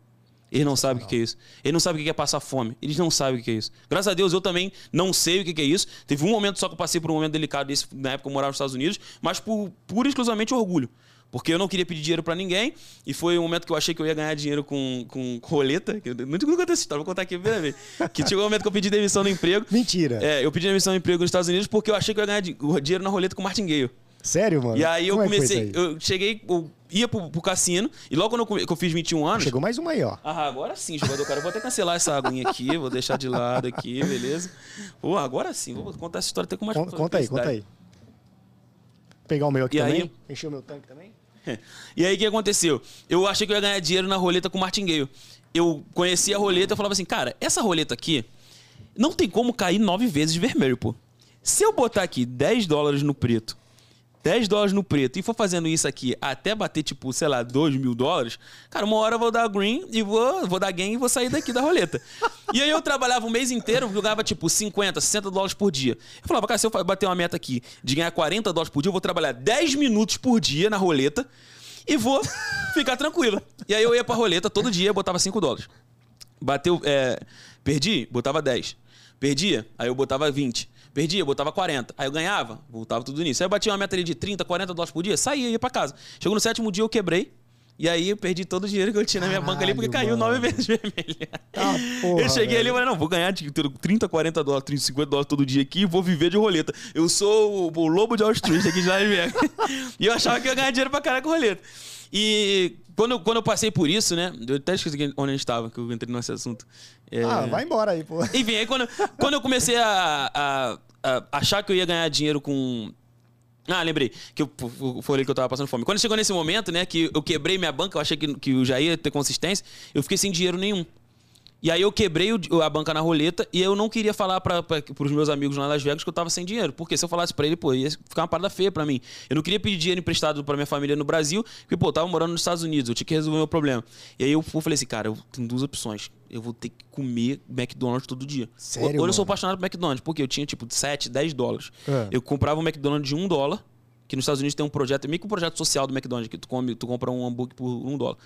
Eles não sabem o que é isso. Eles não sabem o que é passar fome. Eles não sabem o que é isso. Graças a Deus eu também não sei o que é isso. Teve um momento só que eu passei por um momento delicado desse, na época eu morava nos Estados Unidos, mas por pura e exclusivamente orgulho. Porque eu não queria pedir dinheiro para ninguém. E foi um momento que eu achei que eu ia ganhar dinheiro com, com roleta. Que eu nunca contei essa história, vou contar aqui a primeira vez. Que chegou um momento que eu pedi demissão do emprego. Mentira. É, eu pedi demissão do emprego nos Estados Unidos porque eu achei que eu ia ganhar dinheiro na roleta com o martingale. Sério, mano? E aí eu Como é comecei. É eu cheguei, eu ia pro, pro cassino, e logo quando eu, que eu fiz 21 anos. Chegou mais uma aí, ó. Ah, agora sim, jogador, cara. Eu vou até cancelar essa aguinha aqui, vou deixar de lado aqui, beleza? Pô, agora sim, vou contar essa história até com mais Conta, conta aí, conta aí. Vou pegar o meu aqui e também. Aí... Encher o meu tanque também. e aí o que aconteceu? Eu achei que eu ia ganhar dinheiro na roleta com o martingueio. Eu conhecia a roleta e falava assim, cara, essa roleta aqui não tem como cair nove vezes vermelho, pô. Se eu botar aqui 10 dólares no preto 10 dólares no preto e for fazendo isso aqui até bater, tipo, sei lá, 2 mil dólares, cara, uma hora eu vou dar green e vou, vou dar gang e vou sair daqui da roleta. e aí eu trabalhava um mês inteiro, jogava, tipo, 50, 60 dólares por dia. Eu falava, cara, se eu bater uma meta aqui de ganhar 40 dólares por dia, eu vou trabalhar 10 minutos por dia na roleta e vou ficar tranquilo. E aí eu ia pra roleta todo dia, botava 5 dólares. Bateu, é, perdi, botava 10. Perdia, aí eu botava 20. Perdia, botava 40. Aí eu ganhava, voltava tudo nisso. Aí eu batia uma meta ali de 30, 40 dólares por dia, saía, ia pra casa. Chegou no sétimo dia, eu quebrei. E aí eu perdi todo o dinheiro que eu tinha na minha banca ali, porque caiu Caralho, nove vezes vermelha. Tá, porra, eu cheguei ali e velho. falei, não, vou ganhar tipo, 30, 40 dólares, 30, 50 dólares todo dia aqui e vou viver de roleta. Eu sou o, o lobo de Wall Street aqui de Las Vegas. e eu achava que eu ia ganhar dinheiro pra caralho com roleta. E quando, eu- quando eu passei por isso, né? Eu até esqueci onde a gente estava, que eu entrei nesse assunto. É, Ah, vai embora aí, pô. enfim, aí quando, quando eu comecei a, a- a achar que eu ia ganhar dinheiro com. Ah, lembrei. Que eu falei que eu tava passando fome. Quando chegou nesse momento, né, que eu quebrei minha banca, eu achei que, que eu já ia ter consistência, eu fiquei sem dinheiro nenhum. E aí eu quebrei o- a banca na roleta e eu não queria falar para os meus amigos lá em Las Vegas que eu tava sem dinheiro. Porque se eu falasse pra ele, pô, ia ficar uma parada feia pra mim. Eu não queria pedir dinheiro emprestado pra minha família no Brasil, porque, pô, eu tava morando nos Estados Unidos, eu tinha que resolver o meu problema. E aí eu, eu falei assim, cara, eu tenho duas opções. Eu vou ter que comer McDonald's todo dia. Sério, Hoje eu sou apaixonado por McDonald's, porque eu tinha, tipo, 7, 10 dólares. É. Eu comprava um McDonald's de 1 dólar, que nos Estados Unidos tem um projeto, meio que um projeto social do McDonald's, que tu, come, tu compra um hambúrguer por 1 dólar.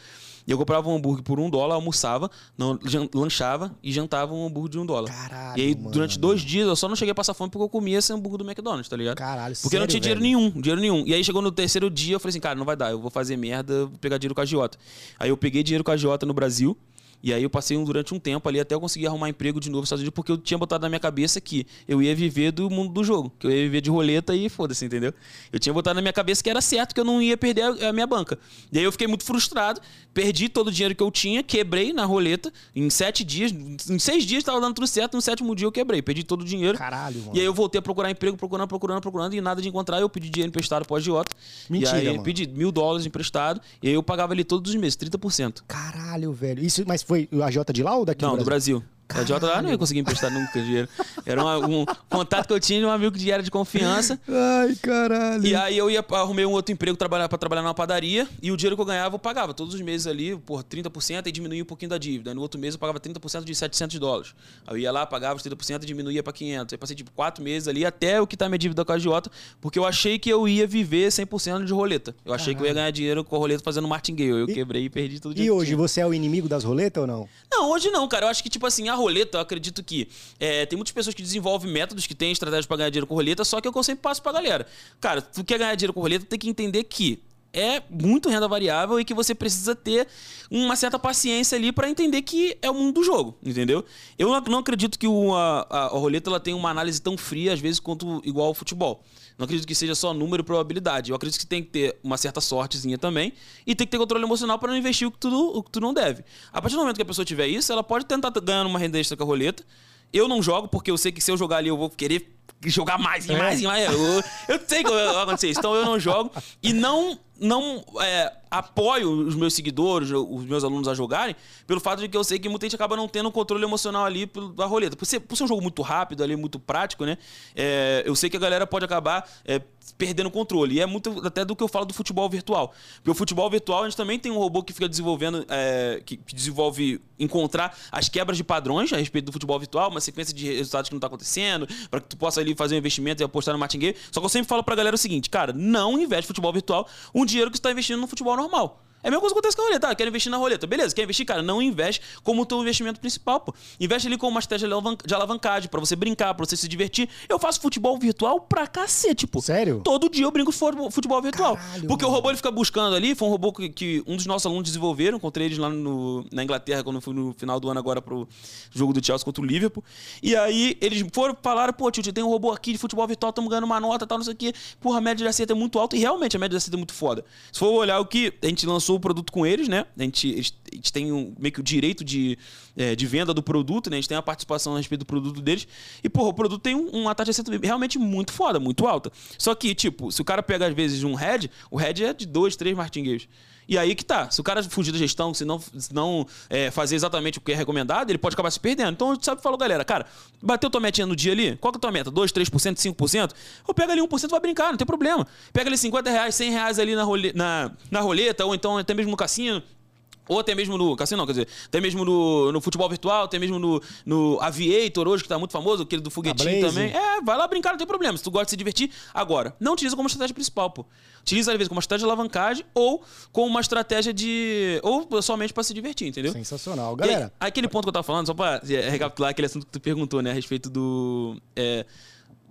E eu comprava um hambúrguer por 1 dólar, almoçava, não, lanchava e jantava um hambúrguer de 1 dólar. Caralho, E aí, mano. durante dois dias, eu só não cheguei a passar fome porque eu comia esse hambúrguer do McDonald's, tá ligado? Caralho, Porque eu não sério, tinha dinheiro velho? nenhum, dinheiro nenhum. E aí chegou no terceiro dia, eu falei assim, cara, não vai dar, eu vou fazer merda, vou pegar dinheiro com a Giota. Aí eu peguei dinheiro com a Giota no Brasil. E aí eu passei um- durante um tempo ali até eu conseguir arrumar emprego de novo nos Estados Unidos, porque eu tinha botado na minha cabeça que eu ia viver do mundo do jogo, que eu ia viver de roleta e foda-se, entendeu? Eu tinha botado na minha cabeça que era certo, que eu não ia perder a, minha banca. E aí eu fiquei muito frustrado, perdi todo o dinheiro que eu tinha, quebrei na roleta, em sete dias, em seis dias tava dando tudo certo, no sétimo dia eu quebrei, perdi todo o dinheiro. Caralho, mano. E aí eu voltei a procurar emprego, procurando, procurando, procurando, e nada de encontrar. Eu pedi dinheiro emprestado pro agiota. Mentira, E aí mano. pedi mil dólares emprestado, e aí eu pagava ele todos os meses, 30%. Caralho, velho. Isso, mas foi o AJ de lá ou daqui Não, do Brasil. A agiota lá não ia conseguir emprestar nunca dinheiro. Era uma- um contato que eu tinha de um amigo que era de confiança. Ai, caralho. E aí eu ia arrumei um outro emprego trabalhar para trabalhar numa padaria e o dinheiro que eu ganhava eu pagava todos os meses ali, por 30% e diminuía um pouquinho da dívida. Aí no outro mês eu pagava 30% de 700 dólares. Aí eu ia lá, pagava os 30% e diminuía para 500. Aí passei tipo quatro meses ali até eu quitar minha dívida com a agiota, porque eu achei que eu ia viver 100% de roleta. Eu achei que eu ia ganhar dinheiro com a roleta fazendo martingale. Eu quebrei e perdi tudo E dinheiro que hoje, tinha. você é o inimigo das roletas ou não? Não, hoje não, cara. Eu acho que, tipo assim, a roleta, eu acredito que é, tem muitas pessoas que desenvolvem métodos, que têm estratégias pra ganhar dinheiro com roleta, só que é que eu sempre passo pra galera. Cara, tu quer ganhar dinheiro com roleta, tem que entender que é muito renda variável e que você precisa ter uma certa paciência ali pra entender que é o mundo do jogo, entendeu? Eu não, acredito que o- a, a- a roleta ela tenha uma análise tão fria, às vezes, quanto igual ao futebol. Não acredito que seja só número e probabilidade. Eu acredito que tem que ter uma certa sortezinha também e tem que ter controle emocional para não investir o que, tu, o que tu não deve. A partir do momento que a pessoa tiver isso, ela pode tentar ganhar uma renda extra com a roleta. Eu não jogo, porque eu sei que se eu jogar ali eu vou querer jogar mais e mais e mais. Eu, eu sei que vai acontecer isso, então eu não jogo. E não, não é, apoio os meus seguidores, os meus alunos a jogarem, pelo fato de que eu sei que muita gente acaba não tendo um controle emocional ali da roleta. Por ser, por ser um jogo muito rápido ali, muito prático, né? É, eu sei que a galera pode acabar é, perdendo o controle. E é muito até do que eu falo do futebol virtual. Porque o futebol virtual, a gente também tem um robô que fica desenvolvendo, é, que, que desenvolve encontrar as quebras de padrões a respeito do futebol virtual, uma sequência de resultados que não tá acontecendo, para que tu possa ali fazer um investimento e apostar no martingale. Só que eu sempre falo pra galera o seguinte, cara, não investe em futebol virtual um dinheiro que você tá investindo no futebol normal. É a mesma coisa que acontece com a roleta. Ah, quero investir na roleta. Beleza, quer investir? Cara, não investe como o teu investimento principal, pô. Investe ali com uma estratégia de alavan- de alavancagem, pra você brincar, pra você se divertir. Eu faço futebol virtual pra cacete, pô. Sério? Todo dia eu brinco futebol virtual. Caralho, porque o mano. robô ele fica buscando ali, foi um robô que, que um dos nossos alunos desenvolveram, encontrei eles lá no- na Inglaterra quando eu fui no final do ano agora pro jogo do Chelsea contra o Liverpool. E aí eles foram, falaram, pô, tio, tem um robô aqui de futebol virtual, estamos ganhando uma nota, tal, não sei o quê. Porra, a média de acerto é muito alta e realmente a média de acerto é muito foda. Se for olhar o que a gente lançou o produto com eles, né? A gente, a gente tem um, meio que o direito de, é, de venda do produto, né? A gente tem a participação a respeito do produto deles. E, porra, o produto tem um, uma taxa de acerto realmente muito foda, muito alta. Só que, tipo, se o cara pega às vezes um head, o head é de dois, três martingales. E aí que tá. Se o cara fugir da gestão, se não, se não é, fazer exatamente o que é recomendado, ele pode acabar se perdendo. Então, a gente sabe falou, galera, cara, bateu tua metinha no dia ali? Qual que é a tua meta? 2, 3%, 5%? Ou pega ali 1% e vai brincar, não tem problema. Pega ali 50 reais, 100 reais ali na, role, na, na roleta, ou então até mesmo no cassino. Ou até mesmo no cassino, não, quer dizer, até mesmo no, no futebol virtual, até mesmo no, no Aviator hoje, que tá muito famoso, aquele do foguetinho também. É, vai lá brincar, não tem problema. Se tu gosta de se divertir, agora. Não utiliza como estratégia principal, pô. Utiliza, às vezes, como uma estratégia de alavancagem ou como uma estratégia de. Ou somente pra se divertir, entendeu? Sensacional. Galera, aí, aquele ponto que eu tava falando, só pra é, recapitular aquele assunto que tu perguntou, né, a respeito do. é,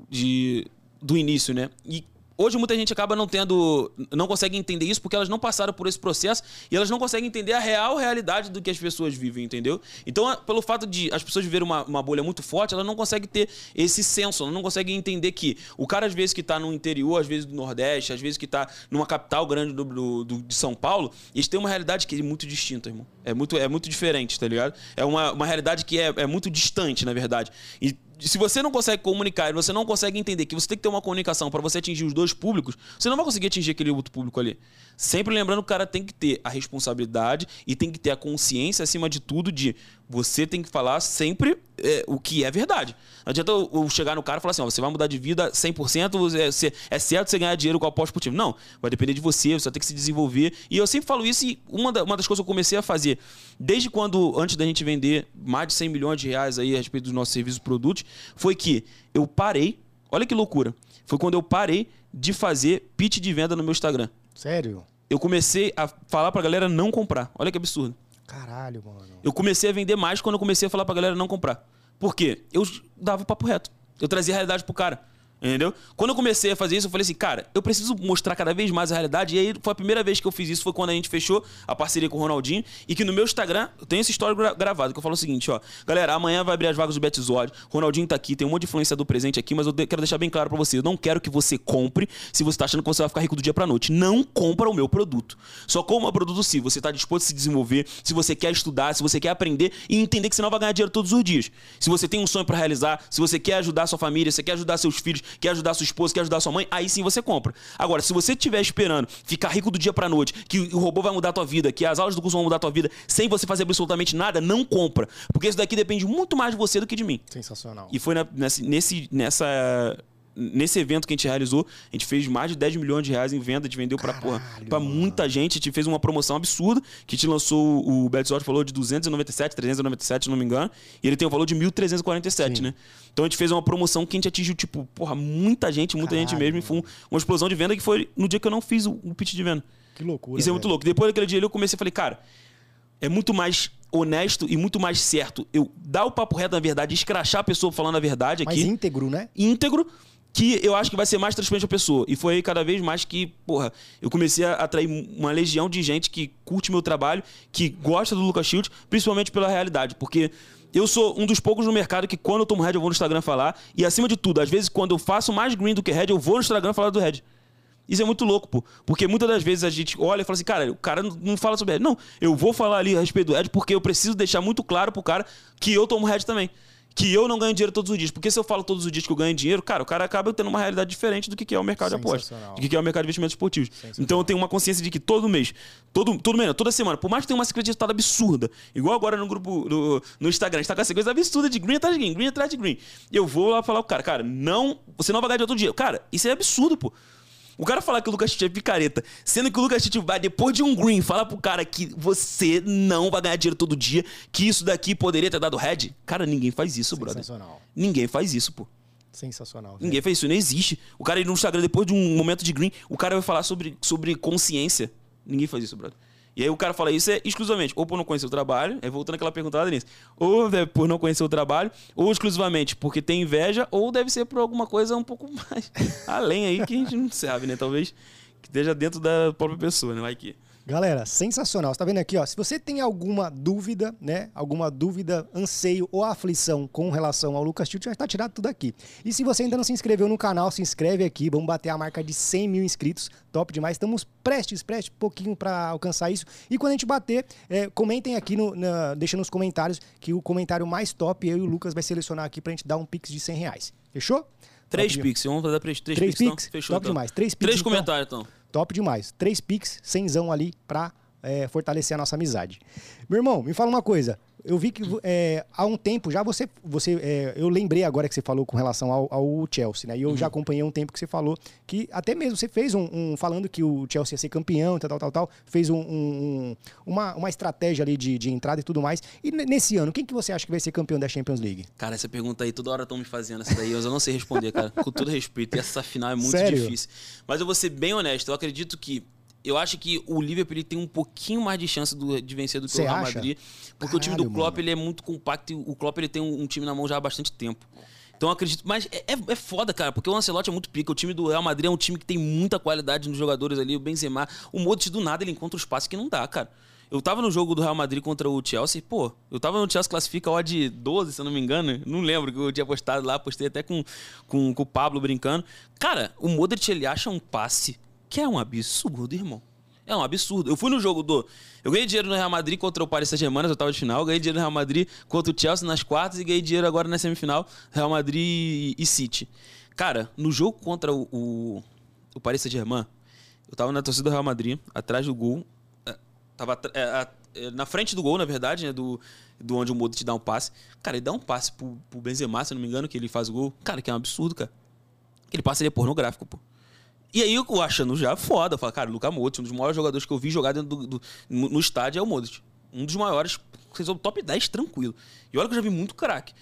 de, do início, né? E hoje muita gente acaba não tendo. não consegue entender isso porque elas não passaram por esse processo e elas não conseguem entender a real realidade do que as pessoas vivem, entendeu? Então, pelo fato de as pessoas viverem uma, uma bolha muito forte, elas não conseguem ter esse senso, não conseguem entender que o cara, às vezes, que tá no interior, às vezes do Nordeste, às vezes que tá numa capital grande do, do, do de São Paulo, eles têm uma realidade que é muito distinta, irmão. É muito, é muito diferente, tá ligado? É uma, uma realidade que é, é muito distante, na verdade. E se você não consegue comunicar e você não consegue entender que você tem que ter uma comunicação para você atingir os dois públicos, você não vai conseguir atingir aquele outro público ali. Sempre lembrando que o cara tem que ter a responsabilidade e tem que ter a consciência, acima de tudo, de você tem que falar sempre é, o que é verdade. Não adianta eu, chegar no cara e falar assim: ó, você vai mudar de vida 100%, é, você, é certo você ganhar dinheiro com a aposta time. Não, vai depender de você, você ter que se desenvolver. E eu sempre falo isso e uma, da, uma das coisas que eu comecei a fazer, desde quando, antes da gente vender mais de 100 milhões de reais aí a respeito dos nossos serviços e produtos, foi que eu parei, olha que loucura, foi quando eu parei de fazer pitch de venda no meu Instagram. Sério? Eu comecei a falar pra galera não comprar. Olha que absurdo. Caralho, mano. Eu comecei a vender mais quando eu comecei a falar pra galera não comprar. Por quê? Eu dava o papo reto. Eu trazia a realidade pro cara. Entendeu? Quando eu comecei a fazer isso, eu falei assim, cara, eu preciso mostrar cada vez mais a realidade. E aí foi a primeira vez que eu fiz isso, foi quando a gente fechou a parceria com o Ronaldinho. E que no meu Instagram, eu tenho essa história gra gravada, que eu falo o seguinte, ó. Galera, amanhã vai abrir as vagas do Betzod. Ronaldinho tá aqui, tem um monte de influenciador presente aqui, mas eu quero deixar bem claro para você. Eu não quero que você compre se você tá achando que você vai ficar rico do dia pra noite. Não compra o meu produto. Só compra o produto se você tá disposto a se desenvolver, se você quer estudar, se você quer aprender e entender que você não vai ganhar dinheiro todos os dias. Se você tem um sonho para realizar, se você quer ajudar sua família, se você quer ajudar seus filhos, quer ajudar sua esposa, quer ajudar sua mãe, aí sim você compra. Agora, se você estiver esperando ficar rico do dia pra noite, que o robô vai mudar a tua vida, que as aulas do curso vão mudar a tua vida, sem você fazer absolutamente nada, não compra. Porque isso daqui depende muito mais de você do que de mim. Sensacional. E foi na, nesse, nesse, nessa nesse evento que a gente realizou, a gente fez mais de 10 milhões de reais em venda, a gente vendeu pra, porra, pra muita gente, a gente fez uma promoção absurda, que a gente lançou, o Betzord falou de 297, 397, se não me engano, e ele tem o valor de 1.347, né? Então a gente fez uma promoção que a gente atingiu, tipo, porra, muita gente, muita Caralho, gente mesmo, e foi um, uma explosão de venda que foi no dia que eu não fiz o, o pitch de venda. Que loucura. Isso é muito louco. Depois daquele dia eu comecei a falei, cara, é muito mais honesto e muito mais certo eu dar o papo reto na verdade, escrachar a pessoa falando a verdade aqui. Mas íntegro, né? Íntegro que eu acho que vai ser mais transparente a pessoa. E foi aí cada vez mais que, porra, eu comecei a atrair uma legião de gente que curte meu trabalho, que gosta do Lucas Shield, principalmente pela realidade. Porque eu sou um dos poucos no mercado que quando eu tomo Red eu vou no Instagram falar. E acima de tudo, às vezes quando eu faço mais green do que Red, eu vou no Instagram falar do Red. Isso é muito louco, pô. Porque muitas das vezes a gente olha e fala assim, cara, o cara não fala sobre Red. Não, eu vou falar ali a respeito do Red porque eu preciso deixar muito claro pro cara que eu tomo Red também que eu não ganho dinheiro todos os dias. Porque se eu falo todos os dias que eu ganho dinheiro, cara, o cara acaba tendo uma realidade diferente do que é o mercado de apostas, do que é o mercado de investimentos esportivos. Então eu tenho uma consciência de que todo mês, todo, todo mês, toda semana, por mais que tenha uma sequência de resultado absurda, igual agora no grupo no, no Instagram, está com essa coisa absurda de green atrás de green, green atrás de green. Eu vou lá falar pro cara, cara, não, você não vai ganhar dinheiro todo dia. Cara, isso é absurdo, pô. O cara falar que o Lucas Tite é picareta, sendo que o Lucas Tite vai, depois de um green, falar pro cara que você não vai ganhar dinheiro todo dia, que isso daqui poderia ter dado head. Cara, ninguém faz isso, brother. Ninguém faz isso, pô. Sensacional. Ninguém faz isso, não existe. O cara ir no Instagram depois de um momento de green, o cara vai falar sobre, sobre consciência. Ninguém faz isso, brother. E aí o cara fala isso é exclusivamente ou por não conhecer o trabalho, aí voltando àquela pergunta lá, Denise, ou é por não conhecer o trabalho, ou exclusivamente porque tem inveja, ou deve ser por alguma coisa um pouco mais além aí que a gente não sabe, né? Talvez que esteja dentro da própria pessoa, né? Vai que... Galera, sensacional. Você tá vendo aqui, ó? Se você tem alguma dúvida, né? Alguma dúvida, anseio ou aflição com relação ao Lucas Tilt, já tá tirado tudo aqui. E se você ainda não se inscreveu no canal, se inscreve aqui. Vamos bater a marca de 100 mil inscritos. Top demais. Estamos prestes, prestes, pouquinho para alcançar isso. E quando a gente bater, é, comentem aqui, no, na, deixa nos comentários que o comentário mais top eu e o Lucas vai selecionar aqui pra gente dar um pix de 100 reais. Fechou? Três pix. Vamos fazer três, três, três pix, pix? Então? Fechou, Top então. demais. Três pix. Três então. comentários, então. Top demais. Três Pix, cenzão ali pra é, fortalecer a nossa amizade. Meu irmão, me fala uma coisa. Eu vi que é, há um tempo já você. você é, eu lembrei agora que você falou com relação ao, ao Chelsea, né? E eu uhum. já acompanhei um tempo que você falou que até mesmo você fez um. um falando que o Chelsea ia ser campeão, tal, tal, tal, tal fez um, um, uma, uma estratégia ali de, de entrada e tudo mais. E nesse ano, quem que você acha que vai ser campeão da Champions League? Cara, essa pergunta aí toda hora estão me fazendo essa daí, eu não sei responder, cara. com todo respeito. E essa final é muito Sério? difícil. Mas eu vou ser bem honesto, eu acredito que eu acho que o Liverpool ele tem um pouquinho mais de chance do, de vencer do que Cê o Real acha? Madrid. Porque Caralho, o time do Klopp mano. ele é muito compacto e o Klopp ele tem um, um time na mão já há bastante tempo. Então eu acredito. Mas é, é, é foda, cara, porque o Ancelotti é muito pica. O time do Real Madrid é um time que tem muita qualidade nos jogadores ali. O Benzema, o Modric do nada ele encontra o espaço que não dá, cara. Eu tava no jogo do Real Madrid contra o Chelsea, pô, eu tava no Chelsea classifica ó de 12, se eu não me engano. Não lembro que eu tinha postado lá, postei até com, com, com o Pablo brincando. Cara, o Modric ele acha um passe que é um absurdo, irmão. É um absurdo. Eu fui no jogo do. Eu ganhei dinheiro no Real Madrid contra o Paris Saint-Germain, eu tava de final. Ganhei dinheiro no Real Madrid contra o Chelsea nas quartas e ganhei dinheiro agora na semifinal, Real Madrid e City. Cara, no jogo contra o, o, o Paris Saint-Germain, eu tava na torcida do Real Madrid, atrás do gol. Tava é, é, na frente do gol, na verdade, né? Do, do onde o Modric dá um passe. Cara, ele dá um passe pro, pro Benzema, se não me engano, que ele faz o gol. Cara, que é um absurdo, cara. Aquele passe ele é pornográfico, pô. E aí eu achando já foda, eu falo, cara, o Luka Modric, um dos maiores jogadores que eu vi jogar dentro do, do no estádio é o Modric. Um dos maiores, top 10 tranquilo. E olha que eu já vi muito craque.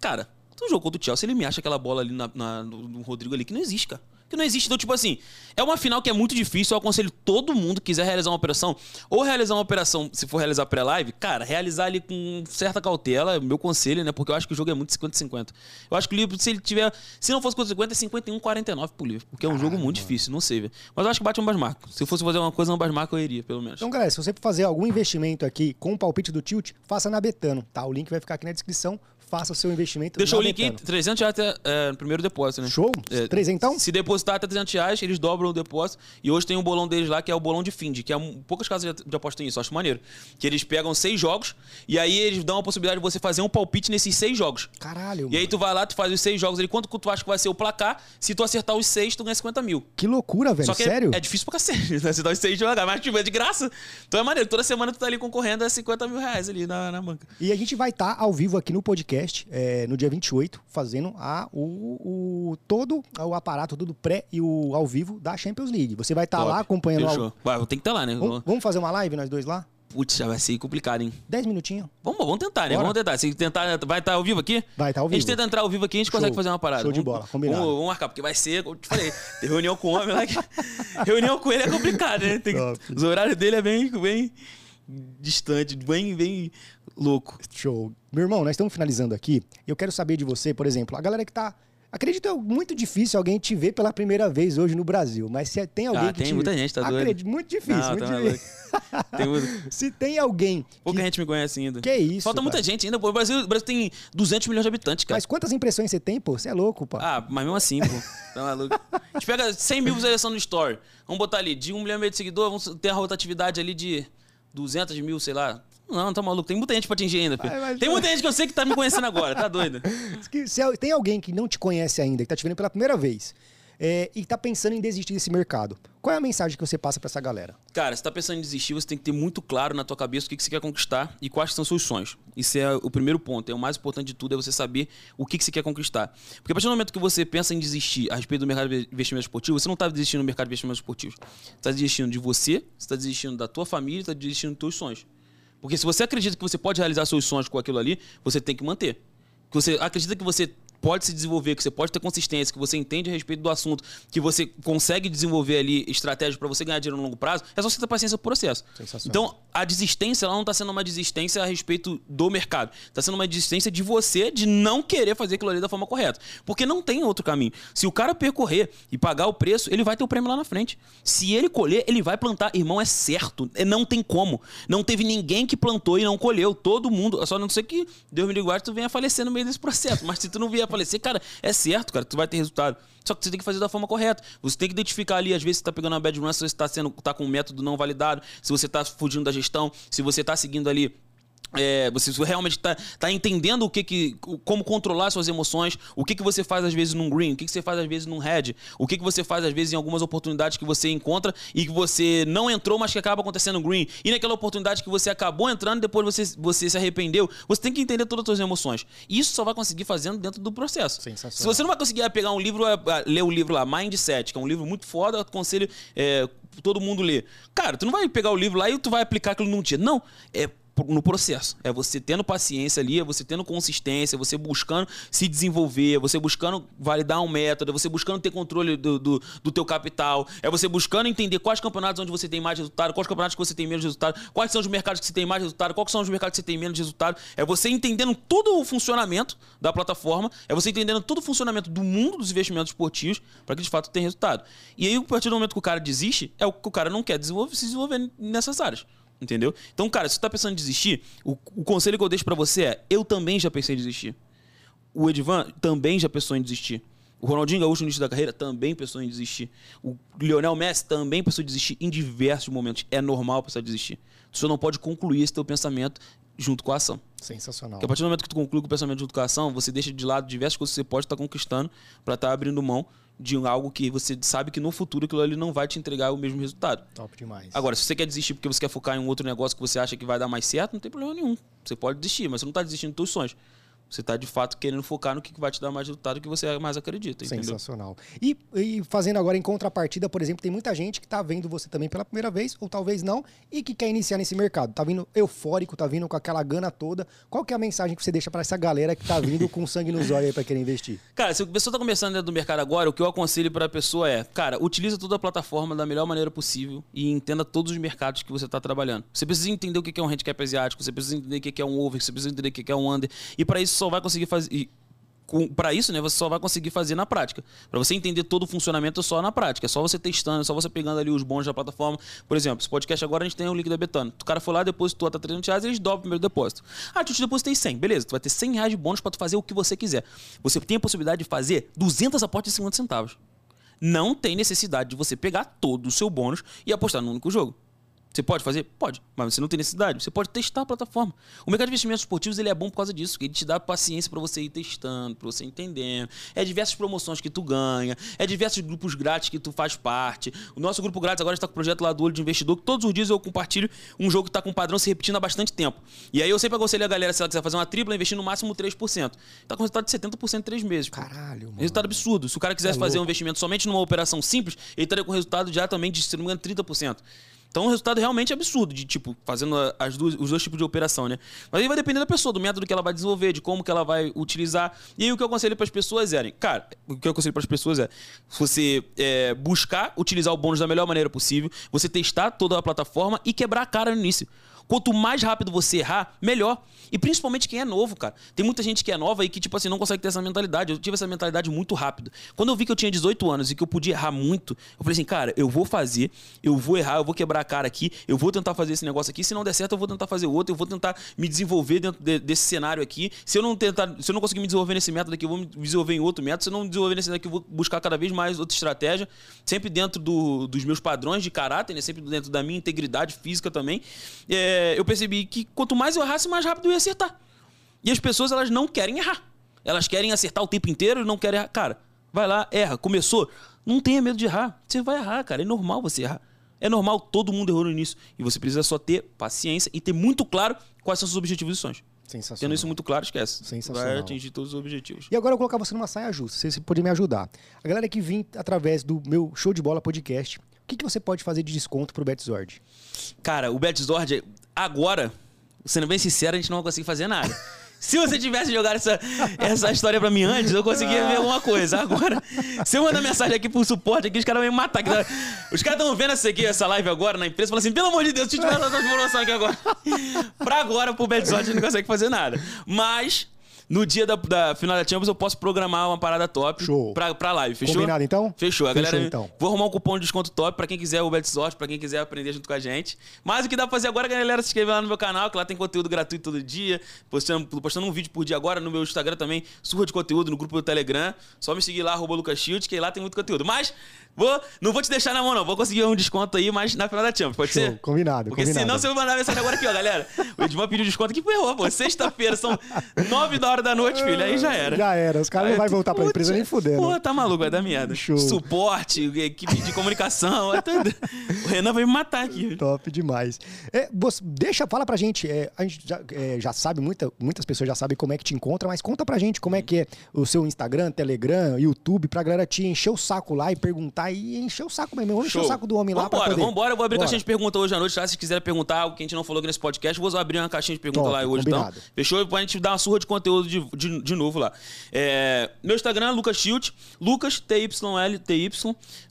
Cara, tu jogou do Chelsea, ele me acha aquela bola ali na, na, no, no Rodrigo ali que não existe, cara que não existe. Então, tipo assim, é uma final que é muito difícil. Eu aconselho todo mundo que quiser realizar uma operação, ou realizar uma operação, se for realizar pré-live, cara, realizar ali com certa cautela, é meu conselho, né? Porque eu acho que o jogo é muito 50-50. Eu acho que o livro, se ele tiver. Se não fosse 50-50, é 51-49 pro livro. Porque é um Caramba. jogo muito difícil, não sei, velho. Mas eu acho que bate ambas marcas. Se eu fosse fazer uma coisa, ambas marcas eu iria, pelo menos. Então, galera, se você for fazer algum investimento aqui com o palpite do Tilt, faça na Betano, tá? O link vai ficar aqui na descrição faça o seu investimento. Deixou o link aí, 300 reais até, é, no primeiro depósito, né? Show? É, 300 então? Se depositar até 300 reais, eles dobram o depósito. E hoje tem um bolão deles lá, que é o bolão de Find, que é um, poucas casas de aposta nisso, acho maneiro. Que eles pegam seis jogos e aí eles dão a possibilidade de você fazer um palpite nesses seis jogos. Caralho, mano. E aí tu vai lá, tu faz os seis jogos ali, quanto tu acha que vai ser o placar? Se tu acertar os seis, tu ganha 50 mil. Que loucura, velho. Só que Sério? É, é difícil pra cacete, né? Acertar os seis jogar, mas tipo, é de graça. Então é maneiro. Toda semana tu tá ali concorrendo a 50 mil reais ali na, na banca. E a gente vai estar tá ao vivo aqui no podcast, é, no dia 28, fazendo a, o, o todo o aparato, tudo pré e o ao vivo da Champions League. Você vai estar tá lá acompanhando. Fechou. Ao... Vai, tem que estar tá lá, né? Vamos, vamos fazer uma live nós dois lá? Putz, já vai ser complicado, hein? 10 minutinhos. Vamos, vamos tentar, né? Bora. Vamos tentar. Se tentar, vai estar tá ao vivo aqui? Vai estar tá ao vivo. A gente tenta entrar ao vivo aqui, a gente Show. consegue fazer uma parada. Show de bola, combinado. Vamos, vamos marcar, porque vai ser, como eu te falei, tem reunião com o homem lá. Que... reunião com ele é complicado, né? Tem... Os horários dele é bem, bem distante, bem, bem louco. Show. Meu irmão, nós estamos finalizando aqui. Eu quero saber de você, por exemplo, a galera que tá. Acredito é muito difícil alguém te ver pela primeira vez hoje no Brasil, mas se tem alguém ah, que tem te... muita gente, tá doido. Acredito, muito difícil, Não, muito tá difícil. tem muito... se tem alguém Pouca que... gente me conhece ainda. Que isso, Falta cara. muita gente ainda, pô. O Brasil, o Brasil tem 200 milhões de habitantes, cara. Mas quantas impressões você tem, pô? Você é louco, pô. Ah, mas mesmo assim, pô. Tá maluco. A gente pega 100 mil visualizações no Story. Vamos botar ali, de 1 milhão e meio de seguidores, vamos ter a rotatividade ali de 200 mil, sei lá, não, tá maluco. Tem muita gente pra atingir ainda, filho. Vai, tem muita gente que eu sei que tá me conhecendo agora, tá doido? Se tem alguém que não te conhece ainda, que tá te vendo pela primeira vez, é, e tá pensando em desistir desse mercado, qual é a mensagem que você passa para essa galera? Cara, se tá pensando em desistir, você tem que ter muito claro na tua cabeça o que, que você quer conquistar e quais são seus sonhos. Isso é o primeiro ponto. É o mais importante de tudo, é você saber o que, que você quer conquistar. Porque a partir do momento que você pensa em desistir a respeito do mercado de investimento esportivo, você não tá desistindo do mercado de investimento esportivo. Você tá desistindo de você, você tá desistindo da tua família, você tá desistindo dos teus sonhos. Porque se você acredita que você pode realizar seus sonhos com aquilo ali, você tem que manter. Que você acredita que você pode se desenvolver, que você pode ter consistência, que você entende a respeito do assunto, que você consegue desenvolver ali estratégias para você ganhar dinheiro no longo prazo, é só você ter paciência pro processo. Então, a desistência ela não está sendo uma desistência a respeito do mercado. Está sendo uma desistência de você de não querer fazer aquilo ali da forma correta. Porque não tem outro caminho. Se o cara percorrer e pagar o preço, ele vai ter o prêmio lá na frente. Se ele colher, ele vai plantar. Irmão, é certo. É, não tem como. Não teve ninguém que plantou e não colheu. Todo mundo. Só não sei que Deus me ligue, tu venha falecer no meio desse processo. Mas se tu não vier falecer, cara, é certo, cara, tu vai ter resultado. Só que você tem que fazer da forma correta. Você tem que identificar ali, às vezes, você tá pegando uma bad run, se você está sendo, tá com um método não validado, se você está fugindo da gestão, se você está seguindo ali é, você realmente está tá entendendo o que, que como controlar suas emoções, o que, que você faz às vezes num green, o que, que você faz às vezes num red, o que, que você faz às vezes em algumas oportunidades que você encontra e que você não entrou, mas que acaba acontecendo no green, e naquela oportunidade que você acabou entrando depois você, você se arrependeu. Você tem que entender todas as suas emoções. E isso só vai conseguir fazendo dentro do processo. Se você não vai conseguir pegar um livro, ler o livro lá, Mindset, que é um livro muito foda, eu aconselho é, todo mundo ler. Cara, tu não vai pegar o livro lá e tu vai aplicar aquilo num dia. Não. É no processo. É você tendo paciência ali, é você tendo consistência, é você buscando se desenvolver, é você buscando validar um método, é você buscando ter controle do, do, do teu capital, é você buscando entender quais campeonatos onde você tem mais resultado, quais campeonatos que você tem menos resultado, quais são os mercados que você tem mais resultado, quais são os mercados que você tem menos resultado. É você entendendo todo o funcionamento da plataforma, é você entendendo todo o funcionamento do mundo dos investimentos esportivos para que de fato tenha resultado. E aí, a partir do momento que o cara desiste, é o que o cara não quer desenvolver, se desenvolver nessas áreas. Entendeu? Então, cara, se você tá pensando em desistir, o, o conselho que eu deixo para você é: eu também já pensei em desistir. O Edvan também já pensou em desistir. O Ronaldinho Gaúcho, no início da carreira, também pensou em desistir. O Lionel Messi também pensou em desistir em diversos momentos. É normal pensar em desistir. Você não pode concluir esse teu pensamento junto com a ação. Sensacional. Porque a partir do momento que tu conclui com o pensamento junto com a ação, você deixa de lado diversas coisas que você pode estar conquistando para estar tá abrindo mão de algo que você sabe que no futuro aquilo ali não vai te entregar o mesmo resultado. Top demais. Agora, se você quer desistir porque você quer focar em um outro negócio que você acha que vai dar mais certo, não tem problema nenhum. Você pode desistir, mas você não está desistindo dos seus sonhos. Você está de fato querendo focar no que vai te dar mais resultado que você mais acredita. Sensacional. E, e, fazendo agora em contrapartida, por exemplo, tem muita gente que está vendo você também pela primeira vez, ou talvez não, e que quer iniciar nesse mercado. Tá vindo eufórico, tá vindo com aquela gana toda. Qual que é a mensagem que você deixa para essa galera que está vindo com sangue nos olhos aí para querer investir? Cara, se a pessoa está começando dentro do mercado agora, o que eu aconselho para a pessoa é, cara, utiliza toda a plataforma da melhor maneira possível e entenda todos os mercados que você está trabalhando. Você precisa entender o que é um handicap asiático, você precisa entender o que é um over, você precisa entender o que é um under. E para isso só vai conseguir fazer para isso, né, você só vai conseguir fazer na prática. Para você entender todo o funcionamento é só na prática. É só você testando, é só você pegando ali os bons da plataforma. Por exemplo, esse podcast agora a gente tem o link da Betano. O cara foi lá, depositou até 300 reais eles dobram o primeiro depósito. Ah, tu te depositei 100. Beleza, tu vai ter 100 reais de bônus para tu fazer o que você quiser. Você tem a possibilidade de fazer 200 aportes de 50 centavos. Não tem necessidade de você pegar todo o seu bônus e apostar num único jogo. Você pode fazer? Pode, mas você não tem necessidade. Você pode testar a plataforma. O mercado de investimentos esportivos ele é bom por causa disso, ele te dá paciência para você ir testando, para você entendendo. É diversas promoções que tu ganha, é diversos grupos grátis que tu faz parte. O nosso grupo grátis agora está com o projeto lá do Olho de Investidor, que todos os dias eu compartilho um jogo que está com um padrão se repetindo há bastante tempo. E aí eu sempre aconselho a galera, se ela quiser fazer uma tripla, investir no máximo 3%. Está com resultado de 70% em 3 meses. Caralho, mano. Resultado absurdo. Se o cara quisesse é fazer um investimento somente numa operação simples, ele estaria com resultado já também de, se não me engano, 30%. Então, um resultado realmente absurdo, de tipo, fazendo as duas, os dois tipos de operação, né? Mas aí vai depender da pessoa, do método que ela vai desenvolver, de como que ela vai utilizar. E aí o que eu aconselho para as pessoas é, cara, o que eu aconselho para as pessoas é você é, buscar utilizar o bônus da melhor maneira possível, você testar toda a plataforma e quebrar a cara no início. Quanto mais rápido você errar, melhor. E principalmente quem é novo, cara. Tem muita gente que é nova e que, tipo assim, não consegue ter essa mentalidade. Eu tive essa mentalidade muito rápido. Quando eu vi que eu tinha 18 anos e que eu podia errar muito, eu falei assim, cara, eu vou fazer, eu vou errar, eu vou quebrar a cara aqui, eu vou tentar fazer esse negócio aqui. Se não der certo, eu vou tentar fazer outro, eu vou tentar me desenvolver dentro de, desse cenário aqui. Se eu não tentar, se eu não conseguir me desenvolver nesse método aqui, eu vou me desenvolver em outro método. Se eu não me desenvolver nesse daqui, eu vou buscar cada vez mais outra estratégia, sempre dentro do, dos meus padrões de caráter, né? sempre dentro da minha integridade física também. É, eu percebi que quanto mais eu errasse, mais rápido eu ia acertar. E as pessoas, elas não querem errar. Elas querem acertar o tempo inteiro e não querem errar. Cara, vai lá, erra. Começou. Não tenha medo de errar. Você vai errar, cara. É normal você errar. É normal, todo mundo errou no início. E você precisa só ter paciência e ter muito claro quais são os seus objetivos e sonhos. Sensacional. Tendo isso muito claro, esquece. Sensacional. Vai atingir todos os objetivos. E agora eu vou colocar você numa saia justa. Você pode me ajudar. A galera que vem através do meu Show de Bola podcast, o que, que você pode fazer de desconto pro Betzord? Cara, o Betzord, agora, sendo bem sincero, a gente não vai conseguir fazer nada. Se você tivesse jogado essa, essa história pra mim antes, eu conseguia ver alguma coisa. Agora, se eu mandar mensagem aqui pro suporte aqui, os caras vão me matar. Os caras estão vendo essa, aqui, essa live agora na empresa e falam assim: pelo amor de Deus, se tiver essa informação aqui agora. pra agora, pro Betzot, a gente não consegue fazer nada. Mas, no dia da, da, final da Champions, eu posso programar uma parada top Show. Pra, pra live. Fechou? Combinado, então? Fechou. A Fechou, galera, então. Vou arrumar um cupom de desconto top pra quem quiser o Betsort, pra quem quiser aprender junto com a gente. Mas o que dá pra fazer agora é galera se inscrever lá no meu canal, que lá tem conteúdo gratuito todo dia. Postando, postando um vídeo por dia agora no meu Instagram também, surra de conteúdo no grupo do Telegram. Só me seguir lá, arroba Lucas Shield, que lá tem muito conteúdo. Mas vou, não vou te deixar na mão, não. Vou conseguir um desconto aí, mas na final da Champions, pode Show. ser? Combinado, Porque combinado. senão você vai mandar mensagem agora aqui, ó, galera. O Edmar pediu desconto aqui, foi errou, pô. Sexta-feira, são 9 da hora da noite, filho, aí já era. Já era. Os caras não vão voltar pra Putz, empresa nem fudendo. Porra, tá maluco, vai dar merda. Show. Suporte, equipe de comunicação, é. O Renan vai me matar aqui. Top demais. É, você- deixa, fala pra gente. é, a gente já, é, já sabe, muita, muitas pessoas já sabem como é que te encontra, mas conta pra gente como é que é o seu Instagram, Telegram, YouTube, pra galera te encher o saco lá e perguntar e encher o saco mesmo. Vamos encher o saco do homem lá pra Vambora, poder. vambora. Eu vou abrir Bora. caixinha de pergunta hoje à noite, tá? Se quiser perguntar algo que a gente não falou aqui nesse podcast, vou abrir uma caixinha de pergunta Top, lá hoje, combinado. então. Fechou? Pra gente dar uma surra de conteúdo de, de, de novo lá. É, meu Instagram é Lucas Schilt, Lucas, TYL, TY.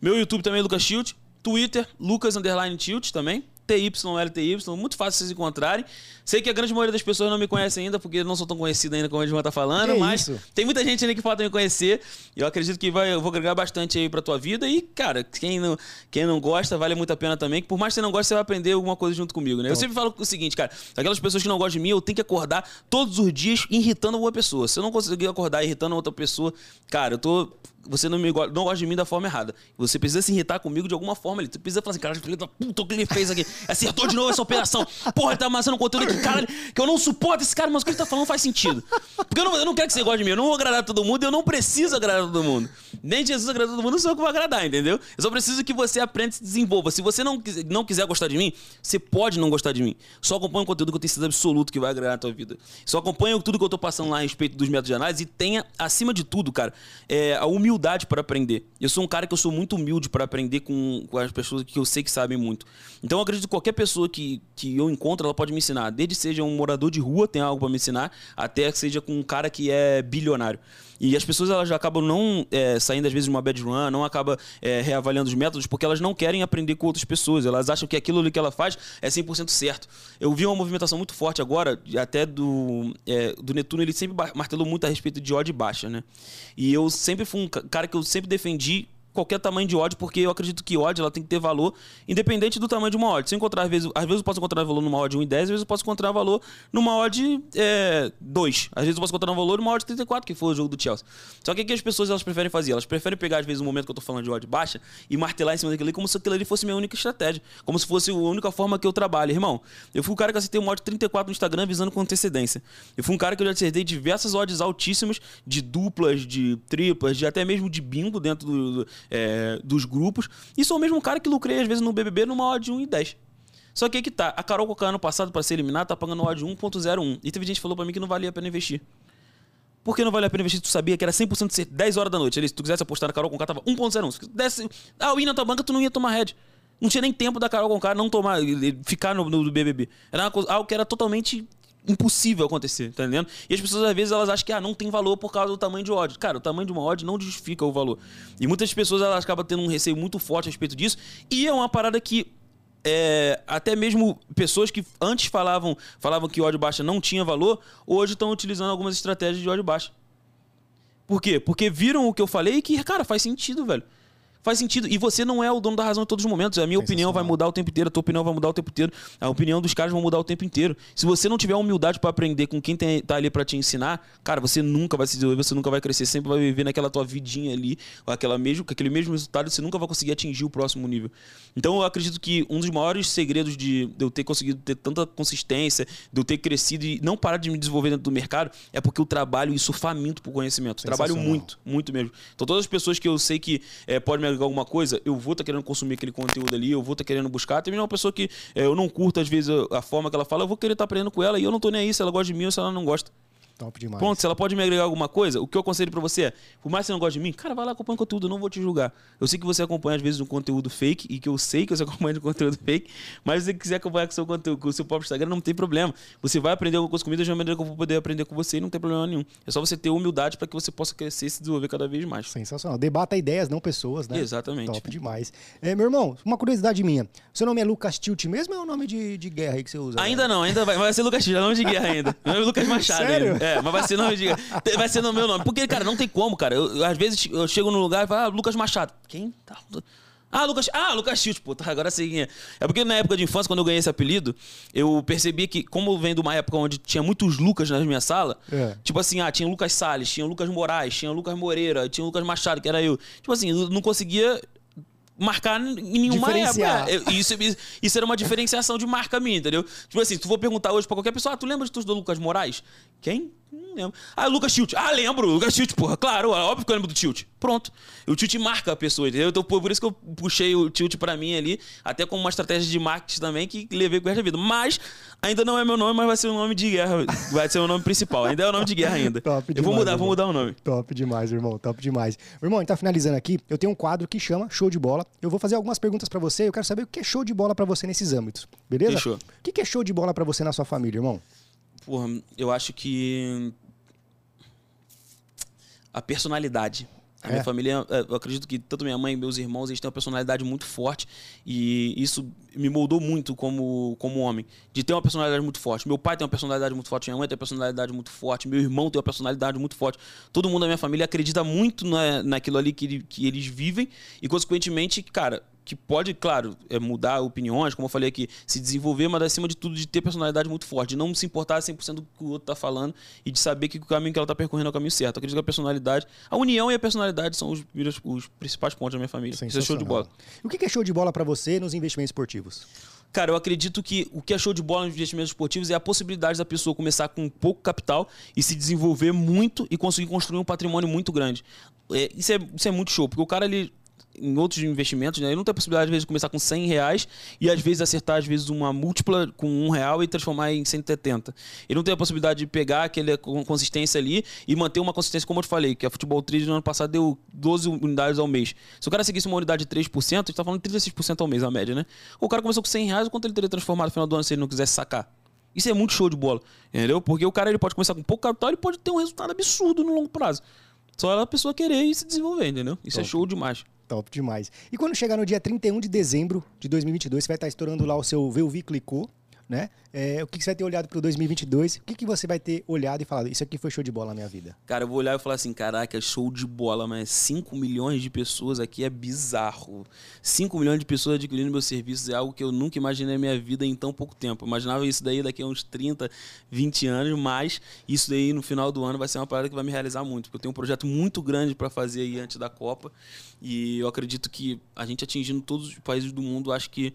Meu YouTube também é Lucas Schilt. Twitter, Lucas Underline Tilt também. TYLTY, muito fácil vocês encontrarem. Sei que a grande maioria das pessoas não me conhece ainda, porque eu não sou tão conhecido ainda como a gente tá falando, Que mas isso? tem muita gente ainda que falta me conhecer. E eu acredito que vai, eu vou agregar bastante aí pra tua vida. E, cara, quem não, quem não gosta, vale muito a pena também. Que por mais que você não goste, você vai aprender alguma coisa junto comigo, né? Eu sempre falo o seguinte, cara. Aquelas pessoas que não gostam de mim, eu tenho que acordar todos os dias irritando uma pessoa. Se eu não conseguir acordar irritando outra pessoa, cara, eu tô. Você não, me, não gosta de mim da forma errada. Você precisa se irritar comigo de alguma forma ali. Você precisa falar assim, cara, filho da puta, o que ele fez aqui? Acertou de novo essa operação. Porra, ele tá amassando conteúdo aqui, caralho, que eu não suporto esse cara, mas o que ele tá falando faz sentido. Porque eu não, eu não quero que você goste de mim. Eu não vou agradar todo mundo eu não preciso agradar todo mundo. Nem Jesus agradar todo mundo, não sou eu que vou agradar, entendeu? Eu só preciso que você aprenda e se desenvolva. Se você não, não quiser gostar de mim, você pode não gostar de mim. Só acompanha o conteúdo que eu tenho certeza absoluto que vai agradar a tua vida. Só acompanha tudo que eu tô passando lá a respeito dos métodos de análise e tenha, acima de tudo, cara, é, a humildade para aprender. Eu sou um cara que eu sou muito humilde para aprender com, com as pessoas que eu sei que sabem muito. Então eu acredito que qualquer pessoa que, que eu encontro, ela pode me ensinar. Desde seja um morador de rua, tem algo para me ensinar, até que seja com um cara que é bilionário. E as pessoas elas acabam não é, saindo às vezes de uma bad run, não acabam é, reavaliando os métodos porque elas não querem aprender com outras pessoas. Elas acham que aquilo que ela faz é 100% certo. Eu vi uma movimentação muito forte agora, até do, é, do Netuno, ele sempre martelou muito a respeito de odd baixa, né? E eu sempre fui um ca- cara que eu sempre defendi qualquer tamanho de odd, porque eu acredito que odd ela tem que ter valor independente do tamanho de uma odd. Se encontrar, às vezes, às vezes eu posso encontrar valor numa odd 1,10, às vezes eu posso encontrar valor numa odd é, 2. Às vezes eu posso encontrar um valor numa odd 34, que foi o jogo do Chelsea. Só que o que as pessoas elas preferem fazer? Elas preferem pegar, às vezes, um momento que eu tô falando de odd baixa e martelar em cima daquilo ali como se aquilo ali fosse minha única estratégia. Como se fosse a única forma que eu trabalho. Irmão, eu fui o cara que acertei um odd 34 no Instagram visando com antecedência. Eu fui um cara que eu já acertei diversas odds altíssimas de duplas, de triplas, de até mesmo de bingo dentro do- do, é, dos grupos. E sou o mesmo cara que lucrei, às vezes, no BBB numa odd 1 e 10. Só que aí que tá, a Carol Coca ano passado, pra ser eliminada, tá pagando odd 1.01. E teve gente que falou pra mim que não valia a pena investir. Por que não valia a pena investir? Tu sabia que era 100% ser 10 horas da noite. Ali, se tu quisesse apostar na Carol Conká, tava 1.01. Se desse o ir na tua banca, tu não ia tomar head. Não tinha nem tempo da Carol Conká não tomar, ficar no, no BBB. Era coisa- algo que era totalmente impossível acontecer, tá entendendo? E as pessoas, às vezes, elas acham que ah, não tem valor por causa do tamanho de odd. Cara, o tamanho de uma odd não justifica o valor. E muitas pessoas, elas acabam tendo um receio muito forte a respeito disso. E é uma parada que é, até mesmo pessoas que antes falavam, falavam que ódio baixa não tinha valor, hoje estão utilizando algumas estratégias de ódio baixa. Por quê? Porque viram o que eu falei e que, cara, faz sentido, velho. Faz sentido. E você não é o dono da razão em todos os momentos. A minha opinião vai mudar o tempo inteiro, a tua opinião vai mudar o tempo inteiro, a opinião dos caras vai mudar o tempo inteiro. Se você não tiver humildade pra aprender com quem tem, tá ali pra te ensinar, cara, você nunca vai se desenvolver, você nunca vai crescer, sempre vai viver naquela tua vidinha ali, com, aquela mesmo, aquele mesmo resultado, você nunca vai conseguir atingir o próximo nível. Então eu acredito que um dos maiores segredos de, de eu ter conseguido ter tanta consistência, de eu ter crescido e não parar de me desenvolver dentro do mercado, é porque eu trabalho isso faminto por conhecimento. Trabalho muito, muito mesmo. Então todas as pessoas que eu sei que eh, podem me agregar alguma coisa, eu vou estar querendo consumir aquele conteúdo ali, eu vou estar querendo buscar. Tem uma pessoa que eh, eu não curto às vezes a, forma que ela fala, eu vou querer estar aprendendo com ela e eu não tô nem aí se ela gosta de mim ou se ela não gosta. Top demais. Ponto, se ela pode me agregar alguma coisa, o que eu aconselho pra você é, por mais que você não goste de mim, cara, vai lá acompanha conteúdo, eu não vou te julgar. Eu sei que você acompanha às vezes um conteúdo fake e que eu sei que você acompanha um conteúdo fake, mas se você quiser acompanhar com o seu conteúdo, com o seu próprio Instagram, não tem problema. Você vai aprender alguma coisa comigo da mesma maneira que eu vou poder aprender com você e não tem problema nenhum. É só você ter humildade pra que você possa crescer e se desenvolver cada vez mais. Sensacional. Debata ideias, não pessoas, né? Exatamente. Top demais. É, meu irmão, uma curiosidade minha. Seu nome é Lucas Tilt mesmo ou é o nome de, de guerra aí que você usa? Ainda não, ainda vai, vai ser Lucas Tira, nome de guerra ainda. Meu nome é Lucas Machado Sério? ainda. É, mas vai ser nome de. Vai ser no meu nome. Porque, cara, não tem como, cara. Eu, às vezes eu chego num lugar e falo, ah, Lucas Machado. Quem? Tá. Ah, Lucas, ah, Lucas Tilt, pô, tá, agora quem é. É porque na época de infância, quando eu ganhei esse apelido, eu percebi que, como vem de uma época onde tinha muitos Lucas na minha sala, É. tipo assim, ah, tinha Lucas Salles, tinha Lucas Moraes, tinha Lucas Moreira, tinha Lucas Machado, que era eu. Tipo assim, eu não conseguia marcar em nenhuma época. É, Isso, isso era uma diferenciação de marca minha, entendeu? Tipo assim, se tu for perguntar hoje pra qualquer pessoa, ah, tu lembra de tu do Lucas Moraes? Quem? Não lembro. Ah, Lucas Tilt. Ah, lembro. Lucas Tilt, porra. Claro, óbvio que eu lembro do Tilt. Pronto. O Tilt marca a pessoa, entendeu? Então, por isso que eu puxei o Tilt pra mim ali, até como uma estratégia de marketing também que levei com o resto da vida. Mas ainda não é meu nome, mas vai ser o nome de guerra. Vai ser o nome principal. Ainda é o nome de guerra ainda. Top eu demais, vou mudar, irmão. vou mudar o nome. Top demais, irmão. Top demais. Irmão, a gente tá finalizando aqui. Eu tenho um quadro que chama Show de Bola. Eu vou fazer algumas perguntas para você. Eu quero saber o que é show de bola para você nesses âmbitos. Beleza? Fechou. O que é show de bola para você na sua família, irmão? Porra, eu acho que a personalidade. A é. minha família, é, eu acredito que tanto minha mãe e meus irmãos, eles têm uma personalidade muito forte e isso me moldou muito como, como homem, de ter uma personalidade muito forte. Meu pai tem uma personalidade muito forte, minha mãe tem uma personalidade muito forte, meu irmão tem uma personalidade muito forte. Todo mundo da minha família acredita muito na, naquilo ali que, que eles vivem e, consequentemente, cara, que pode, claro, é, mudar opiniões, como eu falei aqui, se desenvolver, mas acima de tudo de ter personalidade muito forte, de não se importar 100% do que o outro está falando e de saber que o caminho que ela está percorrendo é o caminho certo. Eu acredito que a personalidade, a união e a personalidade são os, os principais pontos da minha família. Isso é show de bola. o que é show de bola para você nos investimentos esportivos? Cara, eu acredito que o que é show de bola nos investimentos esportivos é a possibilidade da pessoa começar com pouco capital e se desenvolver muito e conseguir construir um patrimônio muito grande. É, isso, é, isso é muito show, porque o cara ele em outros investimentos, né? Ele não tem a possibilidade, às vezes, de começar com 100 reais e, às vezes, acertar, às vezes, uma múltipla com um real e transformar em 170. Ele não tem a possibilidade de pegar aquela consistência ali e manter uma consistência, como eu te falei, que a Futebol Trade no ano passado deu 12 unidades ao mês. Se o cara seguisse uma unidade de 3%, a gente tá falando de 36% ao mês, a média, né? O cara começou com 100 reais, quanto ele teria transformado no final do ano se ele não quisesse sacar? Isso é muito show de bola, entendeu? Porque o cara ele pode começar com pouco capital e pode ter um resultado absurdo no longo prazo. Só a pessoa querer e se desenvolver, entendeu? Isso é é show demais. Top demais. E quando chegar no dia 31 de dezembro de 2022, você vai estar estourando lá o seu Velvi Clicou, né? É, o que, você vai ter olhado para o 2022? O que, que você vai ter olhado e falado? Isso aqui foi show de bola na minha vida. Cara, eu vou olhar e falar assim: caraca, show de bola, mas 5 milhões de pessoas aqui é bizarro. 5 milhões de pessoas adquirindo meus serviços é algo que eu nunca imaginei na minha vida em tão pouco tempo. Eu imaginava isso daí daqui a uns 30, 20 anos, mas isso daí no final do ano vai ser uma parada que vai me realizar muito, porque eu tenho um projeto muito grande para fazer aí antes da Copa e eu acredito que a gente atingindo todos os países do mundo, acho que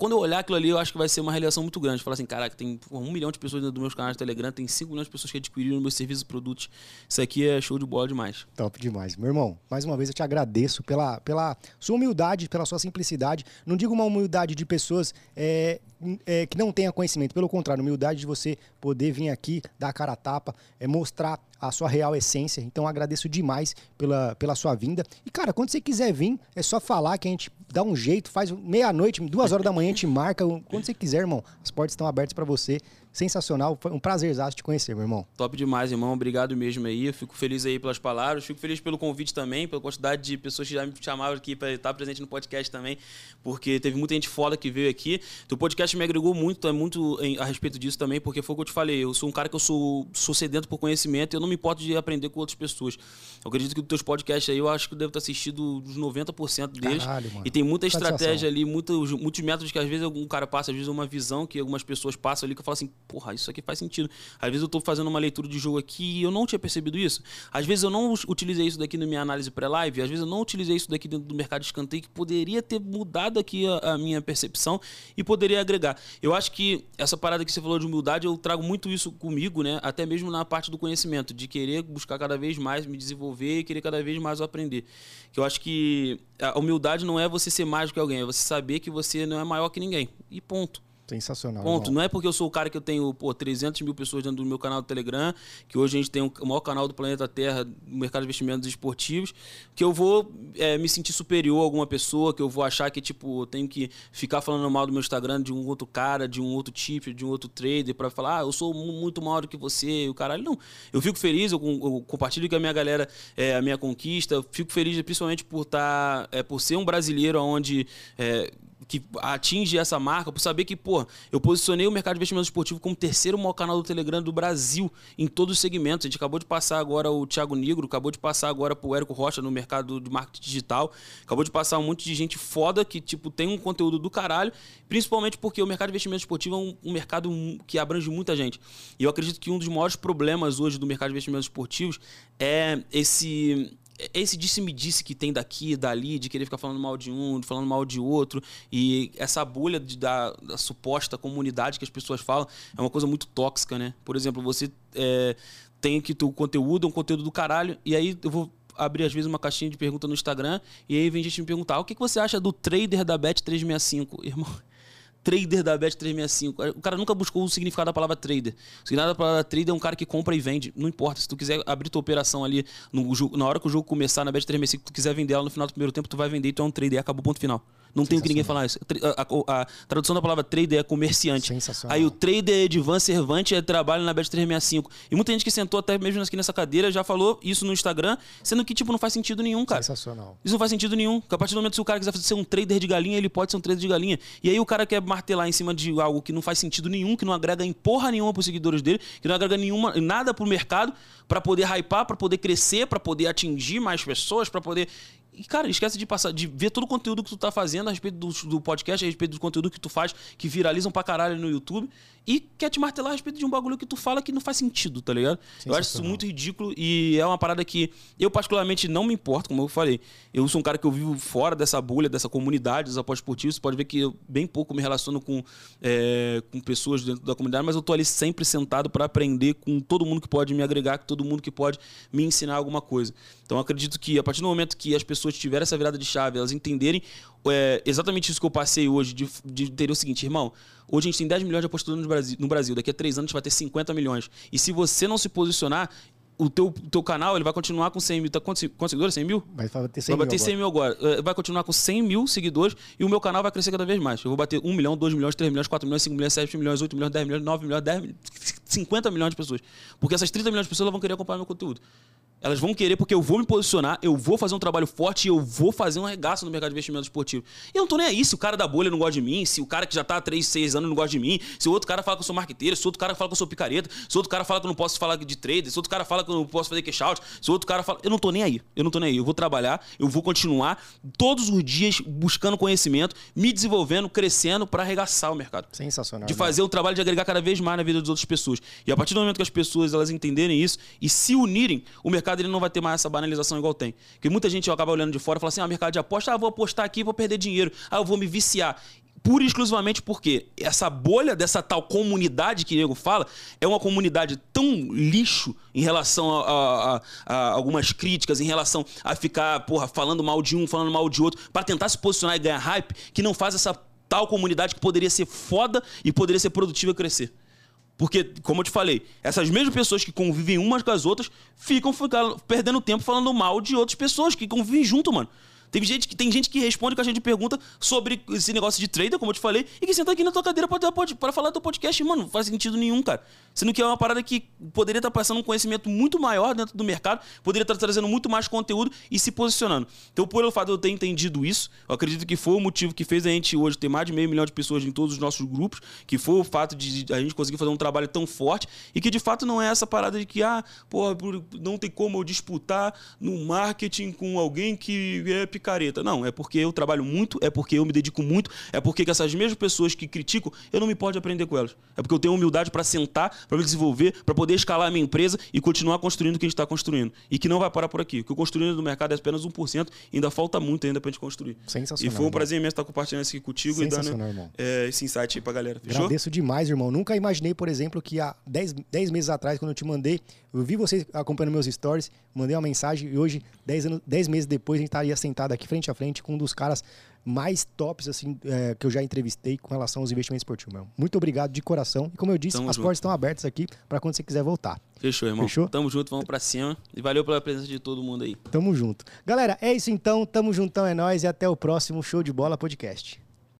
quando eu olhar aquilo ali, eu acho que vai ser uma realização muito grande. Falar assim, caraca, tem um milhão de pessoas dentro dos meus canais do Telegram, tem 5 milhões de pessoas que adquiriram meus serviços e produtos. Isso aqui é show de bola demais. Top demais. Meu irmão, mais uma vez eu te agradeço pela, pela sua humildade, pela sua simplicidade. Não digo uma humildade de pessoas é, é, que não tenha conhecimento, pelo contrário, humildade de você poder vir aqui, dar cara a tapa, é, mostrar a sua real essência. Então agradeço demais pela, pela sua vinda. E, cara, quando você quiser vir, é só falar que a gente dá um jeito, faz meia-noite, duas horas da manhã, gente marca. Quando você quiser, irmão, as portas estão abertas para você sensacional. Foi um prazer te conhecer, meu irmão. Top demais, irmão. Obrigado mesmo aí. Eu fico feliz aí pelas palavras. Fico feliz pelo convite também, pela quantidade de pessoas que já me chamaram aqui para estar presente no podcast também, porque teve muita gente foda que veio aqui. O podcast me agregou muito, é muito a respeito disso também, porque foi o que eu te falei. Eu sou um cara que eu sou, sou sedento por conhecimento e eu não me importo de aprender com outras pessoas. Eu acredito que os teus podcasts aí, eu acho que eu devo ter assistido os 90% deles. Caralho, e tem muita estratégia ali, muitos, muitos métodos que às vezes algum cara passa, às vezes uma visão que algumas pessoas passam ali que eu falo assim, porra, isso aqui faz sentido. Às vezes eu estou fazendo uma leitura de jogo aqui e eu não tinha percebido isso. Às vezes eu não utilizei isso daqui na minha análise pré-live, às vezes eu não utilizei isso daqui dentro do mercado de escanteio, que poderia ter mudado aqui a, a, minha percepção e poderia agregar. Eu acho que essa parada que você falou de humildade, eu trago muito isso comigo, né? Até mesmo na parte do conhecimento, de querer buscar cada vez mais me desenvolver e querer cada vez mais aprender. Que eu acho que a humildade não é você ser mais do que alguém, é você saber que você não é maior que ninguém. E ponto. Sensacional. Ponto. Irmão. Não é porque eu sou o cara que eu tenho pô, 300 mil pessoas dentro do meu canal do Telegram, que hoje a gente tem o maior canal do planeta Terra no mercado de investimentos esportivos, que eu vou é, me sentir superior a alguma pessoa, que eu vou achar que, tipo, eu tenho que ficar falando mal do meu Instagram de um outro cara, de um outro tipo, de um outro trader, para falar, ah, eu sou muito maior do que você, e o caralho. Não. Eu fico feliz, eu, eu compartilho com a minha galera é, a minha conquista, eu fico feliz principalmente por estar, tá, é, por ser um brasileiro onde. É, que atinge essa marca, por saber que, pô, eu posicionei o mercado de investimento esportivo como terceiro maior canal do Telegram do Brasil em todos os segmentos. A gente acabou de passar agora o Thiago Negro, acabou de passar agora pro Érico Rocha no mercado de marketing digital, acabou de passar um monte de gente foda que, tipo, tem um conteúdo do caralho, principalmente porque o mercado de investimento esportivo é um, um mercado que abrange muita gente. E eu acredito que um dos maiores problemas hoje do mercado de investimentos esportivos é esse esse disse-me-disse que tem daqui, dali, de querer ficar falando mal de um, falando mal de outro, e essa bolha de, da, da, suposta comunidade que as pessoas falam é uma coisa muito tóxica, né? Por exemplo, você é, tem que o conteúdo, é um conteúdo do caralho, e aí eu vou abrir às vezes uma caixinha de pergunta no Instagram, e aí vem gente me perguntar: o que, que você acha do trader da Bet365? Irmão trader da Bet365. O cara nunca buscou o significado da palavra trader. O significado da palavra trader é um cara que compra e vende. Não importa. Se tu quiser abrir tua operação ali no, na hora que o jogo começar na Bet365, tu quiser vender ela no final do primeiro tempo, tu vai vender e tu é um trader. E acabou o ponto final. Não tem o que ninguém falar isso. A, a, a, tradução da palavra trader é comerciante. Aí o trader é de van servante é trabalho na Bet365. E muita gente que sentou até mesmo aqui nessa cadeira já falou isso no Instagram, sendo que, tipo, não faz sentido nenhum, cara. Sensacional. Isso não faz sentido nenhum. Porque a partir do momento que o cara quiser ser um trader de galinha, ele pode ser um trader de galinha. E aí o cara quer martelar em cima de algo que não faz sentido nenhum, que não agrega em porra nenhuma pros seguidores dele, que não agrega nenhuma, nada pro mercado, para poder hypar, para poder crescer, para poder atingir mais pessoas, para poder e, cara, esquece de passar, de ver todo o conteúdo que tu tá fazendo a respeito do, do podcast, a respeito do conteúdo que tu faz, que viralizam pra caralho no YouTube, e quer te martelar a respeito de um bagulho que tu fala que não faz sentido, tá ligado? Eu acho isso muito ridículo e é uma parada que eu, particularmente, não me importo, como eu falei. Eu sou um cara que eu vivo fora dessa bolha, dessa comunidade dos após esportivos. Você pode ver que eu bem pouco me relaciono com, é, com pessoas dentro da comunidade, mas eu tô ali sempre sentado para aprender com todo mundo que pode me agregar, com todo mundo que pode me ensinar alguma coisa. Então acredito que a partir do momento que as pessoas tiverem essa virada de chave, elas entenderem é, exatamente isso que eu passei hoje, de, de entender o seguinte, irmão, hoje a gente tem 10 milhões de apostadores no Brasil, no Brasil, daqui a 3 anos a gente vai ter 50 milhões. E se você não se posicionar, o teu, teu canal ele vai continuar com 100 mil. Tá, quantos, quantos seguidores? 100 mil? Vai bater 100 vai bater 100 mil agora. É, vai continuar com 100 mil seguidores e o meu canal vai crescer cada vez mais. Eu vou bater 1 milhão, 2 milhões, 3 milhões, 4 milhões, 5 milhões, 7 milhões, 8 milhões, 10 milhões, 9 milhões, 10 milhões, 50 milhões de pessoas. Porque essas 30 milhões de pessoas vão querer acompanhar meu conteúdo. Elas vão querer porque eu vou me posicionar, eu vou fazer um trabalho forte e eu vou fazer um regaço no mercado de investimento esportivo. E eu não tô nem aí se o cara da bolha não gosta de mim, se o cara que já tá há 3, 6 anos não gosta de mim, se o outro cara fala que eu sou marqueteiro, se o outro cara fala que eu sou picareta, se o outro cara fala que eu não posso falar de trader, se o outro cara fala que eu não posso fazer cash out, se o outro cara fala. Eu não tô nem aí. Eu não tô nem aí. Eu vou trabalhar, eu vou continuar todos os dias buscando conhecimento, me desenvolvendo, crescendo para arregaçar o mercado. Sensacional. De fazer o trabalho de agregar cada vez mais na vida das outras pessoas. E a partir do momento que as pessoas elas entenderem isso e se unirem, o mercado ele não vai ter mais essa banalização igual tem. Porque muita gente acaba olhando de fora e fala assim: ah, mercado de aposta, ah, vou apostar aqui, vou perder dinheiro, ah, eu vou me viciar pura e exclusivamente porque essa bolha dessa tal comunidade que o nego fala é uma comunidade tão lixo em relação a, a, a, a, algumas críticas, em relação a ficar, porra, falando mal de um, falando mal de outro, para tentar se posicionar e ganhar hype, que não faz essa tal comunidade que poderia ser foda e poderia ser produtiva crescer. Porque, como eu te falei, essas mesmas pessoas que convivem umas com as outras ficam, ficam perdendo tempo falando mal de outras pessoas que convivem junto, mano. Tem gente, que, tem gente que responde com a gente pergunta sobre esse negócio de trader, como eu te falei, e que senta aqui na tua cadeira para falar do podcast. Mano, não faz sentido nenhum, cara. Sendo que é uma parada que poderia estar tá passando um conhecimento muito maior dentro do mercado, poderia estar tá trazendo muito mais conteúdo e se posicionando. Então, por fato de eu ter entendido isso, eu acredito que foi o motivo que fez a gente hoje ter mais de meio milhão de pessoas em todos os nossos grupos, que foi o fato de a gente conseguir fazer um trabalho tão forte e que de fato não é essa parada de que, ah, porra, não tem como eu disputar no marketing com alguém que é picareta. Não, é porque eu trabalho muito, é porque eu me dedico muito, é porque essas mesmas pessoas que criticam, eu não me pode aprender com elas. É porque eu tenho humildade para sentar, para me desenvolver, para poder escalar a minha empresa e continuar construindo o que a gente está construindo. E que não vai parar por aqui. O que eu construindo no mercado é apenas 1%, e ainda falta muito ainda para a gente construir. Sensacional. E foi um prazer imenso estar compartilhando isso aqui contigo e dando é, esse insight aí pra galera. Fechou? Agradeço demais, irmão. Nunca imaginei, por exemplo, que há 10, 10 meses atrás, quando eu te mandei, eu vi você acompanhando meus stories, mandei uma mensagem e hoje, 10, anos, 10 meses depois, a gente estaria sentado aqui frente a frente com um dos caras mais tops assim é, que eu já entrevistei com relação aos investimentos esportivos. Meu. Muito obrigado de coração. E como eu disse, Tamo as junto. portas estão abertas aqui para quando você quiser voltar. Fechou, irmão. Fechou? Tamo junto, vamos para cima. E valeu pela presença de todo mundo aí. Tamo junto. Galera, é isso então. Tamo juntão, é nós e até o próximo Show de Bola Podcast.